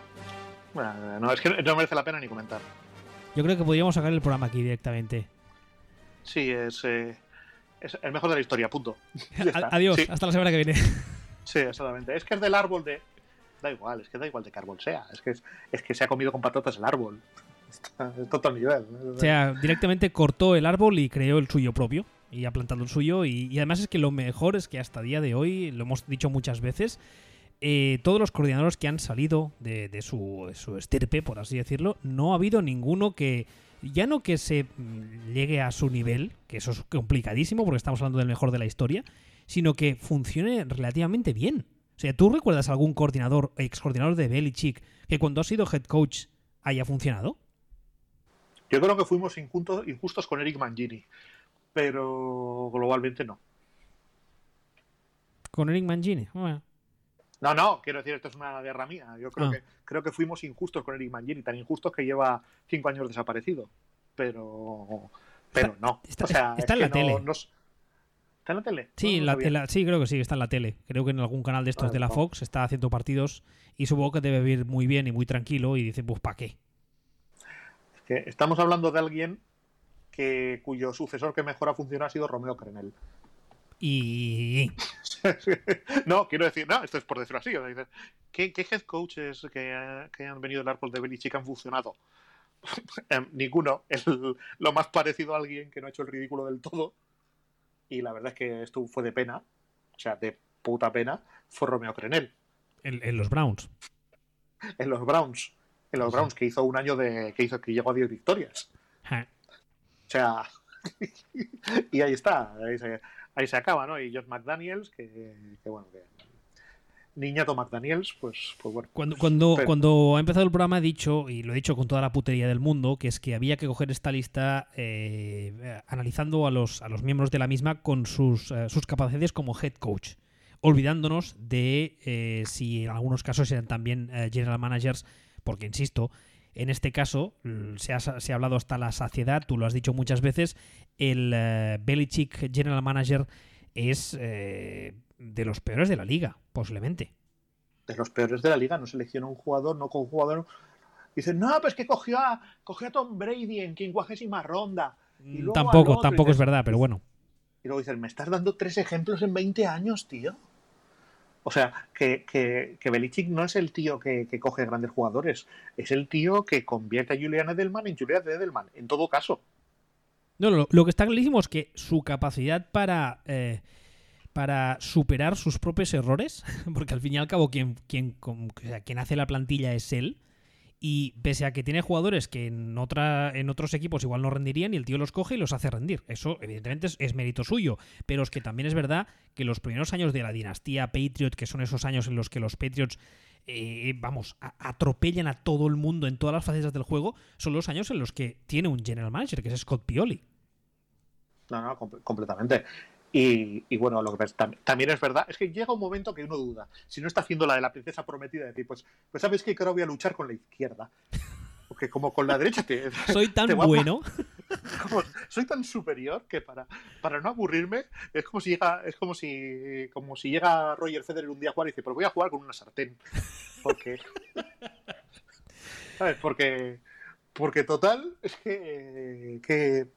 bueno. no, es que no merece la pena ni comentar. Yo creo que podríamos sacar el programa aquí directamente. Sí, es, eh, es el mejor de la historia, punto. Adiós, hasta la semana que viene. Sí, exactamente. Es que es del árbol de. Da igual, es que da igual de qué árbol sea. Es que, es, que se ha comido con patatas el árbol. es todo nivel. O sea, directamente cortó el árbol y creó el suyo propio. Y ha plantado el suyo. Y, además es que lo mejor es que hasta día de hoy, lo hemos dicho muchas veces, eh, todos los coordinadores que han salido de, su, de su estirpe, por así decirlo, no ha habido ninguno que ya no que se mm, llegue a su nivel, que eso es complicadísimo porque estamos hablando del mejor de la historia, sino que funcione relativamente bien. O sea, ¿tú recuerdas algún coordinador, ex coordinador de Belichick, que cuando ha sido head coach haya funcionado. Yo creo que fuimos injustos, injustos con Eric Mangini, pero globalmente no. ¿Con Eric Mangini? Bueno. No, no, quiero decir, esto es una guerra mía. Yo creo, Ah. que, creo que fuimos injustos con Eric Mangini, tan injustos que lleva cinco años desaparecido. Pero, pero no. está- o sea, está es en la no- tele. no ¿Está en la tele? Sí, No, la- la- creo que sí, está en la tele. Creo que en algún canal de estos Vale, de la. Fox está haciendo partidos y supongo que debe vivir muy bien y muy tranquilo y dice, pues ¿para qué? Es que estamos hablando de alguien que cuyo sucesor que mejor ha funcionado ha sido Romeo Crenel. Y... no, quiero decir, no, esto es por decirlo así. o sea, ¿qué, qué head coaches que, que han venido del árbol de Belichick han funcionado? Em, ninguno. El- lo más parecido a alguien que no ha hecho el ridículo del todo. Y la verdad es que esto fue de pena. O sea, de puta pena. Fue Romeo Crenel. En, en los Browns. En los Browns. En los. Browns, que hizo un año de. que hizo que llegó a 10 victorias. O sea. y ahí está. Ahí se, ahí se acaba, ¿no? Y Josh McDaniels, que, que bueno, que. Niñato McDaniels, pues, pues bueno. Cuando, cuando, pero- cuando ha empezado el programa he dicho, y lo he dicho con toda la putería del mundo, que es que había que coger esta lista eh, analizando a los, a los miembros de la misma con sus, eh, sus capacidades como head coach, olvidándonos de eh, si en algunos casos eran también eh, general managers, porque insisto, en este caso mm, se ha, se ha hablado hasta la saciedad, tú lo has dicho muchas veces, el eh, Belichick general manager es eh, de los peores de la liga, posiblemente. de los peores de la liga, no selecciona un jugador, no con un jugador. Dicen, no, pues que cogió a, cogió a Tom Brady en quincuagésima ronda. Y luego Tampoco, otro, tampoco es verdad, pero bueno. Y luego dicen, me estás dando tres ejemplos en 20 años, tío. O sea, que, que, Belichick no es el tío que, coge grandes jugadores, es el tío que convierte a Julian Edelman en Julian Edelman, en todo caso. No, lo, que está clarísimo es que su capacidad para, eh, para superar sus propios errores, porque al fin y al cabo quien, quien, quien hace la plantilla es él, y pese a que tiene jugadores que en, otra, en otros equipos igual no rendirían, y el tío los coge y los hace rendir. Eso, evidentemente, es, es mérito suyo. Pero es que también es verdad que los primeros años de la dinastía Patriot, que son esos años en los que los Patriots, eh, vamos, atropellan a todo el mundo en todas las facetas del juego, son los años en los que tiene un general manager, que es Scott Pioli. No, no, com- completamente. Y, y bueno, lo que también es verdad, es que llega un momento que uno duda. Si no está haciendo la de la princesa prometida, de decir, pues, pues sabes que ahora voy a luchar con la izquierda. Porque como con la derecha te, Soy tan Te bueno. como- soy tan superior que para, para no aburrirme es como si llega es como si como si llega Roger Federer un día a jugar y dice pero voy a jugar con una sartén porque ¿sabes? porque porque total es que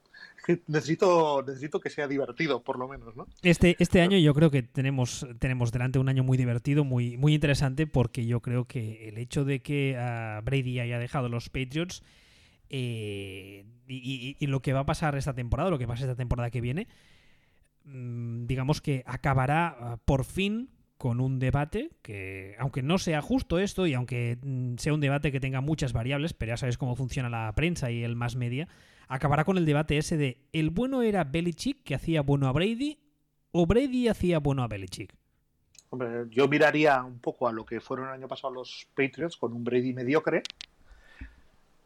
necesito necesito que sea divertido por lo menos no Este, este año yo creo que tenemos, tenemos delante un año muy divertido, muy, muy interesante, porque yo creo que el hecho de que ah, Brady haya dejado los Patriots eh, y, y- y lo que va a pasar esta temporada, lo que pasa esta temporada que viene, mm, digamos que acabará ah, por fin con un debate que, aunque no sea justo esto y aunque mm, sea un debate que tenga muchas variables, pero ya sabes cómo funciona la prensa y el más media, acabará con el debate ese de ¿el bueno era Belichick que hacía bueno a Brady o Brady hacía bueno a Belichick? Hombre, yo miraría un poco a lo que fueron el año pasado los Patriots con un Brady mediocre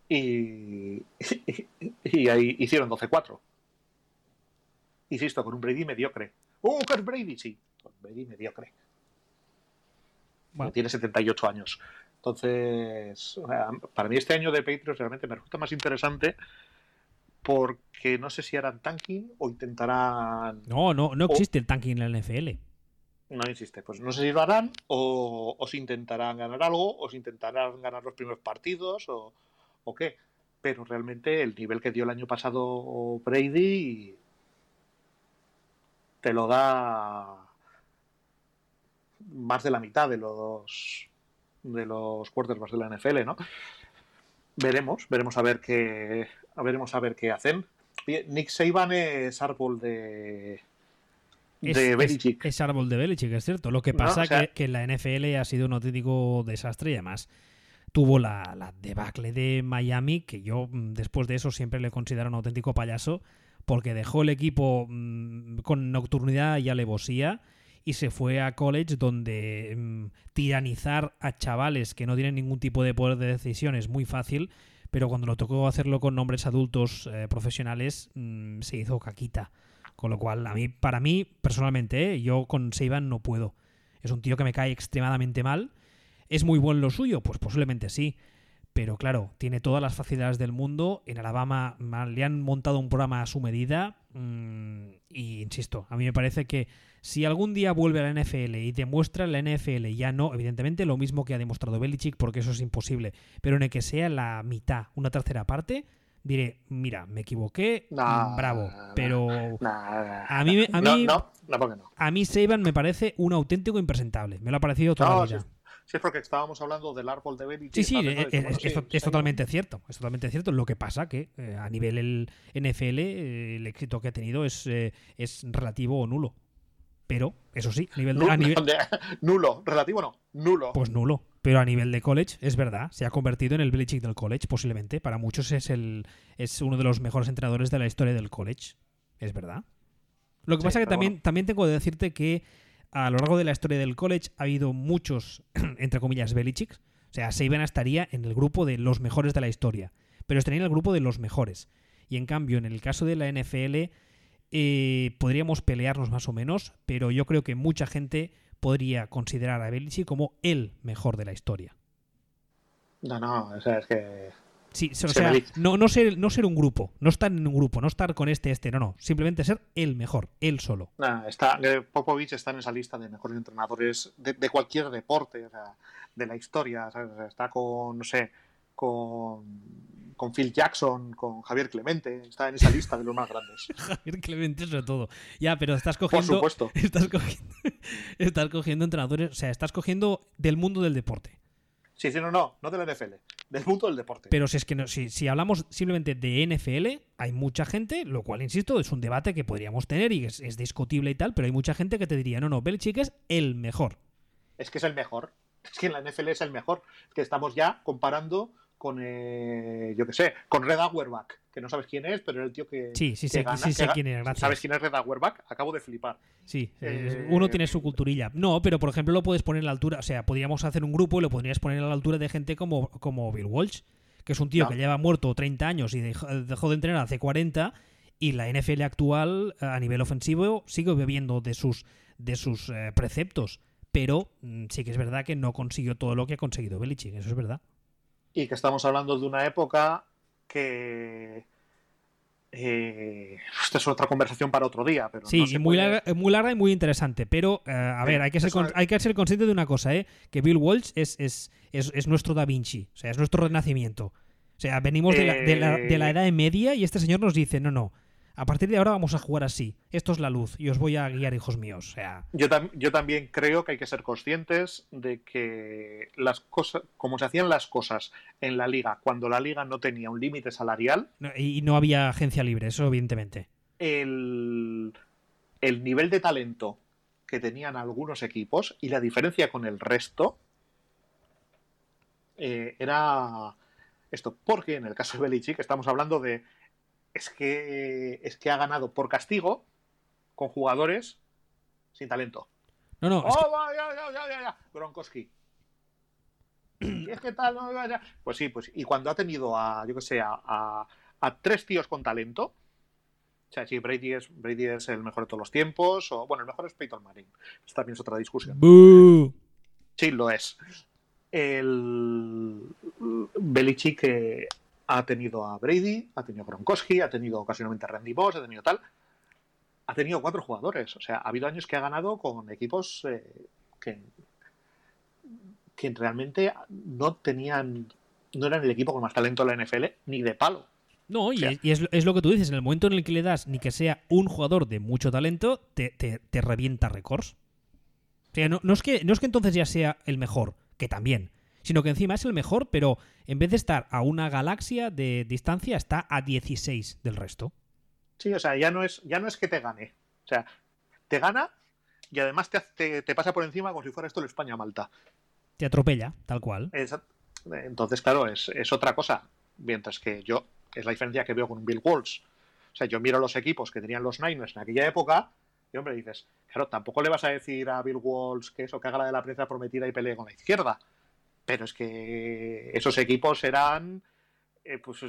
y, y ahí hicieron 12-4. Insisto, con un Brady mediocre. ¡Uh, que es Brady! Sí, con Brady mediocre. Bueno. Tiene 78 años. Entonces, para mí este año de Patriots realmente me resulta más interesante porque no sé si harán tanking o intentarán No, no, no O- existe el tanking en la NFL. no insiste, pues no sé si lo harán o, o si intentarán ganar algo o si intentarán ganar los primeros partidos o, o qué. Pero realmente el nivel que dio el año pasado Brady te lo da más de la mitad de los de los quarterbacks de la NFL, ¿no? Veremos, veremos a ver qué veremos a ver qué hacen. Nick Saban es árbol de Es, de es- Belichick. es árbol de Belichick, es cierto. Lo que No, pasa o sea- que, que en la NFL ha sido un auténtico desastre y además tuvo la, la debacle de Miami, que yo mm, después de eso siempre le considero un auténtico payaso, porque dejó el equipo mm, con nocturnidad y alevosía y se fue a college donde mm, tiranizar a chavales que no tienen ningún tipo de poder de decisión es muy fácil, pero cuando lo tocó hacerlo con nombres adultos eh, profesionales mm, se hizo caquita. Con lo cual, a mí, para mí, personalmente, eh, yo con Seiban no puedo. Es un tío que me cae extremadamente mal. ¿Es muy bueno lo suyo? Pues posiblemente sí. Pero claro, tiene todas las facilidades del mundo. En Alabama le han montado un programa a su medida. Mm, y insisto, a mí me parece que si algún día vuelve a la NFL y demuestra la NFL, ya no, evidentemente lo mismo que ha demostrado Belichick, porque eso es imposible, pero en el que sea la mitad, una tercera parte, diré, mira, me equivoqué, bravo. pero a mí, a mí, a mí Saban me parece un auténtico impresentable. Me lo ha parecido toda la vida. Sí, es porque estábamos hablando del árbol de Belichick. Sí, sí, es, totalmente cierto. Es totalmente cierto. Lo que pasa que eh, a nivel el NFL eh, el éxito que ha tenido es, eh, es relativo o nulo. Pero, eso sí, a nivel de. nulo, relativo no, nulo. Pues nulo. Pero a nivel de college, es verdad, se ha convertido en el Belichick del college, posiblemente. Para muchos es, el, es uno de los mejores entrenadores de la historia del college. Es verdad. Lo que pasa es que también, también tengo que decirte que a lo largo de la historia del college ha habido muchos, entre comillas, Belichicks. O sea, Saban estaría en el grupo de los mejores de la historia. Pero estaría en el grupo de los mejores. Y en cambio, en el caso de la NFL eh, podríamos pelearnos más o menos, pero yo creo que mucha gente podría considerar a Belichick como el mejor de la historia. No, no, o sea, es que... Sí, o sea, no, no, ser, no ser un grupo, no estar en un grupo, no estar con este, este, no, no, simplemente ser el mejor, él solo. está, Popovich está en esa lista de mejores entrenadores de, cualquier deporte, o sea, de la historia, está con, no sé, con con Phil Jackson, con Javier Clemente, está en esa lista de los más grandes. Javier Clemente sobre todo. Ya, pero estás cogiendo... Por supuesto. Estás cogiendo, estás cogiendo entrenadores, o sea, estás cogiendo del mundo del deporte. Sí, sí, no, no, no de la NFL, del mundo del deporte. Pero si es que no, si, si, hablamos simplemente de NFL, hay mucha gente, lo cual, insisto, es un debate que podríamos tener y es, discutible y tal, pero hay mucha gente que te diría, no, no, Belichick es el mejor. Es que es el mejor. Es que en la NFL es el mejor. Es que estamos ya comparando con, eh, yo qué sé, con Red Auerbach, que no sabes quién es, pero el tío que. Sí, sí, sí, sí sé quién es, ¿Sabes quién es Red Auerbach? Acabo de flipar. Sí, eh, uno tiene su culturilla. No, pero por ejemplo lo puedes poner a la altura, o sea, podríamos hacer un grupo y lo podrías poner a la altura de gente como, como Bill Walsh, que es un tío que lleva muerto 30 años y dejó, de entrenar hace 40 y la NFL actual a nivel ofensivo sigue bebiendo de sus, de sus eh, preceptos. Pero mm, sí que es verdad que no consiguió todo lo que ha conseguido Belichick, eso es verdad y que estamos hablando de una época que... Eh, esta es otra conversación para otro día, pero sí, muy, larga, muy larga y muy interesante. Pero, eh, a ver, hay que, ser, hay que ser consciente de una cosa, ¿eh? que Bill Walsh es, es, es, nuestro Da Vinci, o sea, es nuestro renacimiento. O sea, venimos de la, de, la, de la Edad Media y este señor nos dice, no, no, a partir de ahora vamos a jugar así. Esto es la luz y os voy a guiar, hijos míos. O sea... yo, yo también creo que hay que ser conscientes de que las cosas, como se hacían las cosas en la liga, cuando la liga no tenía un límite salarial. y no había agencia libre, eso evidentemente. El, el nivel de talento que tenían algunos equipos y la diferencia con el resto eh, era esto. Porque en el caso de Belichick estamos hablando de es que, es que ha ganado por castigo con jugadores sin talento. No, no. ¡Oh, ya, ya, ya, ya, Gronkowski. es que tal, Pues sí, pues. Y cuando ha tenido a, yo que sé, a, a, tres tíos con talento. O sea, sí, Brady es, Brady es el mejor de todos los tiempos. O, bueno, el mejor es Peyton Manning. Esta también es otra discusión. Sí, lo es. El Belichick que ha tenido a Brady, ha tenido a Gronkowski, ha tenido ocasionalmente a Randy Moss, ha tenido tal. Ha tenido cuatro jugadores. O sea, ha habido años que ha ganado con equipos eh, que, que realmente no tenían, no eran el equipo con más talento de la NFL, ni de palo. No, y, es, lo que tú dices, en el momento en el que le das ni que sea un jugador de mucho talento, te, te, revienta récords. O sea, no, es que, no es que entonces ya sea el mejor, que también, sino que encima es el mejor, pero en vez de estar a una galaxia de distancia, está a 16 del resto. Sí, o sea, ya no es, ya no es que te gane. O sea, te gana y además te, te, pasa por encima como si fuera esto el España-Malta. Te atropella, tal cual. Entonces, claro, es, otra cosa. Mientras que yo, es la diferencia que veo con Bill Walsh. O sea, yo miro los equipos que tenían los Niners en aquella época Y hombre, dices, claro, tampoco le vas a decir a Bill Walsh que eso, que haga la de la prensa prometida y pelee con la izquierda. Pero es que esos equipos eran, eh, pues,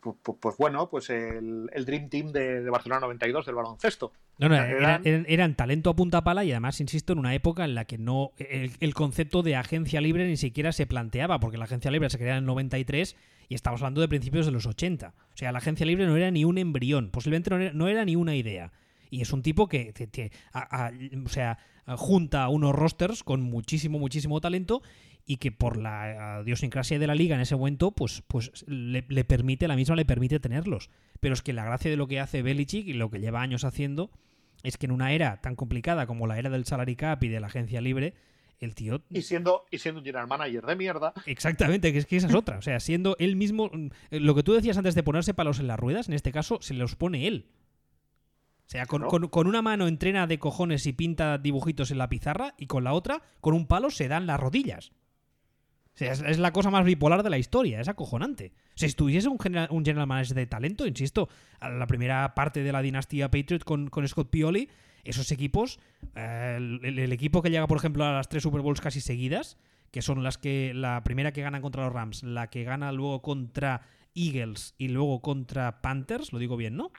pues, pues, bueno, pues el, Dream Team de, Barcelona 92 del baloncesto. No, no, eran, eran, talento a punta pala y además, insisto, en una época en la que no el, concepto de agencia libre ni siquiera se planteaba, porque la agencia libre se creaba en el 93 y estamos hablando de principios de los 80. O sea, la agencia libre no era ni un embrión, posiblemente no era, ni una idea. Y es un tipo que, o sea, junta unos rosters con muchísimo, muchísimo talento y que por la idiosincrasia de la liga en ese momento, pues, pues le, permite, la misma le permite tenerlos. Pero es que la gracia de lo que hace Belichick y lo que lleva años haciendo es que en una era tan complicada como la era del salary cap y de la agencia libre, el tío... Y siendo, y siendo un general manager de mierda. Exactamente, que es que esa es otra. O sea, siendo él mismo... Lo que tú decías antes de ponerse palos en las ruedas, en este caso se los pone él. O sea, con, con, una mano entrena de cojones y pinta dibujitos en la pizarra y con la otra, con un palo, se dan las rodillas es, la cosa más bipolar de la historia, es acojonante. si estuviese un general, un general manager de talento, insisto, a la primera parte de la dinastía Patriot con, Scott Pioli, esos equipos, eh, el, equipo que llega, por ejemplo, a las tres Super Bowls casi seguidas, que son las que, la primera que gana contra los Rams, la que gana luego contra Eagles y luego contra Panthers, lo digo bien, ¿no?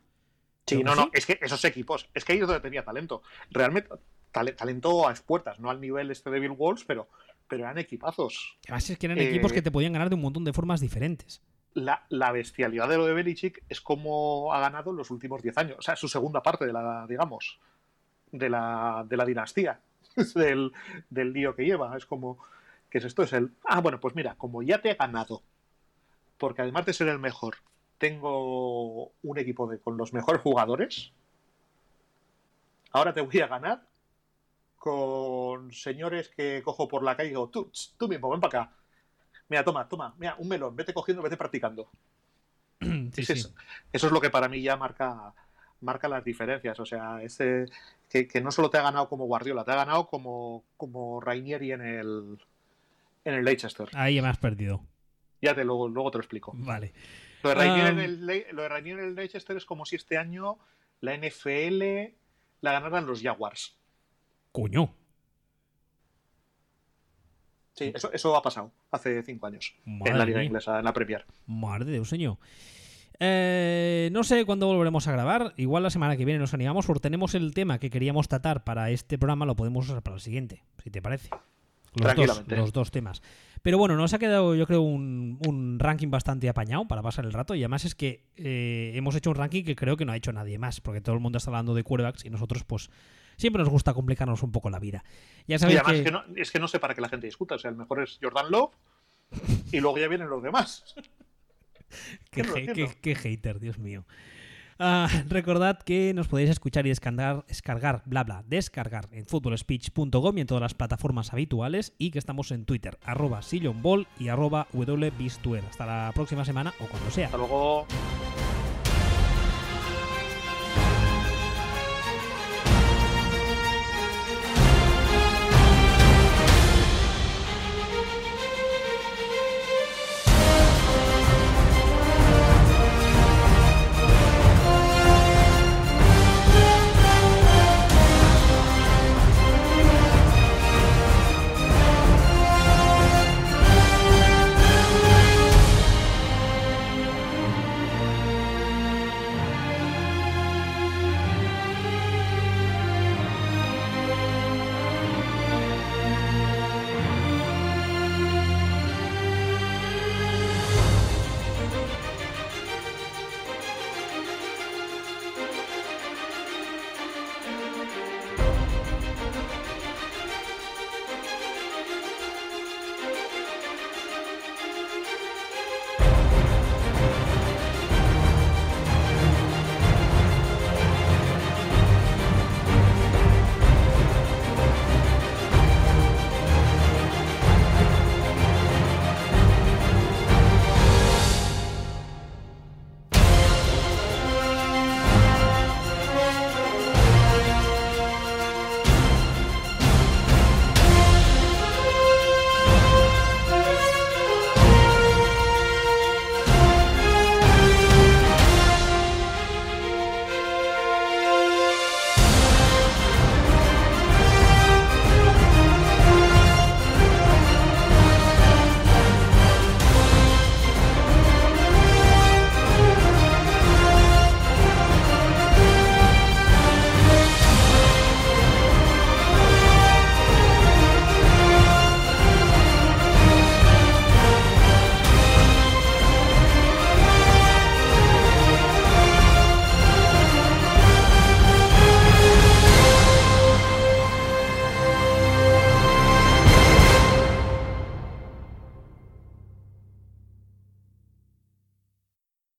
Sí, no, no, es que esos equipos, es que ahí es donde tenía talento. Realmente, talento a expuertas, no al nivel este de Bill Walsh, pero pero eran equipazos. Además es que eran equipos que te podían ganar de un montón de formas diferentes. La, bestialidad de lo de Belichick es como ha ganado en los últimos 10 años. O sea, su segunda parte de la, digamos, de la, de la dinastía, del, del lío que lleva. Es como, ¿qué es esto? Es el, ah, bueno, pues mira, como ya te he ganado, porque además de ser el mejor, tengo un equipo de, con los mejores jugadores, ahora te voy a ganar con señores que cojo por la calle y digo, tú, tú mismo, ven para acá. Mira, toma, toma, mira, un melón, vete cogiendo, vete practicando. Eso, es lo que para mí ya marca, marca las diferencias. O sea, ese, que, no solo te ha ganado como Guardiola, te ha ganado como, como Rainieri en el, en el Leicester. Ahí me has perdido. Ya te luego, luego te lo explico. Vale. Lo de, Rainieri en el, lo de Rainieri en el Leicester es como si este año la NFL la ganaran los Jaguars. Coño. Sí, eso, eso ha pasado hace cinco años en la liga inglesa, en la Premier. Madre de Dios, señor. Eh, no sé cuándo volveremos a grabar. Igual la semana que viene nos animamos porque tenemos el tema que queríamos tratar para este programa, lo podemos usar para el siguiente, si te parece. Los, dos, los dos temas. Pero bueno, nos ha quedado, yo creo, un, ranking bastante apañado para pasar el rato. Y además es que eh, hemos hecho un ranking que creo que no ha hecho nadie más, porque todo el mundo está hablando de quarterbacks y nosotros, pues, siempre nos gusta complicarnos un poco la vida. Ya sabéis además que... Es, que no, es que no sé para qué la gente discuta. O sea, el mejor es Jordan Love y luego ya vienen los demás. qué, hater, Dios mío. Ah, recordad que nos podéis escuchar y descargar, descargar, bla bla, descargar en footballspeech.com y en todas las plataformas habituales y que estamos en Twitter, arroba sillonball y arroba wbistuer. Hasta la próxima semana o cuando sea. Hasta luego.